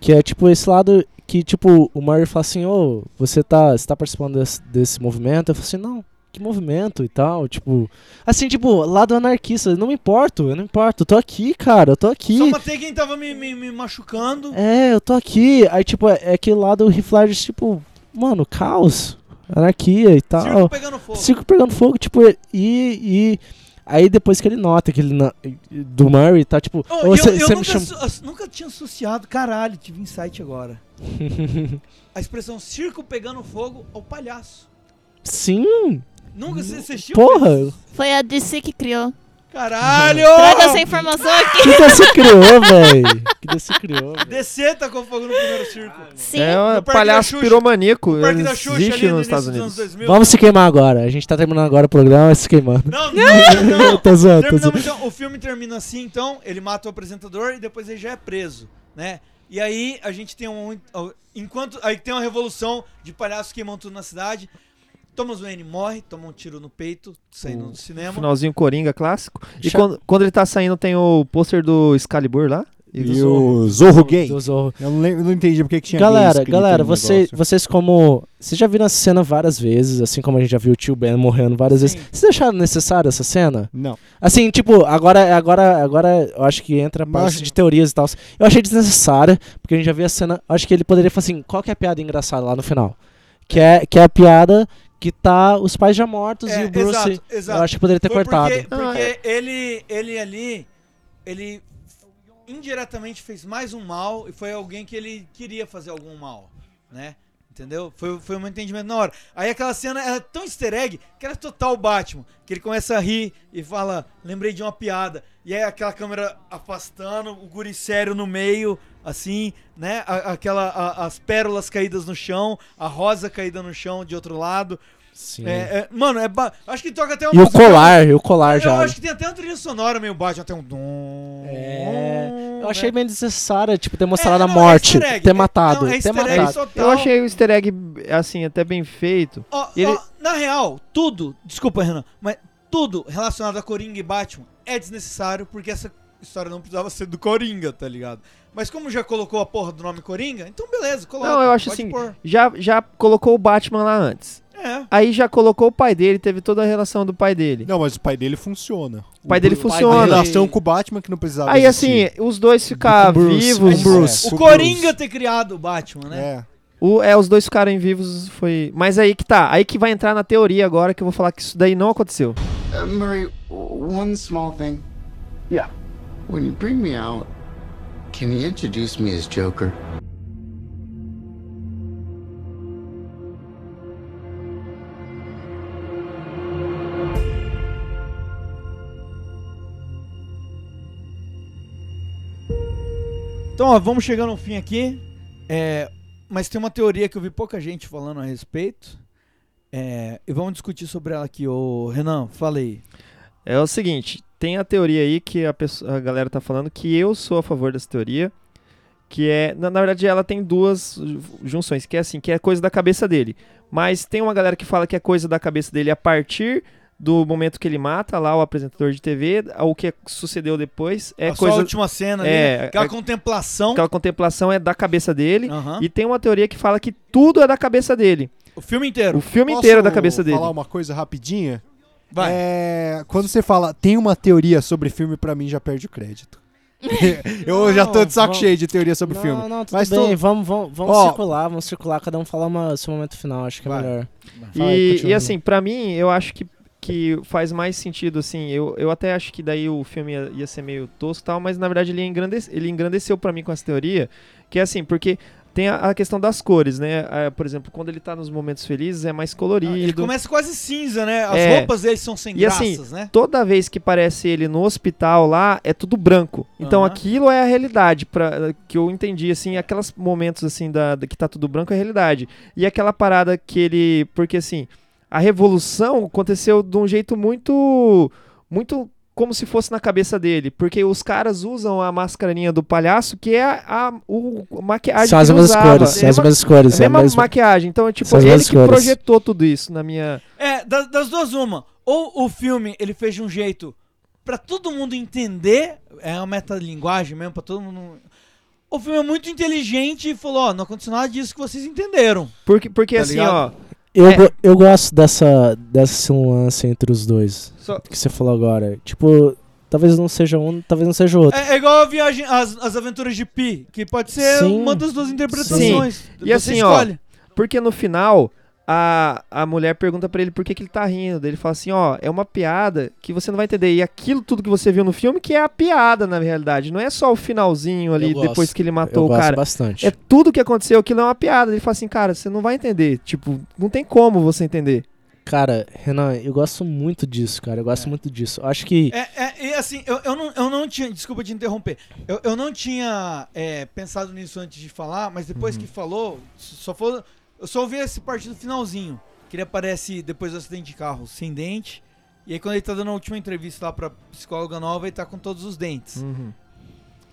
Que é tipo esse lado que, tipo, o Murray fala assim, ô, você tá, você tá participando desse, desse movimento? Eu falo assim, não, que movimento e tal, tipo... Assim, tipo, lado anarquista, não me importo, eu não importo, eu tô aqui, cara, eu tô aqui. Só matei quem tava me, me, me machucando. É, eu tô aqui. Aí, tipo, é, é aquele lado do Heath Ledger, tipo, mano, caos, anarquia e tal. Circo pegando fogo. Circo pegando fogo, tipo, e... e aí depois que ele nota que ele... na- do Murray, tá, tipo... Oh, "Ô, e cê- eu, eu cê me nunca, ass- nunca tinha associado. Caralho, tive insight agora. <laughs> A expressão circo pegando fogo ao palhaço. Sim! Nunca você assistiu? Porra! Foi a DC que criou. Caralho! Traga essa informação aqui. <laughs> Que DC criou, velho? Que DC criou, velho? DC tacou fogo no primeiro circo. Sim. É um palhaço piromaníaco. No Parque da Xuxa, existe ali no nos Estados Unidos. anos 2000. Vamos se queimar agora. A gente tá terminando agora o programa, vai se queimando. Não, <laughs> não, não. tô zoando, tô Terminamos, zoando. então, o filme termina assim, então, ele mata o apresentador e depois ele já é preso, né? E aí a gente tem um. Enquanto. Aí tem uma revolução de palhaços queimando tudo na cidade. Thomas Wayne morre, toma um tiro no peito, saindo do cinema. Finalzinho Coringa clássico. E Cha- quando, quando ele tá saindo, tem o pôster do Excalibur lá. E do o Zorro Gay. Do Zorro. Eu não, lembro, não entendi porque que tinha Galera, galera, você, vocês como. Vocês já viram essa cena várias vezes, assim como a gente já viu o tio Ben morrendo várias vezes. Vocês acharam necessário essa cena? Não. Assim, tipo, agora, agora, agora eu acho que entra a parte Mas- de teorias e tal. Eu achei desnecessária, porque a gente já viu a cena. Eu acho que ele poderia falar assim: qual que é a piada engraçada lá no final? Que é, que é a piada que tá os pais já mortos É, e o Bruce. exato, exato. Eu acho que poderia ter Foi cortado. Porque, porque ele, ele ali, ele indiretamente fez mais um mal e foi alguém que ele queria fazer algum mal, né? Entendeu? Foi, foi um entendimento na hora. Aí aquela cena era tão easter egg que era total Batman. Que ele começa a rir e fala, lembrei de uma piada. E aí aquela câmera afastando, o guri sério no meio, assim, né? A- aquela, a- as pérolas caídas no chão, a rosa caída no chão de outro lado. Sim. É, é, mano, é ba- acho que toca até uma E o colar, e o colar Eu já. acho que tem até uma trilha sonora meio Batman, até um dom. É, eu achei bem desnecessário, tipo, ter mostrado É, a não, é morte, egg. ter É- matado, não, é ter matado. total. Eu achei o easter egg, assim, até bem feito. E ele- ó, na real, tudo, desculpa, Renan, mas tudo relacionado a Coringa e Batman é desnecessário porque essa história não precisava ser do Coringa, tá ligado? Mas como já colocou a porra do nome Coringa, então beleza, coloca. Não, eu acho assim, pôr. já, já colocou o Batman lá antes. É. Aí já colocou o pai dele, teve toda a relação do pai dele. Não, mas o pai dele funciona. O pai dele A funciona. relação com o Batman que não precisava Aí existir. assim, os dois ficar Bruce, vivos. Bruce. O Coringa ter criado o Batman, né? É. O, é, os dois ficarem vivos foi. Mas aí que tá. Aí que vai entrar na teoria agora que eu vou falar que isso daí não aconteceu. Uh, Murray, one small thing. Yeah. When you bring me out, can you introduce me as Joker? Então, ó, vamos chegando ao fim aqui. É, mas tem uma teoria que eu vi pouca gente falando a respeito. É, e vamos discutir sobre ela aqui. Ô, Renan, falei. É o seguinte, tem a teoria aí que a, pessoa, a galera tá falando que eu sou a favor dessa teoria, que é, na, na verdade ela tem duas ju- junções, que é assim, que é coisa da cabeça dele. Mas tem uma galera que fala que é coisa da cabeça dele a partir do momento que ele mata lá o apresentador de TV, o que sucedeu depois é a coisa sua última cena é, né? aquela é- contemplação. aquela contemplação é da cabeça dele. Aham. E tem uma teoria que fala que tudo é da cabeça dele. O filme inteiro. O filme Posso inteiro da cabeça dele. falar uma coisa rapidinha? Vai. É, quando você fala, tem uma teoria sobre filme, pra mim já perde o crédito. <laughs> <laughs> eu já tô de saco vamos- cheio de teoria sobre não, filme. Não, tudo Mas bem, tô- vamos, vamos, vamos Ó, circular, vamos circular, cada um falar uma, seu momento final, acho que é Vai. melhor. Fala aí, E, continua. e assim, pra mim, eu acho que, que faz mais sentido, assim, eu, eu até acho que daí o filme ia, ia ser meio tosco e tal, mas na verdade ele, engrandece, ele engrandeceu pra mim com essa teoria, que é assim, porque tem a, a questão das cores, né? Ah, por exemplo, quando ele tá nos momentos felizes é mais colorido. Ele começa quase cinza, né? As É. roupas dele são sem E graças, assim, né? toda vez que parece ele no hospital lá, é tudo branco. Então Aham. aquilo é a realidade, pra, que eu entendi, assim, aqueles momentos, assim, da, da- que tá tudo branco é a realidade. E aquela parada que ele... Porque, assim, a revolução aconteceu de um jeito muito... Muito como se fosse na cabeça dele. Porque os caras usam a mascarinha do palhaço, que é a, a, o, a maquiagem São as mesmas cores, são É as uma- mesmas cores, É a a mesma mesma- maquiagem. Então, é tipo, São ele que cores. projetou tudo isso na minha... É, das, das duas, uma. Ou o filme ele fez de um jeito pra todo mundo entender, é uma metalinguagem mesmo, pra todo mundo. O filme é muito inteligente e falou: Ó, não aconteceu nada disso que vocês entenderam. Porque, porque Tá assim, ligado? ó... Eu, É. go- eu gosto dessa, dessa nuance entre os dois. Só- Que você falou agora. Tipo, talvez não seja um, talvez não seja outro. É, é igual a viagem, as, as aventuras de Pi, que pode ser Sim. uma das duas interpretações. Sim. Você E assim, ó, escolhe. porque no final a, a mulher pergunta pra ele por que, que ele tá rindo. Daí ele fala assim, ó, é uma piada que você não vai entender. E aquilo tudo que você viu no filme que é a piada, na realidade. Não é só o finalzinho ali, gosto. depois que ele matou Eu o gosto cara. bastante. É tudo que aconteceu, aquilo é uma piada. Ele fala assim, cara, você não vai entender. Tipo, não tem como você entender. Cara, Renan, eu gosto muito disso, cara. Eu gosto muito disso. Eu acho que. É, é, e assim, eu, eu, não, eu não tinha. Desculpa te interromper. Eu, eu não tinha é, pensado nisso antes de falar, mas depois Uhum. que falou, só foi. Eu só ouvi esse parte do finalzinho. Que ele aparece depois do acidente de carro sem dente. E aí quando ele tá dando a última entrevista lá pra psicóloga nova, ele tá com todos os dentes. Uhum.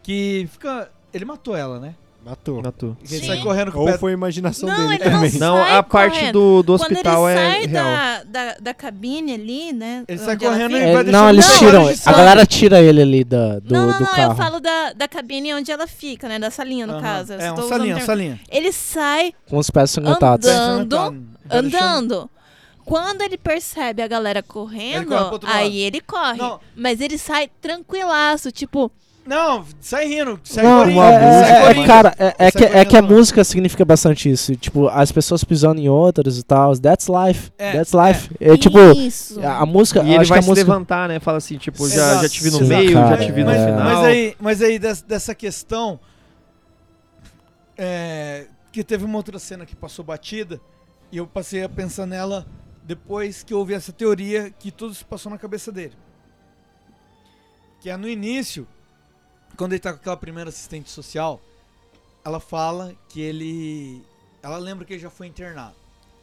Que fica. Ele matou ela, né? Matou. Matou. Ele sai correndo com o Ou pé. foi imaginação Não, dele ele não também. sai Não, a parte correndo. do, do Quando hospital ele é sai real. da, da, da cabine ali, né? Ele sai onde ela correndo fica- e vai É, deixando não, eles tiram. de A sangue. galera tira ele ali da, do, não, não, do não, carro. eu falo da, da cabine onde ela fica, né? Da salinha, no Aham. caso. Eu É, um estou salinha, um termo. salinha. Ele sai Com os pés sangrentados. andando, Vai deixando- andando. Quando ele percebe a galera correndo, corre pro outro lado. aí ele corre. Não. Mas ele sai tranquilaço, tipo, Não, sai rindo. Sai Não, é, é- é- cara, é, é que, é que a música significa bastante isso. Tipo, as pessoas pisando em outras e tal. That's life. É, That's life. é. É, tipo, Isso. a, música. E ele acho vai que se música. levantar, né? Fala assim, tipo, já, Exato. já te vi no Sim, meio, cara, já te vi no é. final. Mas aí, mas aí des- dessa questão. é, que teve uma outra cena que passou batida e eu passei a pensar nela depois que eu ouvi essa teoria que tudo se passou na cabeça dele. Que é no início, quando ele tá com aquela primeira assistente social, ela fala que ele. Ela lembra que ele já foi internado.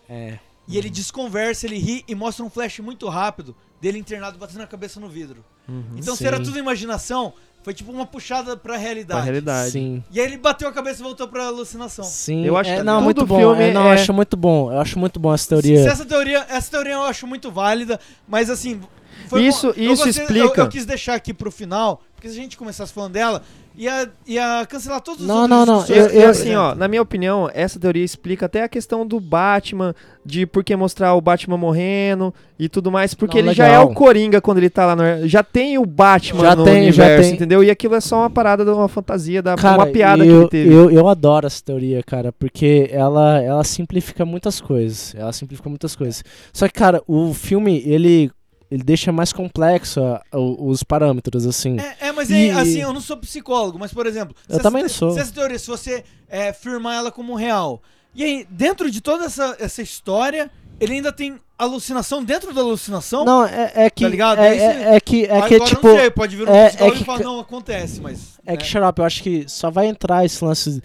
É. E ele desconversa, ele ri e mostra um flash muito rápido dele internado batendo a cabeça no vidro. Uhum. Então, se Sim. era tudo imaginação, foi tipo uma puxada pra realidade. Pra realidade. Sim. E aí ele bateu a cabeça e voltou pra alucinação. Sim, Eu acho é, que não, muito bom. filme é, não, eu é- acho muito bom. Eu acho muito bom essa Se teoria. essa teoria, essa teoria eu acho muito válida, mas assim, foi Isso- bom. Eu isso gostei- explica. Eu, eu quis deixar aqui pro final, porque se a gente começasse falando dela, ia, ia cancelar todos os Não, outros não, não, discussões eu- E assim, ó, na minha opinião, essa teoria explica até a questão do Batman, de por que mostrar o Batman morrendo e tudo mais, porque Não, ele já é legal. o Coringa quando ele tá lá no. Já tem o Batman Já no tem, já universo, tem. entendeu? E aquilo é só uma parada, de uma fantasia, da, Cara, uma piada eu, que ele teve. Eu, eu adoro essa teoria, cara, porque ela, ela simplifica muitas coisas. Ela simplifica muitas coisas. Só que, cara, o filme, ele, ele deixa mais complexo a- o- os parâmetros, assim. É, é, mas E- é, assim, eu não sou psicólogo, mas por exemplo, Eu se também essa, sou. Se essa teoria, se você é, firmar ela como real, e aí, dentro de toda essa, essa história, ele ainda tem alucinação dentro da alucinação? Não, é, é que. Tá ligado? É, é, é que, é Agora que eu tipo. não sei, pode vir um é, psicólogo é que, e falar, não, acontece, mas... É que, né? Xarope, eu acho que só vai entrar esse lance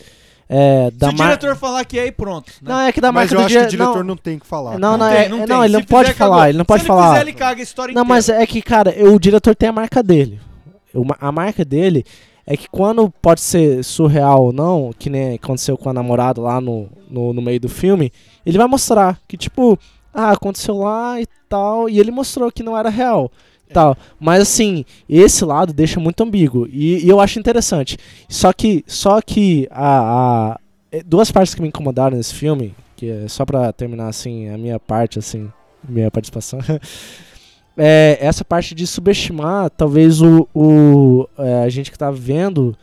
é, da Se o mar- diretor falar que é, aí pronto. né? Não, é que da Mas marca eu do acho que o diretor não, não tem que falar. Não, não, Não é, não tem. não, ele Se não pode fizer, falar, acabou. ele não pode Se falar. ele quiser, ele caga a história Não, inteira. mas é que, cara, o diretor tem a marca dele. Uma- a marca dele é que quando pode ser surreal ou não, que nem aconteceu com a namorada lá no, no, no meio do filme, ele vai mostrar que, tipo, ah, aconteceu lá e tal, e ele mostrou que não era real. Tal. Mas assim, esse lado deixa muito ambíguo. E, e eu acho interessante. Só que, só que a, a- eh, duas partes que me incomodaram nesse filme, que é só pra terminar assim, a minha parte, assim, minha participação. <laughs> é essa parte de subestimar, talvez, o, o é, a gente que tá vendo,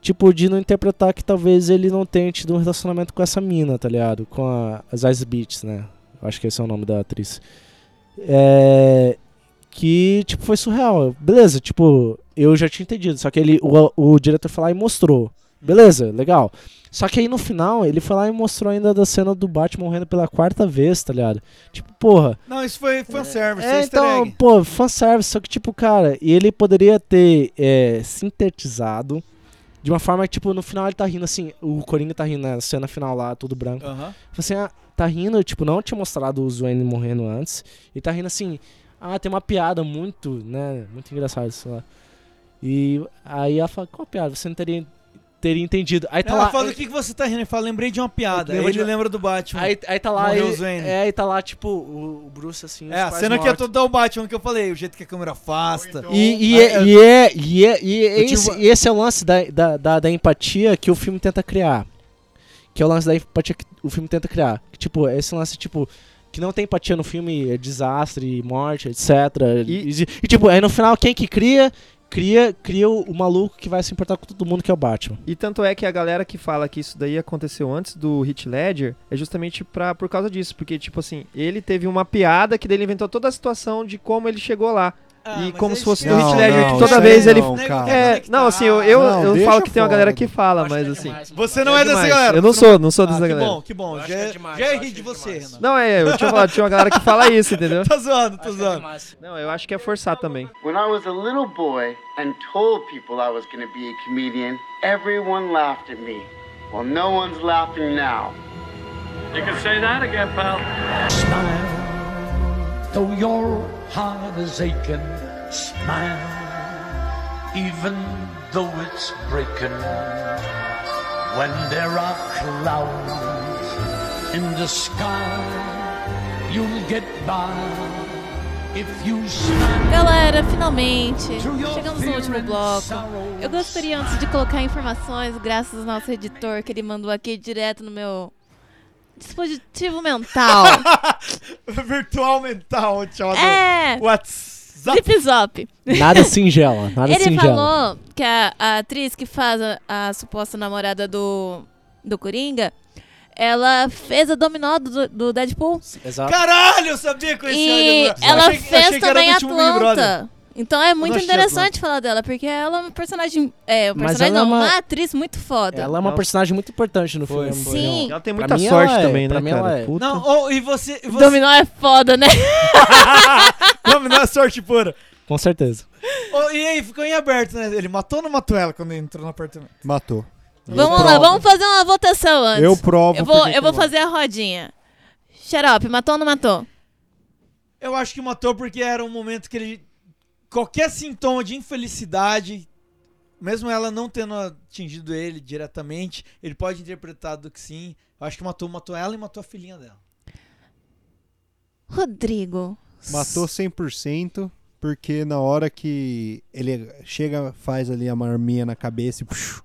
tipo, de não interpretar que talvez ele não tenha tido um relacionamento com essa mina, tá ligado? Com a, as Ice Beats, né? Acho que esse é o nome da atriz. É, que, tipo, foi surreal. Beleza, tipo, eu já tinha entendido, só que ele, o, o diretor foi lá e mostrou. Beleza, legal. Só que aí no final, ele foi lá e mostrou ainda da cena do Batman morrendo pela quarta vez, tá ligado? Tipo, porra, Não, isso foi fanservice, é, é, então, egg. pô, fanservice, só que, tipo, cara, e ele poderia ter é, sintetizado de uma forma que, tipo, no final ele tá rindo assim, o Coringa tá rindo na cena final lá, tudo branco. Aham. Falei assim, ah, tá rindo, tipo, não tinha mostrado o Wayne morrendo antes, e tá rindo assim, ah, tem uma piada muito, né, muito engraçada, sei lá. E aí ela fala, qual piada? Você não teria, teria entendido. Aí tá Ela lá... fala, do que, que você tá rindo? Ele fala, lembrei de uma piada. Lembra Aí de ele uma- lembra do Batman. Aí, aí tá lá, Morreu aí, o é, aí tá lá, tipo, o, o Bruce assim, É, a cena que é mortos. total Batman que eu falei, o jeito que a câmera afasta. E, e, Aí, é, e, é, e, é, e é esse, e esse é o lance da, da, da, da empatia que o filme tenta criar. Que é o lance da empatia que o filme tenta criar. Que, tipo, esse lance, tipo, que não tem empatia no filme, é desastre, morte, etc. E, e, e, tipo, aí no final, quem que cria? Cria, cria o, o maluco que vai se importar com todo mundo, que é o Batman. E tanto é que a galera que fala que isso daí aconteceu antes do Hit Ledger é justamente pra, por causa disso. Porque, tipo assim, ele teve uma piada que daí ele inventou toda a situação de como ele chegou lá. Ah, e como é se fosse do que- Hit Não, Ledger, não, que toda vez ele. não, cara. É, não, assim, eu, eu, Não, eu falo que tem uma galera que fala, mas assim. Você não é, dessa galera. Eu não sou, não sou Ah, dessa que galera. bom, que bom. Já, é- já é rir de você, Renan. Não, é, eu tinha falado, tinha uma galera que fala isso, entendeu? <laughs> Tô zoando, tô zoando. Não, eu acho que é forçar também. When I was a little boy and told people I was going to be a comedian, everyone laughed at me. Well, no one's laughing now. You can say that again, pal. Smile, though your heart is aching. Smile, even though it's breaking. When there are clouds in the sky, you'll get by if you smile. Galera, finalmente, chegamos no último bloco. Eu gostaria antes de colocar informações, graças ao nosso editor, que ele mandou aqui direto no meu dispositivo mental. <laughs> Virtual mental, chamado É. WhatsApp. Zip. Nada <laughs> singela, nada Ele singela. falou que a, a atriz que faz a, a suposta namorada do, do Coringa, ela fez a dominó do, do Deadpool. Exato. Caralho, eu sabia que eu E ela Achei fez achei também. Atlanta. Então é muito interessante falar dela, porque ela é uma personagem. É, uma Mas personagem ela é não, uma- uma atriz muito foda. Ela é uma personagem muito importante no Foi, filme. foi. Sim. Ela tem muita sorte é, também, né, pra mim cara? ela é. Puta. Não, oh, e você. você... Dominó é foda, né? <laughs> Dominó é sorte pura. Com certeza. Oh, e aí, ficou em aberto, né? Ele matou ou não matou ela quando entrou no apartamento? Matou. Vamos lá, vamos fazer uma votação antes. Eu provo Eu vou, eu vou fazer a rodinha. Xarope, matou ou não matou? Eu acho que matou porque era um momento que ele. Qualquer sintoma de infelicidade, mesmo ela não tendo atingido ele diretamente, ele pode interpretar do que sim. Eu acho que matou, matou ela e matou a filhinha dela. Rodrigo. Matou 100%, porque na hora que ele chega, faz ali a marminha na cabeça e psh,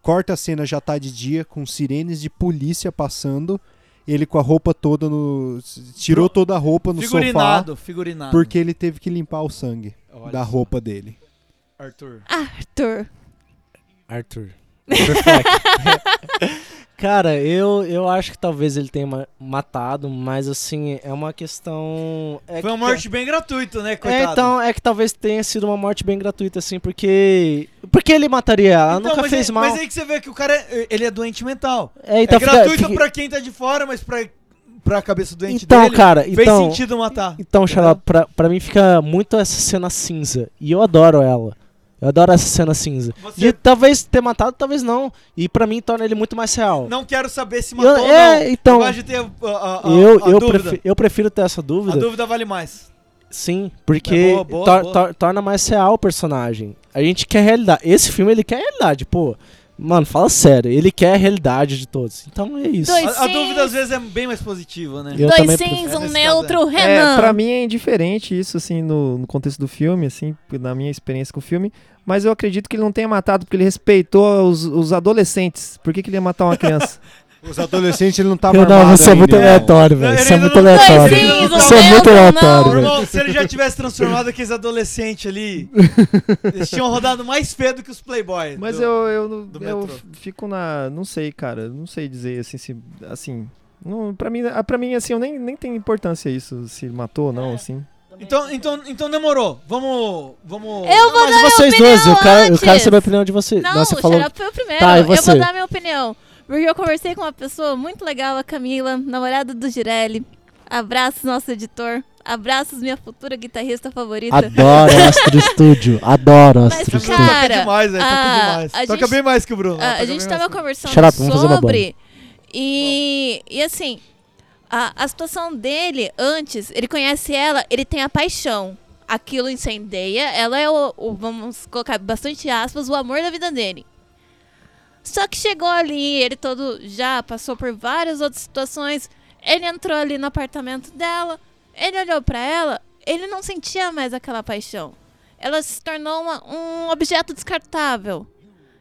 corta a cena, já tá de dia, com sirenes de polícia passando, ele com a roupa toda no... tirou toda a roupa no Figurinado, sofá, figurinado. porque ele teve que limpar o sangue Olha da só. roupa dele. Arthur. Arthur. Arthur. <laughs> Perfeito. <laughs> Cara, eu, eu acho que talvez ele tenha ma- matado, mas assim, é uma questão. é Foi uma que- morte bem gratuita, né, É, coitado? então, é que talvez tenha sido uma morte bem gratuita, assim, porque. Porque ele mataria ela? Ela Então, nunca mas fez é- mal. Mas aí que você vê que o cara, é- ele é doente mental. É, então é fica- gratuito fica- pra quem tá de fora, mas pra, pra cabeça doente Então, dele, cara, fez então. sentido matar. Então, Xarope, pra, pra mim fica muito essa cena cinza. E eu adoro ela. Eu adoro essa cena cinza. De talvez ter matado, talvez não. E pra mim torna ele muito mais real. Não quero saber se Eu- matou ou é, não. então- Eu gosto de ter a, a- a- eu, a eu, dúvida. prefi- eu prefiro ter essa A dúvida. dúvida vale mais. Sim, porque É boa, boa, tor- boa. tor- torna mais real o personagem. A gente quer realidade. Esse filme ele quer realidade, pô. Mano, fala sério, ele quer a realidade de todos. Então é isso. Dois A, a dúvida às vezes é bem mais positiva, né? Eu Dois sims, um neutro, caso, Renan. É, pra mim é indiferente isso, assim, no, no contexto do filme, assim, na minha experiência com o filme. Mas eu acredito que ele não tenha matado porque ele respeitou os, os adolescentes. Por que, que ele ia matar uma criança? <laughs> Os adolescentes ele não tava <laughs> Eu não, você é muito ainda. aleatório, velho. Ele Isso é ainda muito não- aleatório. Isso é muito não. aleatório. Irmão, se ele já tivesse transformado aqueles adolescentes ali, <laughs> eles tinham rodado mais feio do que os Playboy. Mas do- eu, eu, não- do eu metrô. fico na. Não sei, cara. Não sei dizer assim. Se, assim não, pra, mim, ah, pra mim, assim, eu nem, nem tem importância isso, se matou ou não, assim. Então, então, então demorou. Vamos. Vamos. Eu vou Mas dar minha vocês opinião dois, eu quero, eu quero saber a opinião de vocês. Não, Nossa, o você falou. Foi o primeiro. Tá, e eu você? vou dar minha opinião. Porque eu conversei com uma pessoa muito legal, a Camila, namorada do Girelli. Abraços, nosso editor. Abraços, minha futura guitarrista favorita. Adoro Astro <laughs> Studio. Adoro Mas, Astro Toca Studio. cara, demais, velho. Toca a- demais. Toca gente- bem mais que o Bruno. a, a Toca gente tava conversando Shut up, vamos fazer uma sobre. E, e assim, a, a situação dele antes, ele conhece ela, ele tem a paixão. Aquilo incendeia, ela é o, o- vamos colocar bastante aspas, o amor da vida dele. Só que chegou ali, ele todo já passou por várias outras situações. Ele entrou ali no apartamento dela, ele olhou pra ela, ele não sentia mais aquela paixão. Ela se tornou uma- um objeto descartável.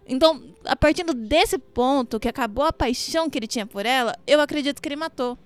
Então, a partir desse ponto, que acabou a paixão que ele tinha por ela, eu acredito que ele matou.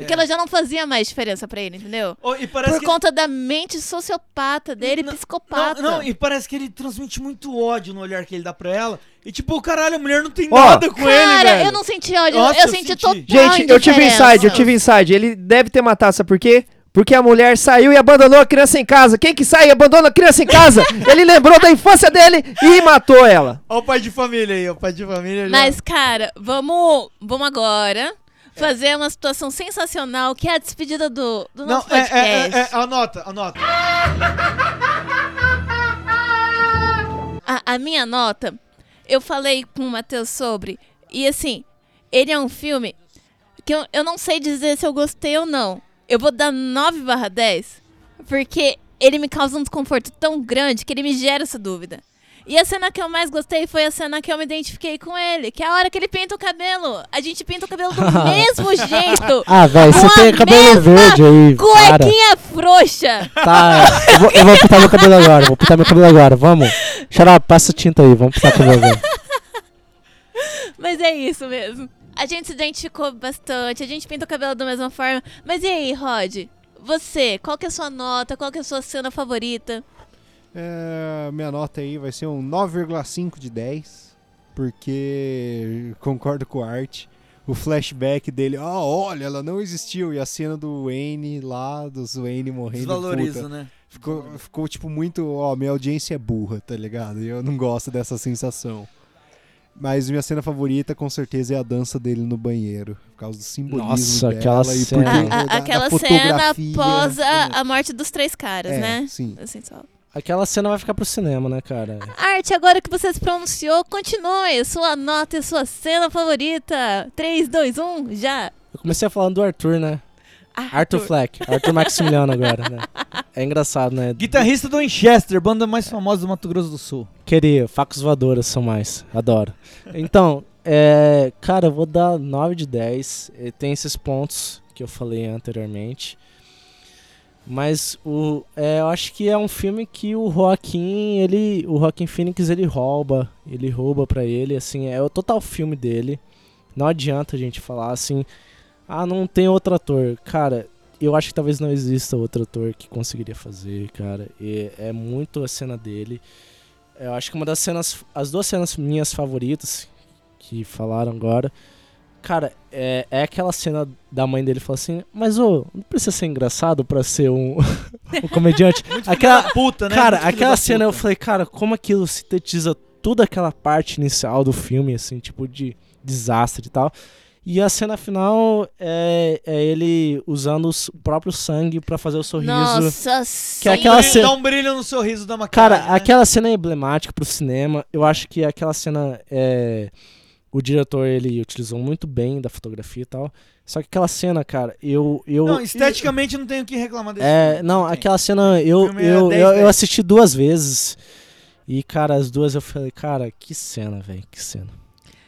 Porque É. ela já não fazia mais diferença pra ele, entendeu? Oh, e parece Por que- conta da mente sociopata dele, psicopata. Não, não, e parece que ele transmite muito ódio no olhar que ele dá pra ela. E tipo, caralho, a mulher não tem Ó, nada com ele, Cara, eu não senti ódio, Nossa, eu, eu senti, senti. total Gente, eu tive inside, eu tive inside. Ele deve ter matado, sabe por quê? Porque a mulher saiu e abandonou a criança em casa. Quem que sai e abandona a criança em casa? <laughs> Ele lembrou da infância dele e matou ela. Olha o pai de família aí, o pai de família. já- Mas, cara, vamos, vamos agora fazer uma situação sensacional, que é a despedida do, do Não, nosso é, podcast. é, é, é, anota, anota. A, a minha nota, eu falei com o Matheus sobre, e assim, ele é um filme que eu, eu não sei dizer se eu gostei ou não. Eu vou dar 9 barra 10, porque ele me causa um desconforto tão grande que ele me gera essa dúvida. E a cena que eu mais gostei foi a cena que eu me identifiquei com ele, que é a hora que ele pinta o cabelo. A gente pinta o cabelo do <laughs> mesmo jeito. Ah, velho, você tem cabelo verde aí. Cuequinha frouxa. Tá, eu vou, eu vou pintar meu cabelo agora, vou pintar meu cabelo agora, vamos. Xarope, passa tinta aí, vamos pintar o cabelo agora. <laughs> Mas é isso mesmo. A gente se identificou bastante, a gente pinta o cabelo da mesma forma. Mas e aí, Rod? Você, qual que é a sua nota? Qual que é a sua cena favorita? É, minha nota aí vai ser um 9,5 de 10, porque concordo com o Art. O flashback dele, ah, olha, ela não existiu. E a cena do Wayne lá, dos Wayne morrendo. Desvaloriza, puta, né? Ficou, ficou tipo muito, ó, minha audiência é burra, tá ligado? E eu não gosto dessa sensação. Mas minha cena favorita com certeza é a dança dele no banheiro, por causa do simbolismo Nossa, dela aquela e cena. A- a- da- da aquela cena após a, a morte dos três caras, É, né? sim. Assim, só. Aquela cena vai ficar pro cinema, né, cara? Arte, agora que você se pronunciou, continue. Sua nota e sua cena favorita. 3, 2, 1, já. Eu comecei falando do Arthur, né? Arthur Fleck. Arthur Maximiliano agora, né? É engraçado, né? Guitarrista do Winchester, banda mais famosa do Mato Grosso do Sul. Queria, facos voadoras são mais. Adoro. Então, é, cara, eu vou dar 9 de 10. Eh, Tem esses pontos que eu falei anteriormente. Mas o, é, eu acho que é um filme que o Joaquim, ele, o Joaquim Phoenix, ele rouba, ele rouba pra ele, assim, é o total filme dele. Não adianta a gente falar assim, ah, não tem outro ator. Cara, eu acho que talvez não exista outro ator que conseguiria fazer, cara. E é muito a cena dele. Eu acho que uma das cenas, as duas cenas minhas favoritas que falaram agora, cara, é, é aquela cena da mãe dele falando assim, mas ô, não precisa ser engraçado pra ser um, <laughs> um comediante. Muito aquela puta, né? Cara, Muito aquela cena eu falei, cara, como aquilo sintetiza toda aquela parte inicial do filme, assim, tipo de desastre e tal. E a cena final é, é ele usando o próprio sangue pra fazer o sorriso. Nossa, que é Dá um aquela brilho- cena. Dá um brilho no sorriso da maquiagem. Cara, né? aquela cena é emblemática pro cinema. Eu acho que aquela cena é. O diretor ele utilizou muito bem da fotografia e tal. Só que aquela cena, cara, eu. eu Não, esteticamente não tenho o que reclamar desse É, filme. não, aquela cena eu, é eu, 10, eu, eu 10. assisti duas vezes. E, cara, as duas eu falei, cara, que cena, velho, que cena.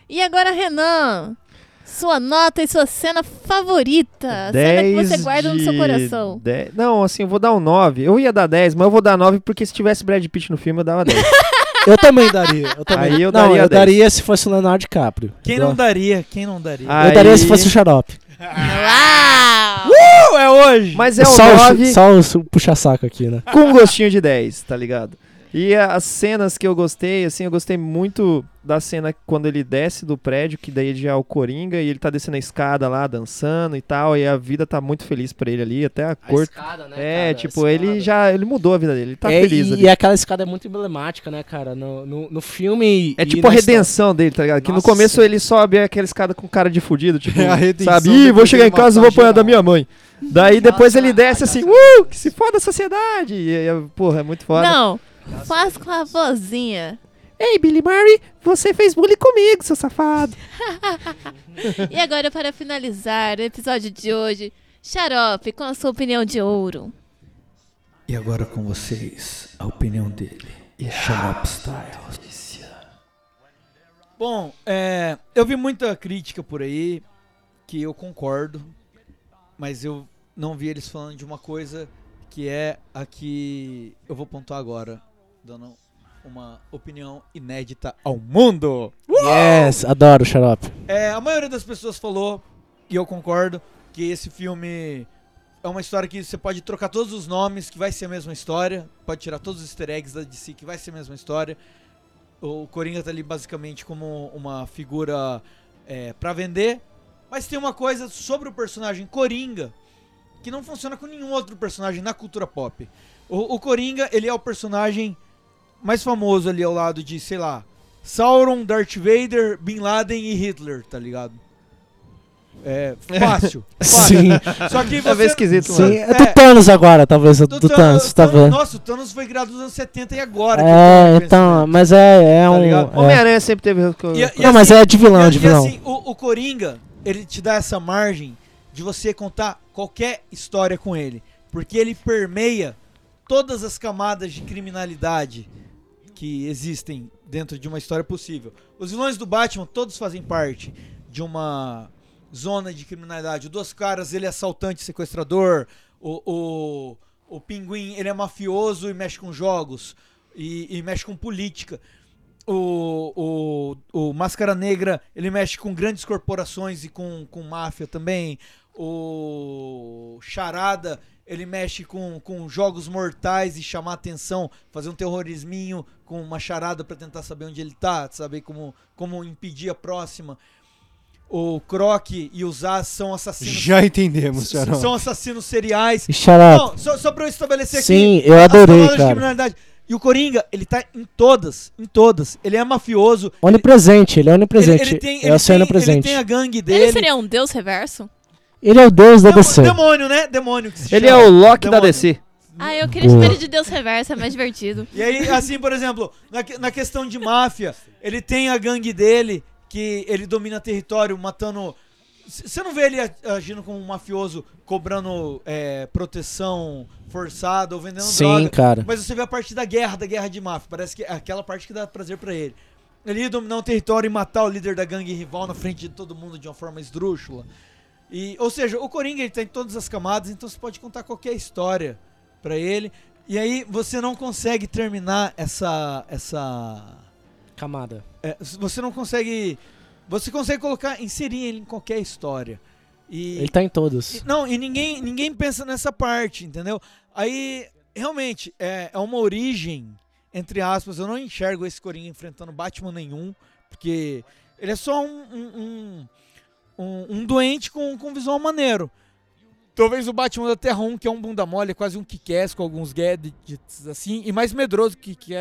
E agora, Renan, sua nota e sua cena favorita. Cena que você 10 guarda no seu de coração. 10 Não, assim, eu vou dar um 9. Eu ia dar 10, mas eu vou dar 9 porque se tivesse Brad Pitt no filme eu dava 10. <laughs> Eu também daria. Eu também. Aí eu não, daria eu 10. daria se fosse o Leonardo DiCaprio. Quem não daria? Quem não daria? Eu daria se Aí- fosse o Xarope. Uau! Uh, é hoje! Mas é um só, 9 o, só o, o puxa-saco aqui, né? com um gostinho de 10, tá ligado? E a- as cenas que eu gostei, assim, eu gostei muito da cena quando ele desce do prédio, que daí já é o Coringa, e ele tá descendo a escada lá, dançando e tal, e a vida tá muito feliz pra ele ali, até a, cor... escada, né, É, cara? A tipo, ele já, ele mudou a vida dele, ele tá É, feliz e, ali. e aquela escada é muito emblemática, né, cara? No, no, no filme. É tipo a na história. redenção dele, tá ligado? Que no Nossa. começo ele sobe aquela escada com cara de fudido, tipo, É <laughs> a redenção sabe? Ih, vou chegar em dele casa e vou apanhar da minha mãe. Daí depois ele desce assim, uh, que se foda a sociedade. E, e, porra, é muito foda. Não, faz com a vozinha. Ei, Billy Murray, você fez bullying comigo, seu safado. <laughs> E agora, para finalizar o episódio de hoje, Xarope, com a sua opinião de ouro. E agora com vocês, a opinião dele. Xarope Style. Bom, é, eu vi muita crítica por aí que eu concordo, mas eu não vi eles falando de uma coisa que é a que eu vou pontuar agora, dando uma opinião inédita ao mundo. Yes, adoro o Xarope. É, a maioria das pessoas falou, e eu concordo, que esse filme é uma história que você pode trocar todos os nomes, que vai ser a mesma história. Pode tirar todos os easter eggs da DC, que vai ser a mesma história. O Coringa tá ali basicamente como uma figura é, para vender. Mas tem uma coisa sobre o personagem Coringa que não funciona com nenhum outro personagem na cultura pop. O, o Coringa, ele é o personagem mais famoso ali ao lado de, sei lá, Sauron, Darth Vader, Bin Laden e Hitler, tá ligado? É fácil. <laughs> fácil. Sim. Só que É você. meio esquisito, Sim, mano. é do Thanos agora, talvez. Do, do Thanos, tá vendo? Nossa, o Thanos foi criado nos anos 70 e agora. É, pensando. então, mas é, é Tá um. é. Homem-Aranha sempre teve. E- e Não, mas é de vilão, e- de e vilão. assim, o, o Coringa, ele te dá essa margem de você contar qualquer história com ele. Porque ele permeia todas as camadas de criminalidade que existem dentro de uma história possível. Os vilões do Batman, todos fazem parte de uma zona de criminalidade. O Duas Caras, ele é assaltante, sequestrador. O, o, o Pinguim, ele é mafioso e mexe com jogos. E, e mexe com política. O, o, o Máscara Negra, ele mexe com grandes corporações e com, com máfia também. O Charada, ele mexe com, com jogos mortais e chamar atenção, fazer um terrorisminho com uma charada pra tentar saber onde ele tá, saber como, como impedir a próxima. o Croc e o Zaz são assassinos. Já entendemos, Xarope. São assassinos seriais. E Xarope. Não, só, só pra eu estabelecer Sim, aqui. eu as adorei, camadas de cara. criminalidade. E o Coringa, ele tá em todas, em todas. Ele é mafioso. Onipresente, ele é onipresente. Ele, ele tem, é ele o ser tem, ele onipresente. tem a gangue dele. Ele seria um deus reverso? Ele é o deus da DC. Demônio, né? Demônio que se Ele é chama. o Loki da Demônio. DC. Ah, eu queria Boa. chamar ele de deus reverso, é mais divertido. E aí, assim, por exemplo, na, na questão de máfia, ele tem a gangue dele, que ele domina território, matando. Você não vê ele agindo como um mafioso, cobrando é, proteção forçada ou vendendo Sim, droga. cara. Mas você vê a parte da guerra, da guerra de máfia. Parece que é aquela parte que dá prazer pra ele. Ele ia dominar um território e matar o líder da gangue rival na frente de todo mundo de uma forma esdrúxula. E, ou seja, o Coringa ele tá em todas as camadas, então você pode contar qualquer história pra ele. E aí você não consegue terminar essa essa Camada. é, você não consegue você consegue colocar inserir ele em qualquer história. E Ele tá em todos. e- não, e ninguém ninguém pensa nessa parte, entendeu? Aí realmente é, é uma origem entre aspas, eu não enxergo esse Coringa enfrentando Batman nenhum, porque ele é só um, um, um, um- um doente com, com visual maneiro. Talvez o Batman da Terra 1, que é um bunda mole, é quase um kick com alguns gadgets assim, e mais medroso que kick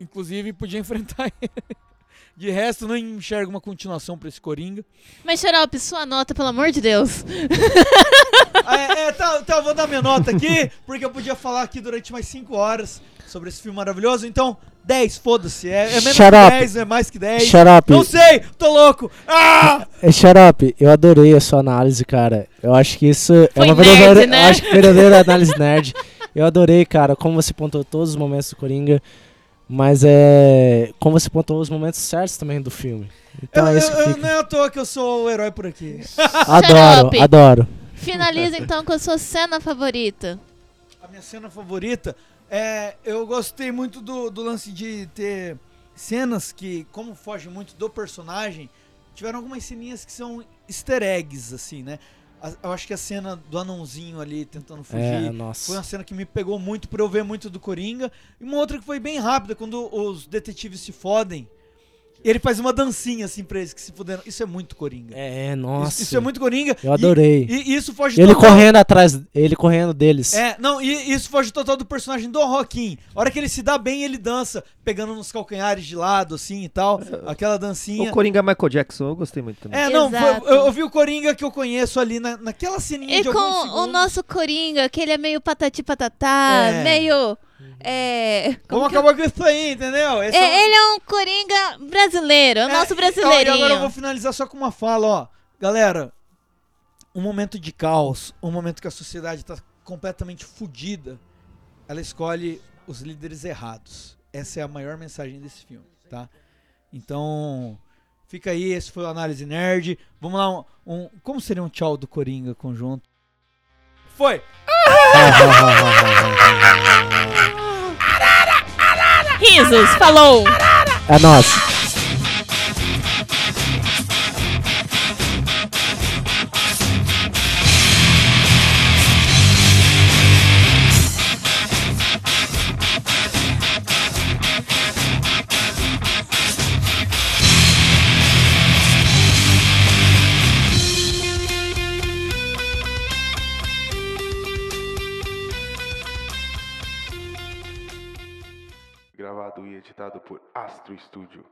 inclusive, podia <laughs> enfrentar ele. De resto, não enxergo uma continuação pra esse Coringa. Mas, Xarope, sua nota, pelo amor de Deus. Ah, é, é, tá, tá, eu vou dar minha nota aqui, porque eu podia falar aqui durante mais 5 horas sobre esse filme maravilhoso. Então, 10, foda-se. É, é menos Shut que up. 10, é mais que 10. Shut up. Não sei, tô louco. Ah! É, Xarope, eu adorei a sua análise, cara. Eu acho que isso é Foi uma nerd, verdadeira, né? eu acho que verdadeira análise nerd. Eu adorei, cara, como você pontuou todos os momentos do Coringa, mas é como você pontuou os momentos certos também do filme. Então eu, é isso que eu- fica. não é à toa que eu sou o herói por aqui. Adoro, adoro. Finaliza então com a sua cena favorita. A minha cena favorita é. Eu gostei muito do, do lance de ter cenas que, como foge muito do personagem, tiveram algumas ceninhas que são easter eggs, assim, né? Eu acho que a cena do anãozinho ali tentando fugir É, foi uma cena que me pegou muito por eu ver muito do Coringa. E uma outra que foi bem rápida, quando os detetives se fodem. Ele faz uma dancinha assim pra eles que se fuderam. Isso é muito Coringa. É, nossa. Isso, isso é muito Coringa. Eu adorei. E, e isso foge Ele total- correndo atrás, ele correndo deles. é, não, e isso foge total do personagem do Rockin. A hora que ele se dá bem, ele dança, pegando nos calcanhares de lado, assim e tal. Aquela dancinha. O Coringa Michael Jackson, eu gostei muito também. É, não, foi- eu, eu vi o Coringa que eu conheço ali na, naquela ceninha E de com alguns o nosso Coringa, que ele é meio patati patatá, É. meio. É, como que- acabar com isso aí, entendeu? É, é um- Ele é um Coringa brasileiro, é o nosso É, brasileirinho. E agora eu vou finalizar só com uma fala, ó. Galera, um momento de caos, um momento que a sociedade tá completamente fodida, ela escolhe os líderes errados. Essa é a maior mensagem desse filme, tá? Então, fica aí, esse foi o Análise Nerd. Vamos lá, um, um- como seria um tchau do Coringa conjunto? Foi! Risos, falou! É nóis. Editado por Astro Studio.